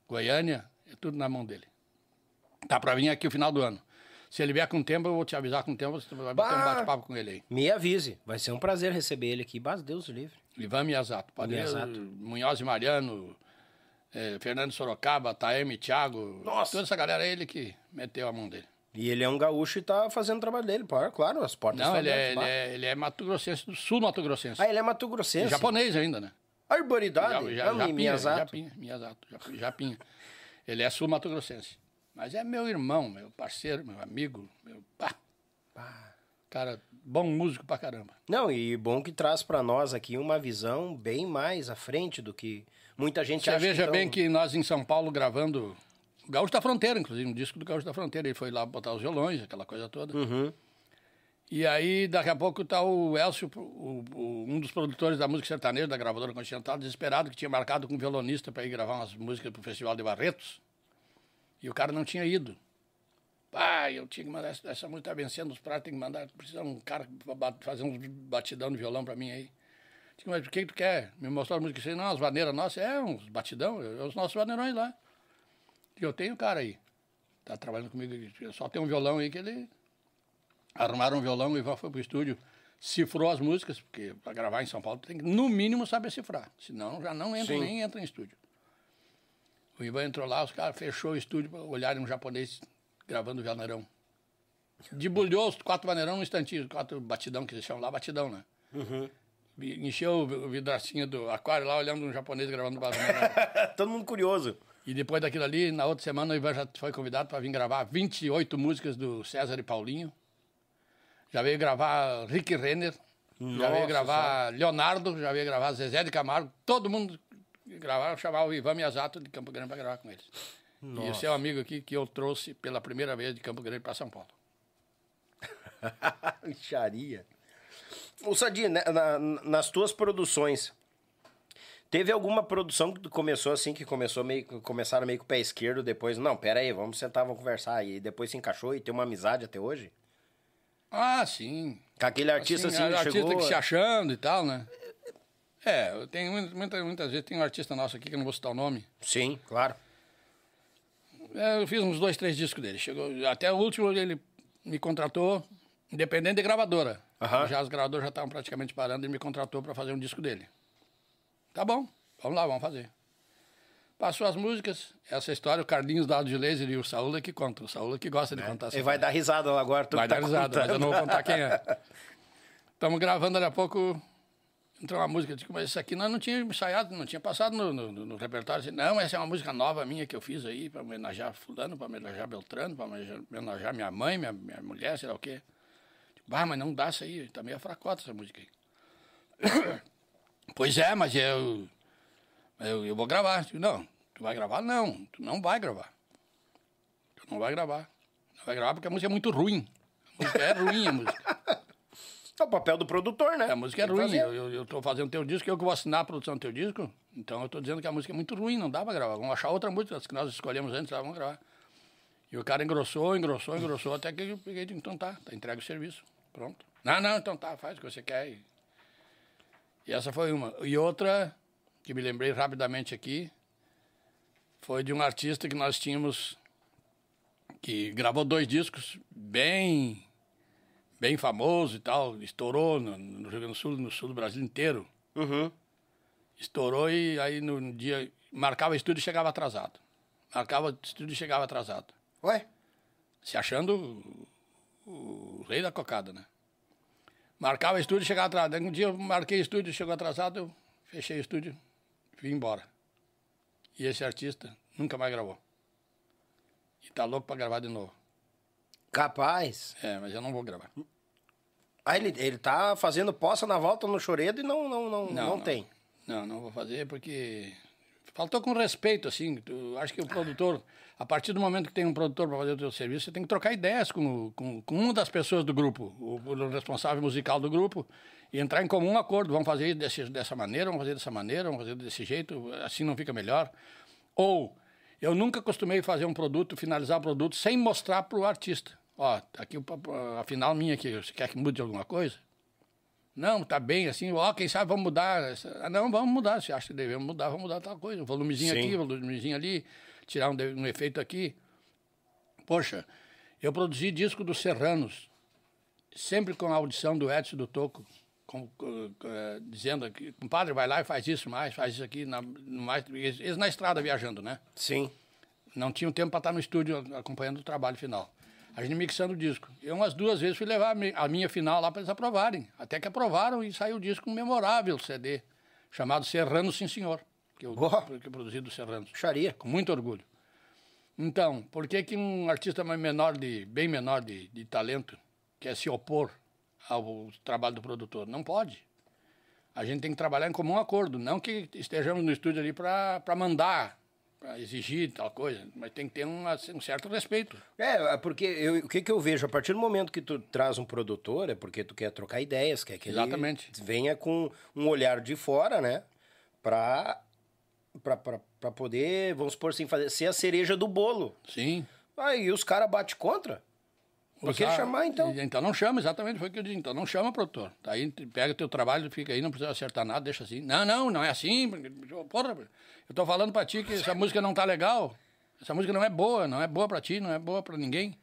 Goiânia, é tudo na mão dele. Tá para vir aqui o final do ano. Se ele vier com tempo, eu vou te avisar com tempo, você vai ter um Bah! bate-papo com ele aí. Me avise. Vai ser um prazer receber ele aqui. Mas Deus livre. Ivan Miyazato, Padre Miyazato. Munhoz e Mariano, eh, Fernando Sorocaba, Taeme, Thiago, Nossa. toda essa galera é ele que meteu a mão dele. E ele é um gaúcho e tá fazendo o trabalho dele. Claro, as portas Não, estão ele é, ele, bah. é, ele é Mato Grossense, do sul Mato Grossense. Ah, ele é Mato Grossense. Japonês ainda, né? Arboridade. Já, já, ah, Japinha, Miyazato. Japinha, Miyazato, Jap- Japinha. Ele é sul Mato Grossense. Mas é meu irmão, meu parceiro, meu amigo, meu pá. Cara, bom músico pra caramba. Não, e bom que traz pra nós aqui uma visão bem mais à frente do que muita gente Você acha veja que bem tão- que nós em São Paulo gravando o Gaúcho da Fronteira, inclusive, um disco do Gaúcho da Fronteira. Ele foi lá botar os violões, aquela coisa toda. Uhum. E aí, daqui a pouco, tá o Elcio, o- o- um dos produtores da música sertaneja, da gravadora Continental, desesperado, que tinha marcado com um violonista para ir gravar umas músicas pro Festival de Barretos. E o cara não tinha ido. Pai, eu tinha que mandar essa, música, tá vencendo os pratos, tem que mandar, precisa um cara fazer um batidão de violão para mim aí. Digo, mas o que, que tu quer? Me mostrar a música assim, não, as vaneiras nossas, é uns batidão, é os nossos vaneirões lá. Digo, eu tenho um cara aí, tá trabalhando comigo, só tem um violão aí que ele Arrumaram um violão, o Ivan foi pro estúdio, cifrou as músicas, porque para gravar em São Paulo tem que, no mínimo, saber cifrar. Senão já não entra, Sim. nem entra em estúdio. O Ivan entrou lá, os caras fechou o estúdio para olharem um japonês gravando o vaneirão. Debulhou os quatro vaneirão no instantinho, quatro batidão, que eles chamam lá, batidão, né? E Encheu o vi- o vidracinho do aquário lá, olhando um japonês gravando o vaneirão. Todo mundo curioso. E depois daquilo ali, na outra semana, o Ivan já foi convidado para vir gravar 28 músicas do César e Paulinho. Já veio gravar Rick Renner. já Nossa veio gravar Leonardo, já veio gravar Zezé de Camargo. Todo mundo gravaram, chamava o Ivan Miyazato de Campo Grande para gravar com eles. E esse é um amigo aqui que eu trouxe pela primeira vez de Campo Grande para São Paulo. Micharia. Ô, Sadi, né, na- nas tuas produções, teve alguma produção que começou assim, que começou meio, começaram meio com o pé esquerdo, depois, não, pera aí, vamos sentar, vamos conversar, e depois se encaixou e tem uma amizade até hoje? Ah, sim. Com aquele artista assim, a- que artista chegou... que se achando e tal, né? É, muita- muita, muitas vezes tem um artista nosso aqui que eu não vou citar o nome. Sim, claro. É, eu fiz uns dois, três discos dele. Chegou, até o último ele me contratou, independente de gravadora. Aham. Já as gravadoras já estavam praticamente parando e me contratou para fazer um disco dele. Tá bom, vamos lá, vamos fazer. Passou as músicas, essa história, o Carlinhos Dado de Laser e o Saúl é que conta. O Saúl é que gosta de contar essa Ele vai dar risada agora, tu Vai tá dar risada, mas eu contando. não vou contar quem é. Estamos gravando, daqui a pouco entrou uma música. Eu disse, mas isso aqui nós não tínhamos ensaiado, não tinha passado no, no- no- repertório. Disse, não, essa é uma música nova minha que eu fiz aí, para homenagear Fulano, para homenagear Beltrano, para homenagear minha mãe, minha, minha mulher, sei lá o quê. Digo, bah, mas não dá isso aí, tá meio fracota essa música aí. pois é, mas eu, eu, eu vou gravar. Digo, não, tu vai gravar? Não, tu não vai gravar. Tu não vai gravar. vai gravar porque a música é muito ruim. A música é ruim, a música. É o papel do produtor, né? A música é Tem que ruim. fazer. Eu, eu, eu tô fazendo teu disco, eu que vou assinar a produção do teu disco. Então eu tô dizendo que a música é muito ruim, não dá pra gravar. Vamos achar outra música, as que nós escolhemos antes, tá? vamos gravar. E o cara engrossou, engrossou, engrossou, até que eu peguei e disse, então tá, tá entregue o serviço. Pronto. Não, não, então tá, faz o que você quer. E, e essa foi uma. E outra, que me lembrei rapidamente aqui, foi de um artista que nós tínhamos, que gravou dois discos bem bem famoso e tal, estourou no, no Rio Grande do Sul, no sul do Brasil inteiro. Uhum. Estourou e aí no dia marcava estúdio e chegava atrasado. Marcava estúdio e chegava atrasado. Ué? Se achando o, o rei da cocada, né? Marcava estúdio e chegava atrasado. Aí um dia eu marquei estúdio, chegou atrasado, eu fechei o estúdio, vim embora. E esse artista nunca mais gravou. E tá louco pra gravar de novo. Capaz. É, mas eu não vou gravar. Ah, ele, ele tá fazendo poça na volta no choredo e não, não, não, não, tem. Não, não vou fazer porque faltou com respeito, assim. Tu, acho que o produtor, a partir do momento que tem um produtor para fazer o teu serviço, você tem que trocar ideias com, com, com uma das pessoas do grupo, o, o responsável musical do grupo, e entrar em comum acordo. Vamos fazer desse, dessa maneira, vamos fazer dessa maneira, vamos fazer desse jeito, assim não fica melhor. Ou, eu nunca costumei fazer um produto, finalizar o produto, sem mostrar para o artista. Ó, tá aqui a final minha aqui, você quer que mude alguma coisa? Não, tá bem assim, ó, quem sabe vamos mudar. essa- Ah, não, vamos mudar. Se acha que devemos mudar, vamos mudar tal coisa. Um volumezinho Sim. aqui, um volumezinho ali, tirar um, um efeito aqui. Poxa, eu produzi disco dos Serranos, sempre com a audição do Edson do Toco, com- com- com, eh, dizendo que, compadre, vai lá e faz isso mais, faz isso aqui, na, mais, eles, eles na estrada viajando, né? Sim. não tinham tempo para estar no estúdio acompanhando o trabalho final. A gente mixando o disco. Eu umas duas vezes fui levar a mi- a minha final lá para eles aprovarem. Até que aprovaram e saiu o disco um memorável CD, chamado Serrano Sim Senhor, que eu, Boa. que eu produzi do Serrano. Puxaria. Com muito orgulho. Então, por que, que um artista mais menor de, bem menor de, de talento quer se opor ao trabalho do produtor? Não pode. A gente tem que trabalhar em comum acordo, não que estejamos no estúdio ali para mandar, para exigir tal coisa, mas tem que ter um, um certo respeito. É, é porque eu, o que, que eu vejo? A partir do momento que tu traz um produtor, é porque tu quer trocar ideias, quer que Exatamente. ele venha com um olhar de fora, né? Pra, pra poder, vamos supor assim, fazer, ser a cereja do bolo. Sim. Aí os caras batem contra. Por que chamar, então? Então não chama, exatamente, foi o que eu disse. Então não chama, produtor. Aí, pega teu trabalho, fica aí, não precisa acertar nada, deixa assim. Não, não, não é assim. Porra, eu tô falando pra ti que essa música não tá legal. Essa música não é boa, não é boa pra ti, não é boa pra ninguém.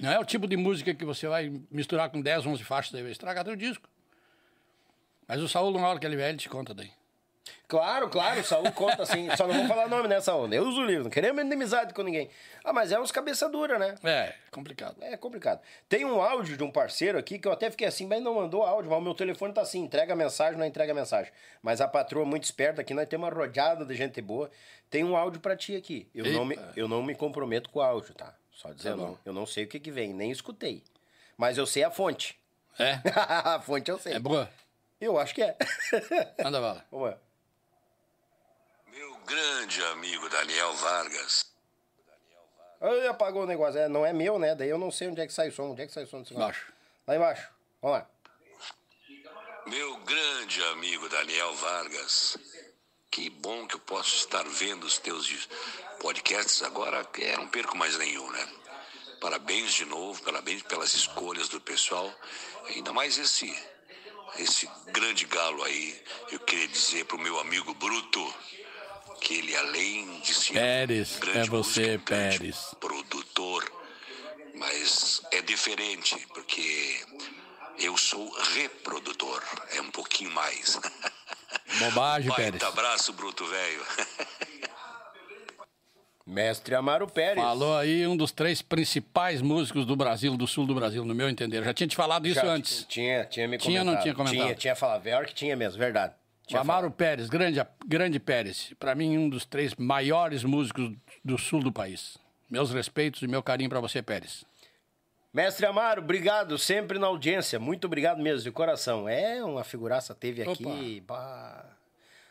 Não é o tipo de música que você vai misturar com 10, 11 faixas, aí vai estragar teu disco. Mas o Saúl, na hora que ele vier, ele te conta daí. Claro, claro, o Saúl conta assim. Só não vou falar nome nessa onda. Eu uso o livro, não queremos inimizade com ninguém. Ah, mas é uns cabeça dura, né? É, complicado. É complicado. Tem um áudio de um parceiro aqui que eu até fiquei assim, mas não mandou áudio, mas o meu telefone tá assim, entrega mensagem, não entrega mensagem. Mas a patroa é muito esperta aqui, nós temos uma rodeada de gente boa. Tem um áudio pra ti aqui. Eu, não me, eu não me comprometo com o áudio, tá? Só dizendo, bom. não, eu não sei o que que vem, nem escutei. Mas eu sei a fonte. É, a fonte eu sei. é boa. Eu acho que é. Manda bala. Vamos lá. Meu grande amigo Daniel Vargas. Ai, apagou o negócio. É, não é meu, né? Daí eu não sei onde é que sai o som. Onde é que sai o som desse negócio? Baixo. Lá embaixo. Vamos lá. Meu grande amigo Daniel Vargas. Que bom que eu posso estar vendo os teus podcasts agora, eu não perco mais nenhum, né? Parabéns de novo, parabéns pelas escolhas do pessoal. Ainda mais esse esse grande galo aí. Eu queria dizer pro meu amigo Bruto que ele além de ser Pérez, um grande é você, músico, um grande Pérez. produtor, mas é diferente porque eu sou reprodutor, é um pouquinho mais. Bobagem, Baita Pérez. abraço, bruto velho. Mestre Amaro Pérez. Falou aí um dos três principais músicos do Brasil, do sul do Brasil, no meu entender. Já tinha te falado isso Já antes. Tinha, tinha me Tinha ou comentado. não tinha comentado? Tinha, tinha falado. Pior que tinha mesmo, verdade. Tinha Amaro. Pérez, grande, grande Pérez. Para mim, um dos três maiores músicos do sul do país. Meus respeitos e meu carinho para você, Pérez. Mestre Amaro, obrigado, sempre na audiência. Muito obrigado mesmo, de coração. É uma figuraça teve aqui.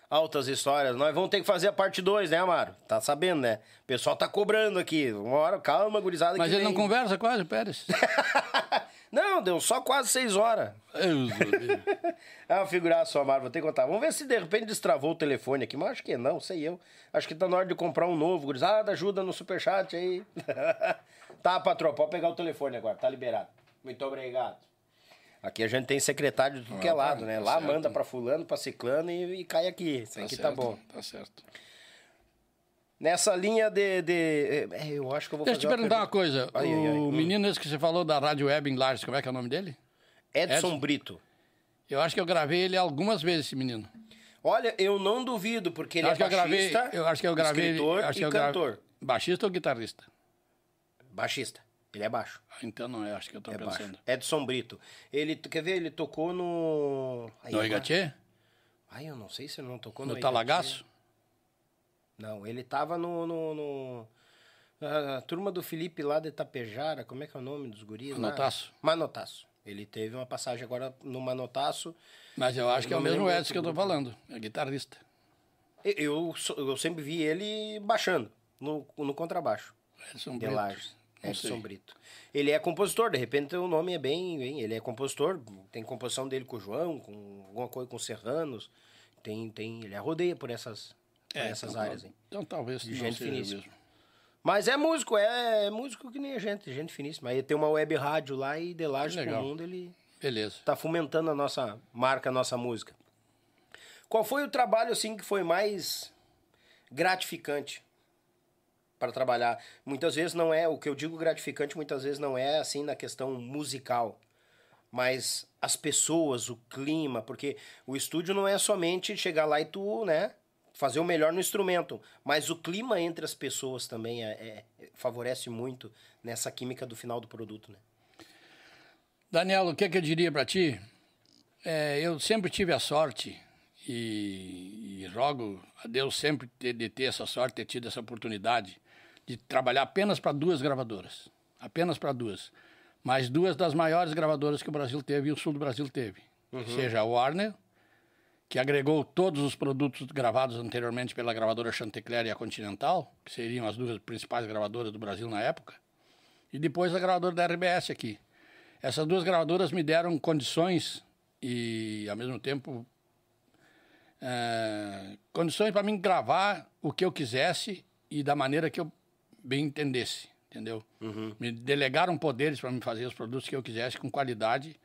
Altas histórias. Nós vamos ter que fazer a parte 2, né, Amaro? Tá sabendo, né? O pessoal tá cobrando aqui. Uma hora, calma, gurizada. Mas ele não vem. conversa quase, Pérez. não, deu só quase seis horas. É uma figuraça, Amaro, vou ter que contar. Vamos ver se de repente destravou o telefone aqui. Mas acho que não, sei eu. Acho que tá na hora de comprar um novo. Gurizada, ajuda no superchat aí. tá, patrão, pode pegar o telefone agora, tá liberado. Muito obrigado. Aqui a gente tem secretário de tudo que é Ah, lado, tá, né? tá Lá certo. manda pra fulano, pra ciclano e, e cai aqui. Isso aqui tá certo, bom. Tá certo. Nessa linha de. de- é, eu acho que eu vou Deixa eu te perguntar uma coisa. Ai, ai, ai. O Hum. menino esse que você falou da Rádio Web em Lages, como é que é o nome dele? Edson, Edson. Brito. Eu acho que eu gravei ele algumas vezes, esse menino. Olha, eu não duvido, porque ele eu é que eu gravei, baixista, eu acho que eu gravei, escritor acho que eu cantor. Baixista ou guitarrista? Baixista. Ele é baixo. Ah, Então não é, acho que eu tô É baixo. pensando. Edson Brito. Ele, quer ver, ele tocou no... Aí, No Igatê? Ai, eu não sei se ele não tocou no, No Igatê. Talagaço? Não, ele tava no... no, no- A turma do Felipe lá de Itapejara, como é que é o nome dos guris? lá? Manotaço. Manotaço. Ele teve uma passagem agora no Manotaço. Mas eu acho que é o mesmo Edson que eu tô falando. É guitarrista. Eu, sou- eu sempre vi ele baixando no, no contrabaixo. Edson De Brito. Lages. Edson. Brito. Ele é compositor, de repente o nome é bem, bem. Ele é compositor, tem composição dele com o João, com alguma coisa com o Serranos. Tem, tem, ele rodeia por essas, É, essas então, áreas. Hein? Então talvez De gente finíssima. mesmo. Mas é músico, é, é músico que nem a gente, gente finíssima. Aí tem uma web rádio lá e de pro Legal. mundo ele Beleza. tá fomentando a nossa marca, a nossa música. Qual foi o trabalho assim que foi mais gratificante para trabalhar? Muitas vezes não é, o que eu digo gratificante muitas vezes não é assim na questão musical, mas as pessoas, o clima, porque o estúdio não é somente chegar lá e tu, né, fazer o melhor no instrumento, mas o clima entre as pessoas também é, é- favorece muito nessa química do final do produto, né? Daniel, o que, que eu diria para ti? É, eu sempre tive a sorte e, e rogo a Deus sempre ter, de ter essa sorte, ter tido essa oportunidade de trabalhar apenas para duas gravadoras, apenas para duas, mas duas das maiores gravadoras que o Brasil teve e o sul do Brasil teve, que seja a Warner, que agregou todos os produtos gravados anteriormente pela gravadora Chantecler e a Continental, que seriam as duas principais gravadoras do Brasil na época, e depois a gravadora da RBS aqui. Essas duas gravadoras me deram condições e, ao mesmo tempo, eh, condições para mim gravar o que eu quisesse e da maneira que eu bem entendesse, entendeu? Me delegaram poderes para me fazer os produtos que eu quisesse com qualidade.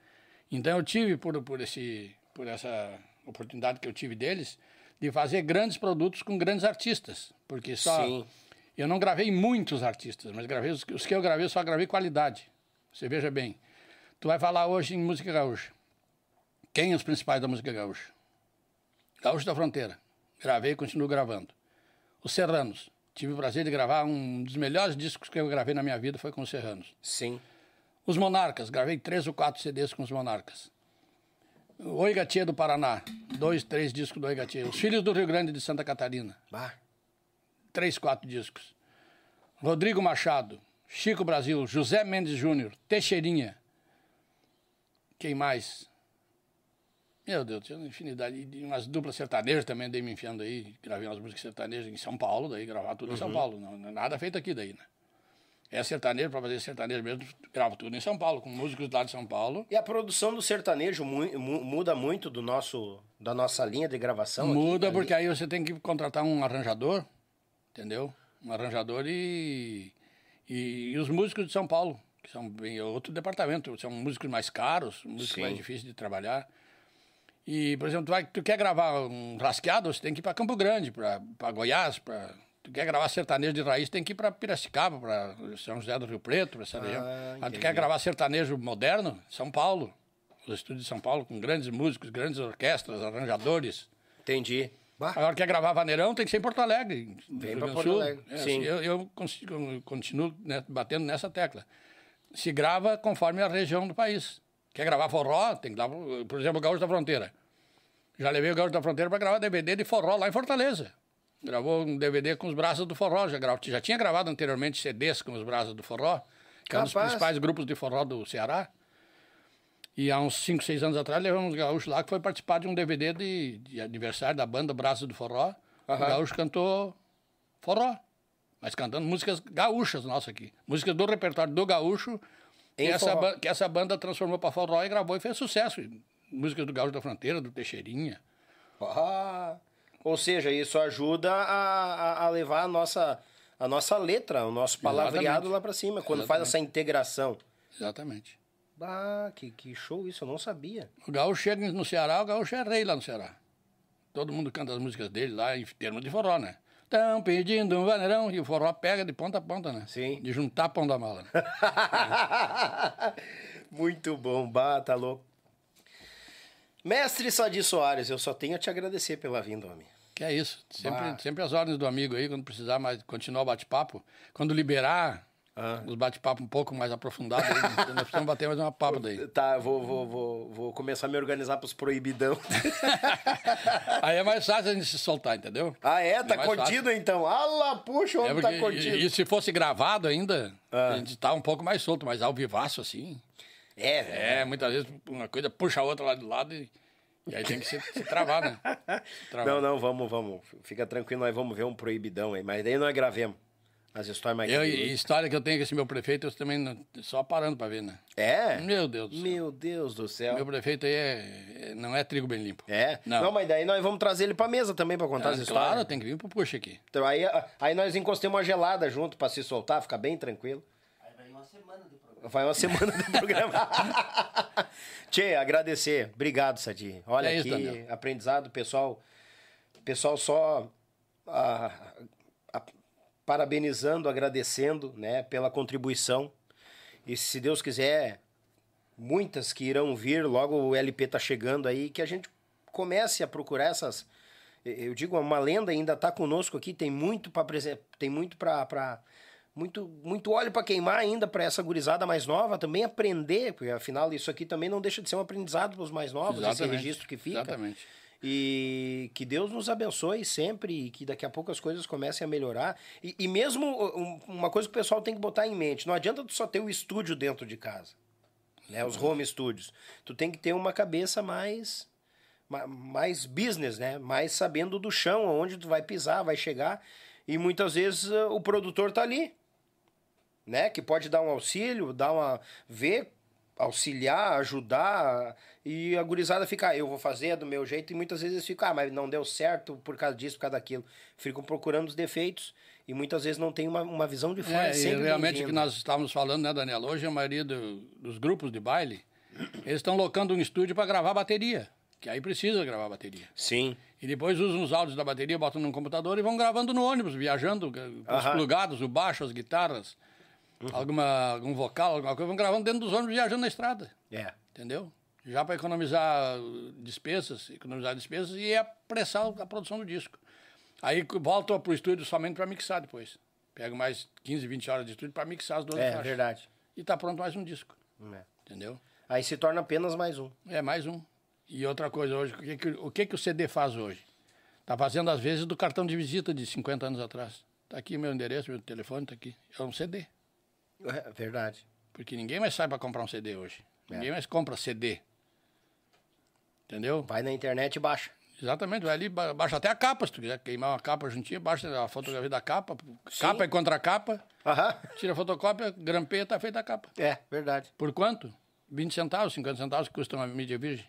Então eu tive por, por esse por essa oportunidade que eu tive deles de fazer grandes produtos com grandes artistas, porque só Sim. eu não gravei muitos artistas, mas gravei os, os que eu gravei eu só gravei qualidade. Você veja bem. Tu vai falar hoje em música gaúcha. Quem os principais da música gaúcha? Gaúcho da Fronteira. Gravei e continuo gravando. Os Serranos. Tive o prazer de gravar um dos melhores discos que eu gravei na minha vida foi com os Serranos. Sim. Os Monarcas, gravei três ou quatro CDs com os Monarcas. Oi Gatia do Paraná, dois, três discos do Oi Gatia. Os Filhos do Rio Grande de Santa Catarina, Bah. três, quatro discos. Rodrigo Machado, Chico Brasil, José Mendes Júnior, Teixeirinha. Quem mais? Meu Deus, tinha uma infinidade. E umas duplas sertanejas também andei me enfiando aí. Gravei umas músicas sertanejas em São Paulo, daí gravar tudo em São Paulo. Não, não é nada feito aqui daí, né? É sertanejo, para fazer sertanejo mesmo, gravo tudo em São Paulo, com músicos lá de São Paulo. E a produção do sertanejo mu- mu- muda muito do nosso, da nossa linha de gravação? aqui, Muda ali? porque aí você tem que contratar um arranjador, entendeu? Um arranjador e, e, e os músicos de São Paulo, que são bem outro departamento, são músicos mais caros, músicos Sim. mais difíceis de trabalhar. E, por exemplo, tu, vai, tu quer gravar um rasqueado, você tem que ir para Campo Grande, para Goiás, para tu quer gravar sertanejo de raiz, tem que ir para Piracicaba, para São José do Rio Preto, para essa região. Aí tu quer gravar sertanejo moderno, São Paulo, os estúdios de São Paulo, com grandes músicos, grandes orquestras, arranjadores. Entendi. Bah. Agora quer gravar Vaneirão, tem que ser em Porto Alegre. Vem do Porto Sul. Alegre, É, sim. assim, eu, eu consigo- continuo né, batendo nessa tecla. Se grava conforme a região do país. Quer gravar forró, tem que dar, por exemplo, o Gaúcho da Fronteira. Já levei o Gaúcho da Fronteira para gravar DVD de forró lá em Fortaleza. Gravou um DVD com os braços do forró. Já, gra- já tinha gravado anteriormente CDs com os braços do forró, que é um dos principais grupos de forró do Ceará. E há uns 5, 6 anos atrás, levamos um gaúcho lá que foi participar de um DVD de, de aniversário da banda Braço do Forró. O Aham. gaúcho cantou forró, mas cantando músicas gaúchas nossa aqui. Músicas do repertório do gaúcho, que essa, que essa banda transformou para forró e gravou e fez sucesso. Músicas do Gaúcho da Fronteira, do Teixeirinha. Ah, ou seja, isso ajuda a, a- a levar a nossa, a nossa letra, o nosso palavreado Exatamente. lá pra cima, quando faz essa integração. Exatamente. Ah, que, que show isso, eu não sabia. O gaúcho chega no Ceará, o gaúcho é rei lá no Ceará. Todo mundo canta as músicas dele lá em termos de forró, né? Tão pedindo um vaneirão e o forró pega de ponta a ponta, né? Sim. De juntar pão da mala. Né? Muito bom, bah, tá louco. Mestre Sadi Soares, eu só tenho a te agradecer pela vinda, homem. Que é isso. Sempre, Bah. sempre as ordens do amigo aí, quando precisar mais continuar o bate-papo. Quando liberar Ah. os bate-papos um pouco mais aprofundados, nós precisamos bater mais uma papo daí. Tá, eu vou, vou, vou, vou começar a me organizar pros proibidão. Aí é mais fácil a gente se soltar, entendeu? ah, é? Tá É contido então? Ah puxa, É onde porque, tá contido. e, e se fosse gravado ainda, Ah. a gente tá um pouco mais solto, mas ao vivaço assim. É, É, muitas vezes uma coisa puxa a outra lá de lado e, e aí tem que se, se travar, né? Se travar. Não, não, vamos, vamos. Fica tranquilo, nós vamos ver um proibidão aí. Mas daí nós gravemos as histórias mais Eu, e história que eu tenho com esse meu prefeito, eu também não- só parando pra ver, né? É? Meu Deus do céu. Meu Deus do céu. Meu prefeito aí é, é- não é trigo bem limpo. É? Não. Não. mas daí nós vamos trazer ele pra mesa também pra contar Ah, as histórias. claro, tem que vir pro puxa aqui. Então, aí, aí nós encostemos uma gelada junto pra se soltar, ficar bem tranquilo. Vai uma semana de programa. Tchê, agradecer. Obrigado, Sadi. Olha É isso, aqui, Daniel. aprendizado, pessoal. Pessoal só ah, ah, parabenizando, agradecendo, né, pela contribuição. E se Deus quiser, muitas que irão vir, logo o LP tá chegando aí, que a gente comece a procurar essas. Eu digo, uma lenda ainda está conosco aqui, tem muito para tem muito para muito muito óleo para queimar ainda para essa gurizada mais nova também aprender, porque afinal isso aqui também não deixa de ser um aprendizado para os mais novos, esse Exatamente, registro que fica. exatamente. E que Deus nos abençoe sempre e que daqui a pouco as coisas comecem a melhorar. E, e mesmo um- uma coisa que o pessoal tem que botar em mente, não adianta tu só ter o estúdio dentro de casa, né? Os home studios. Tu tem que ter uma cabeça mais ma- mais business, né? Mais sabendo do chão, onde tu vai pisar, vai chegar. E muitas vezes eh, o produtor tá ali, né? Que pode dar um auxílio, dar uma ver, auxiliar, ajudar e a gurizada fica, ah, eu vou fazer do meu jeito e muitas vezes fica, ah, mas não deu certo por causa disso, por causa daquilo. Ficam procurando os defeitos e muitas vezes não tem uma, uma visão de fora. É, e realmente o que nós estávamos falando, né, Daniela? Hoje a maioria do- dos grupos de baile, eles estão locando um estúdio para gravar bateria. Que aí precisa gravar bateria. Sim. E depois usam os áudios da bateria, botam num computador e vão gravando no ônibus, viajando, com os plugados, o baixo, as guitarras, alguma, algum vocal, alguma coisa, vão gravando dentro dos ônibus viajando na estrada. É. Entendeu? Já para economizar despesas, economizar despesas e apressar a produção do disco. Aí volta para o estúdio somente para mixar depois. Pego mais 15, 20 horas de estúdio para mixar as duas É, faixas. verdade. E tá pronto mais um disco. É. Entendeu? Aí se torna apenas mais um. É mais um. E outra coisa hoje, o que, que, o, que que o CD faz hoje? Tá fazendo às vezes do cartão de visita de 50 anos atrás. Tá aqui meu endereço, meu telefone, tá aqui. É um CD. É, verdade. Porque ninguém mais sai para comprar um CD hoje. É. Ninguém mais compra CD. Entendeu? Vai na internet e baixa. Exatamente, vai ali, ba- baixa até a capa, se tu quiser queimar uma capa juntinha, baixa a fotografia da capa, capa e contra capa, Aham. tira a fotocópia, grampeia, tá feita a capa. É, verdade. Por quanto? 20 centavos, 50 centavos que custa uma mídia virgem.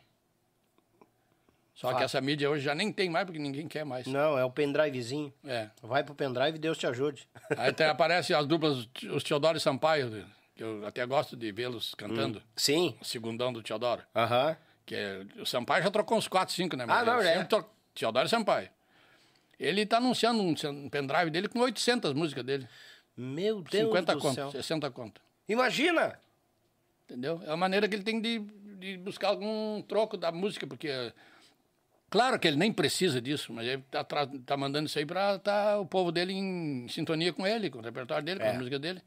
Só que essa mídia hoje já nem tem mais, porque ninguém quer mais. Não, é o pendrivezinho. É. Vai pro pendrive e Deus te ajude. Aí até aparecem as duplas, os Teodoro e Sampaio, que eu até gosto de vê-los cantando. Sim. O segundão do Teodoro. Aham. Que é, o Sampaio já trocou uns 4, 5, né? Ah, não, é. tro- Teodoro Sampaio. Ele tá anunciando um um pendrive dele com 800 músicas dele. Meu Deus 50 do conto, céu. 60 conto. Imagina! Entendeu? É a maneira que ele tem de, de buscar algum troco da música, porque. Claro que ele nem precisa disso, mas ele tá, tra- tá mandando isso aí para tá o povo dele em sintonia com ele, com o repertório dele, com É. a música dele.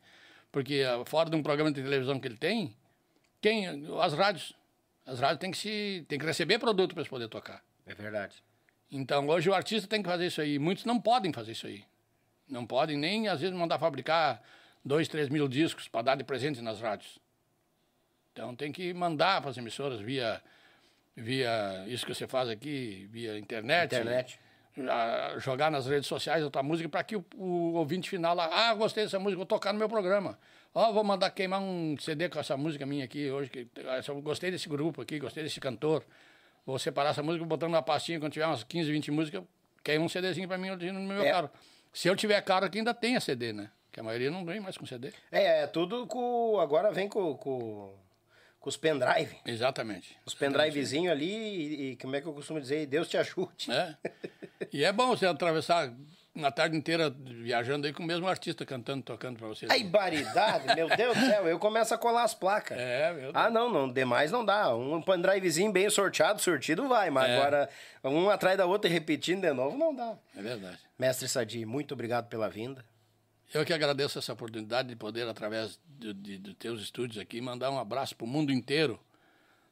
Porque ah, fora de um programa de televisão que ele tem, quem? As rádios. As rádios têm que, se, tem que receber produto para eles poderem tocar. É verdade. Então, hoje o artista tem que fazer isso aí. Muitos não podem fazer isso aí. Não podem nem, às vezes, mandar fabricar dois, três mil discos para dar de presente nas rádios. Então tem que mandar para as emissoras via, via isso que você faz aqui, via internet. Internet. a- jogar nas redes sociais a tua música para que o, o ouvinte final lá, ah, gostei dessa música, vou tocar no meu programa. Ó, vou mandar queimar um CD com essa música minha aqui hoje, que eu gostei desse grupo aqui, gostei desse cantor. Vou separar essa música, botando numa pastinha, quando tiver umas 15, 20 músicas, queima um CDzinho para mim no meu É. carro. Se eu tiver carro aqui, ainda tem a CD, né? Que a maioria não vem mais com CD. É, é tudo com. Agora vem com, com, com os pendrive. Exatamente. Os pendrivezinhos ali e, e como é que eu costumo dizer? Deus te ajude. É. E é bom você atravessar uma tarde inteira viajando aí com o mesmo artista cantando, tocando para você. Ai, baridade, meu Deus do céu, eu começo a colar as placas. É, meu Deus. Ah, não, não, demais não dá. Um pendrivezinho bem sorteado, sortido vai, mas É. agora um atrás da outra e repetindo de novo não dá. É verdade. Mestre Sadi, muito obrigado pela vinda. Eu que agradeço essa oportunidade de poder, através de, de, de teus estúdios aqui, mandar um abraço para o mundo inteiro.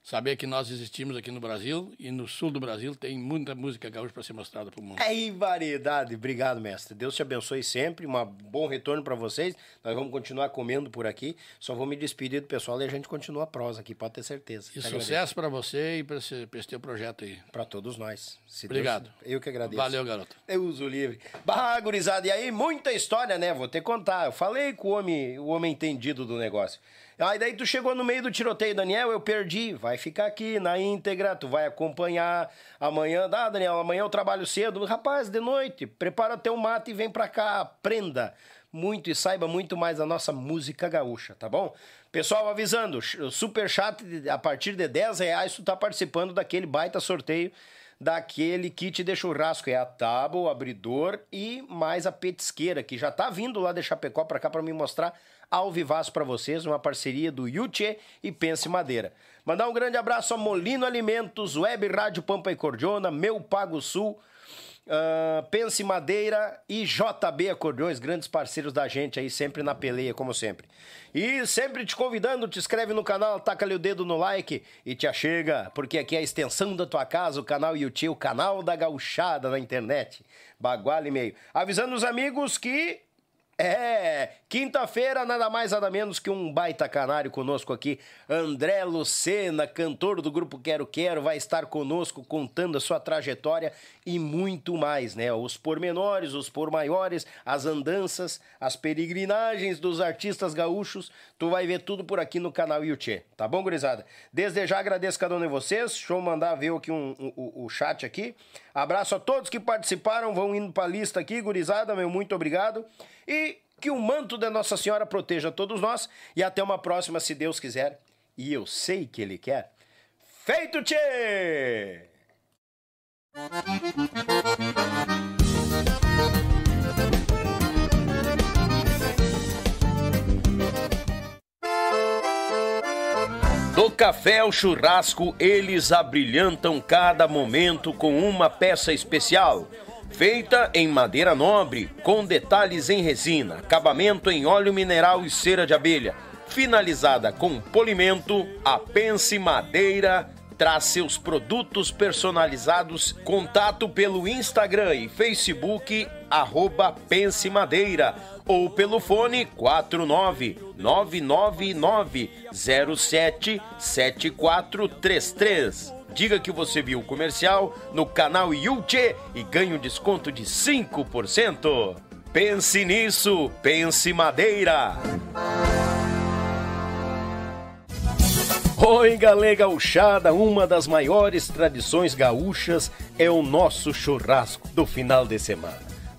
Saber que nós existimos aqui no Brasil e no sul do Brasil tem muita música gaúcha para ser mostrada para o mundo. Ai, variedade. Obrigado, mestre. Deus te abençoe sempre. Um bom retorno para vocês. Nós vamos continuar comendo por aqui. Só vou me despedir do pessoal e a gente continua a prosa aqui, pode ter certeza. E sucesso para você e para esse, pra esse teu projeto aí. Para todos nós. Se Obrigado. Deus- eu que agradeço. Valeu, garoto. Eu uso livre. Bah, gurizada, e aí muita história, né? Vou ter que contar. Eu falei com o homem, o homem entendido do negócio. Aí daí tu chegou no meio do tiroteio, Daniel, eu perdi. Vai ficar aqui na íntegra, tu vai acompanhar amanhã. Ah, Daniel, amanhã eu trabalho cedo. Rapaz, de noite, prepara teu mate e vem pra cá. Aprenda muito e saiba muito mais da nossa música gaúcha, tá bom? Pessoal, avisando, super chat, a partir de 10 reais, tu tá participando daquele baita sorteio daquele kit de churrasco. É a tábua, o abridor e mais a petisqueira, que já tá vindo lá de Chapecó pra cá pra me mostrar ao vivaço pra vocês, uma parceria do Yuchê e Pense Madeira. Mandar um grande abraço a Molino Alimentos, Web Rádio Pampa e Cordiona, Meu Pago Sul, ah, Pense Madeira e JB Acordeões, grandes parceiros da gente aí, sempre na peleia, como sempre. E sempre te convidando, te inscreve no canal, taca ali o dedo no like e te achega, porque aqui é a extensão da tua casa, o canal YouTube, o canal da gauchada na internet. Baguala e meio. Avisando os amigos que é, quinta-feira, nada mais, nada menos que um baita canário conosco aqui. André Lucena, cantor do grupo Quero Quero, vai estar conosco contando a sua trajetória e muito mais, né? Os pormenores, os por maiores, as andanças, as peregrinagens dos artistas gaúchos. Tu vai ver tudo por aqui no canal YouTube, tá bom, gurizada? Desde já agradeço cada um de vocês. Deixa eu mandar ver aqui um, um- o, o chat aqui. Abraço a todos que participaram, vão indo pra lista aqui, gurizada, meu muito obrigado. E que o manto da Nossa Senhora proteja todos nós. E até uma próxima, se Deus quiser. E eu sei que Ele quer. Feito, tchê! Café ao churrasco, eles abrilhantam cada momento com uma peça especial. Feita em madeira nobre, com detalhes em resina, acabamento em óleo mineral e cera de abelha. Finalizada com polimento, a Pense Madeira traz seus produtos personalizados. Contato pelo Instagram e Facebook, arroba Pense Madeira, ou pelo fone 49999077433. Diga que você viu o comercial no canal Yuchê e ganhe um desconto de 5%. Pense nisso, pense Madeira. Oi, galera gauchada, uma das maiores tradições gaúchas é o nosso churrasco do final de semana.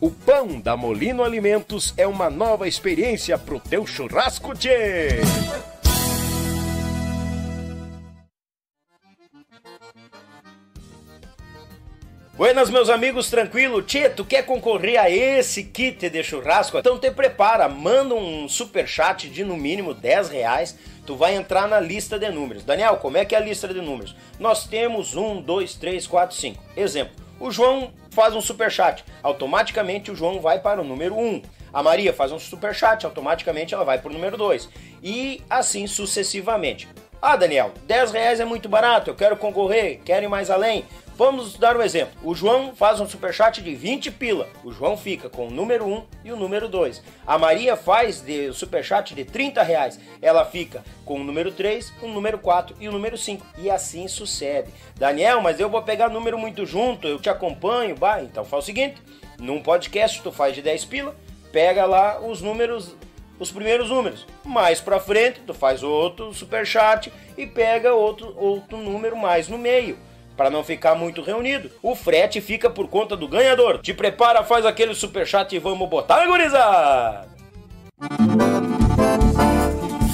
O pão da Molino Alimentos é uma nova experiência pro teu churrasco, tchê! Buenas, meus amigos, tranquilo? Tchê, tu quer concorrer a esse kit de churrasco? Então te prepara, manda um super chat de no mínimo 10 reais, tu vai entrar na lista de números. Daniel, como é que é a lista de números? Nós temos 1, 2, 3, 4, 5. Exemplo, O João faz um superchat, automaticamente o João vai para o número 1. A Maria faz um superchat, automaticamente ela vai para o número 2. E assim sucessivamente. Ah, Daniel, 10 reais é muito barato, eu quero concorrer, quero ir mais além. Vamos dar um exemplo. O João faz um superchat de 20 pila. O João fica com o número 1 e o número 2. A Maria faz de superchat de 30 reais. Ela fica com o número 3, o número 4 e o número 5. E assim sucede. Daniel, mas eu vou pegar número muito junto, eu te acompanho. Bah, então faz o seguinte: num podcast tu faz de 10 pila, pega lá os números os primeiros números. Mais para frente, tu faz outro superchat e pega outro, outro número mais no meio para não ficar muito reunido. O frete fica por conta do ganhador. Te prepara, faz aquele super chat e vamos botar, gurizada!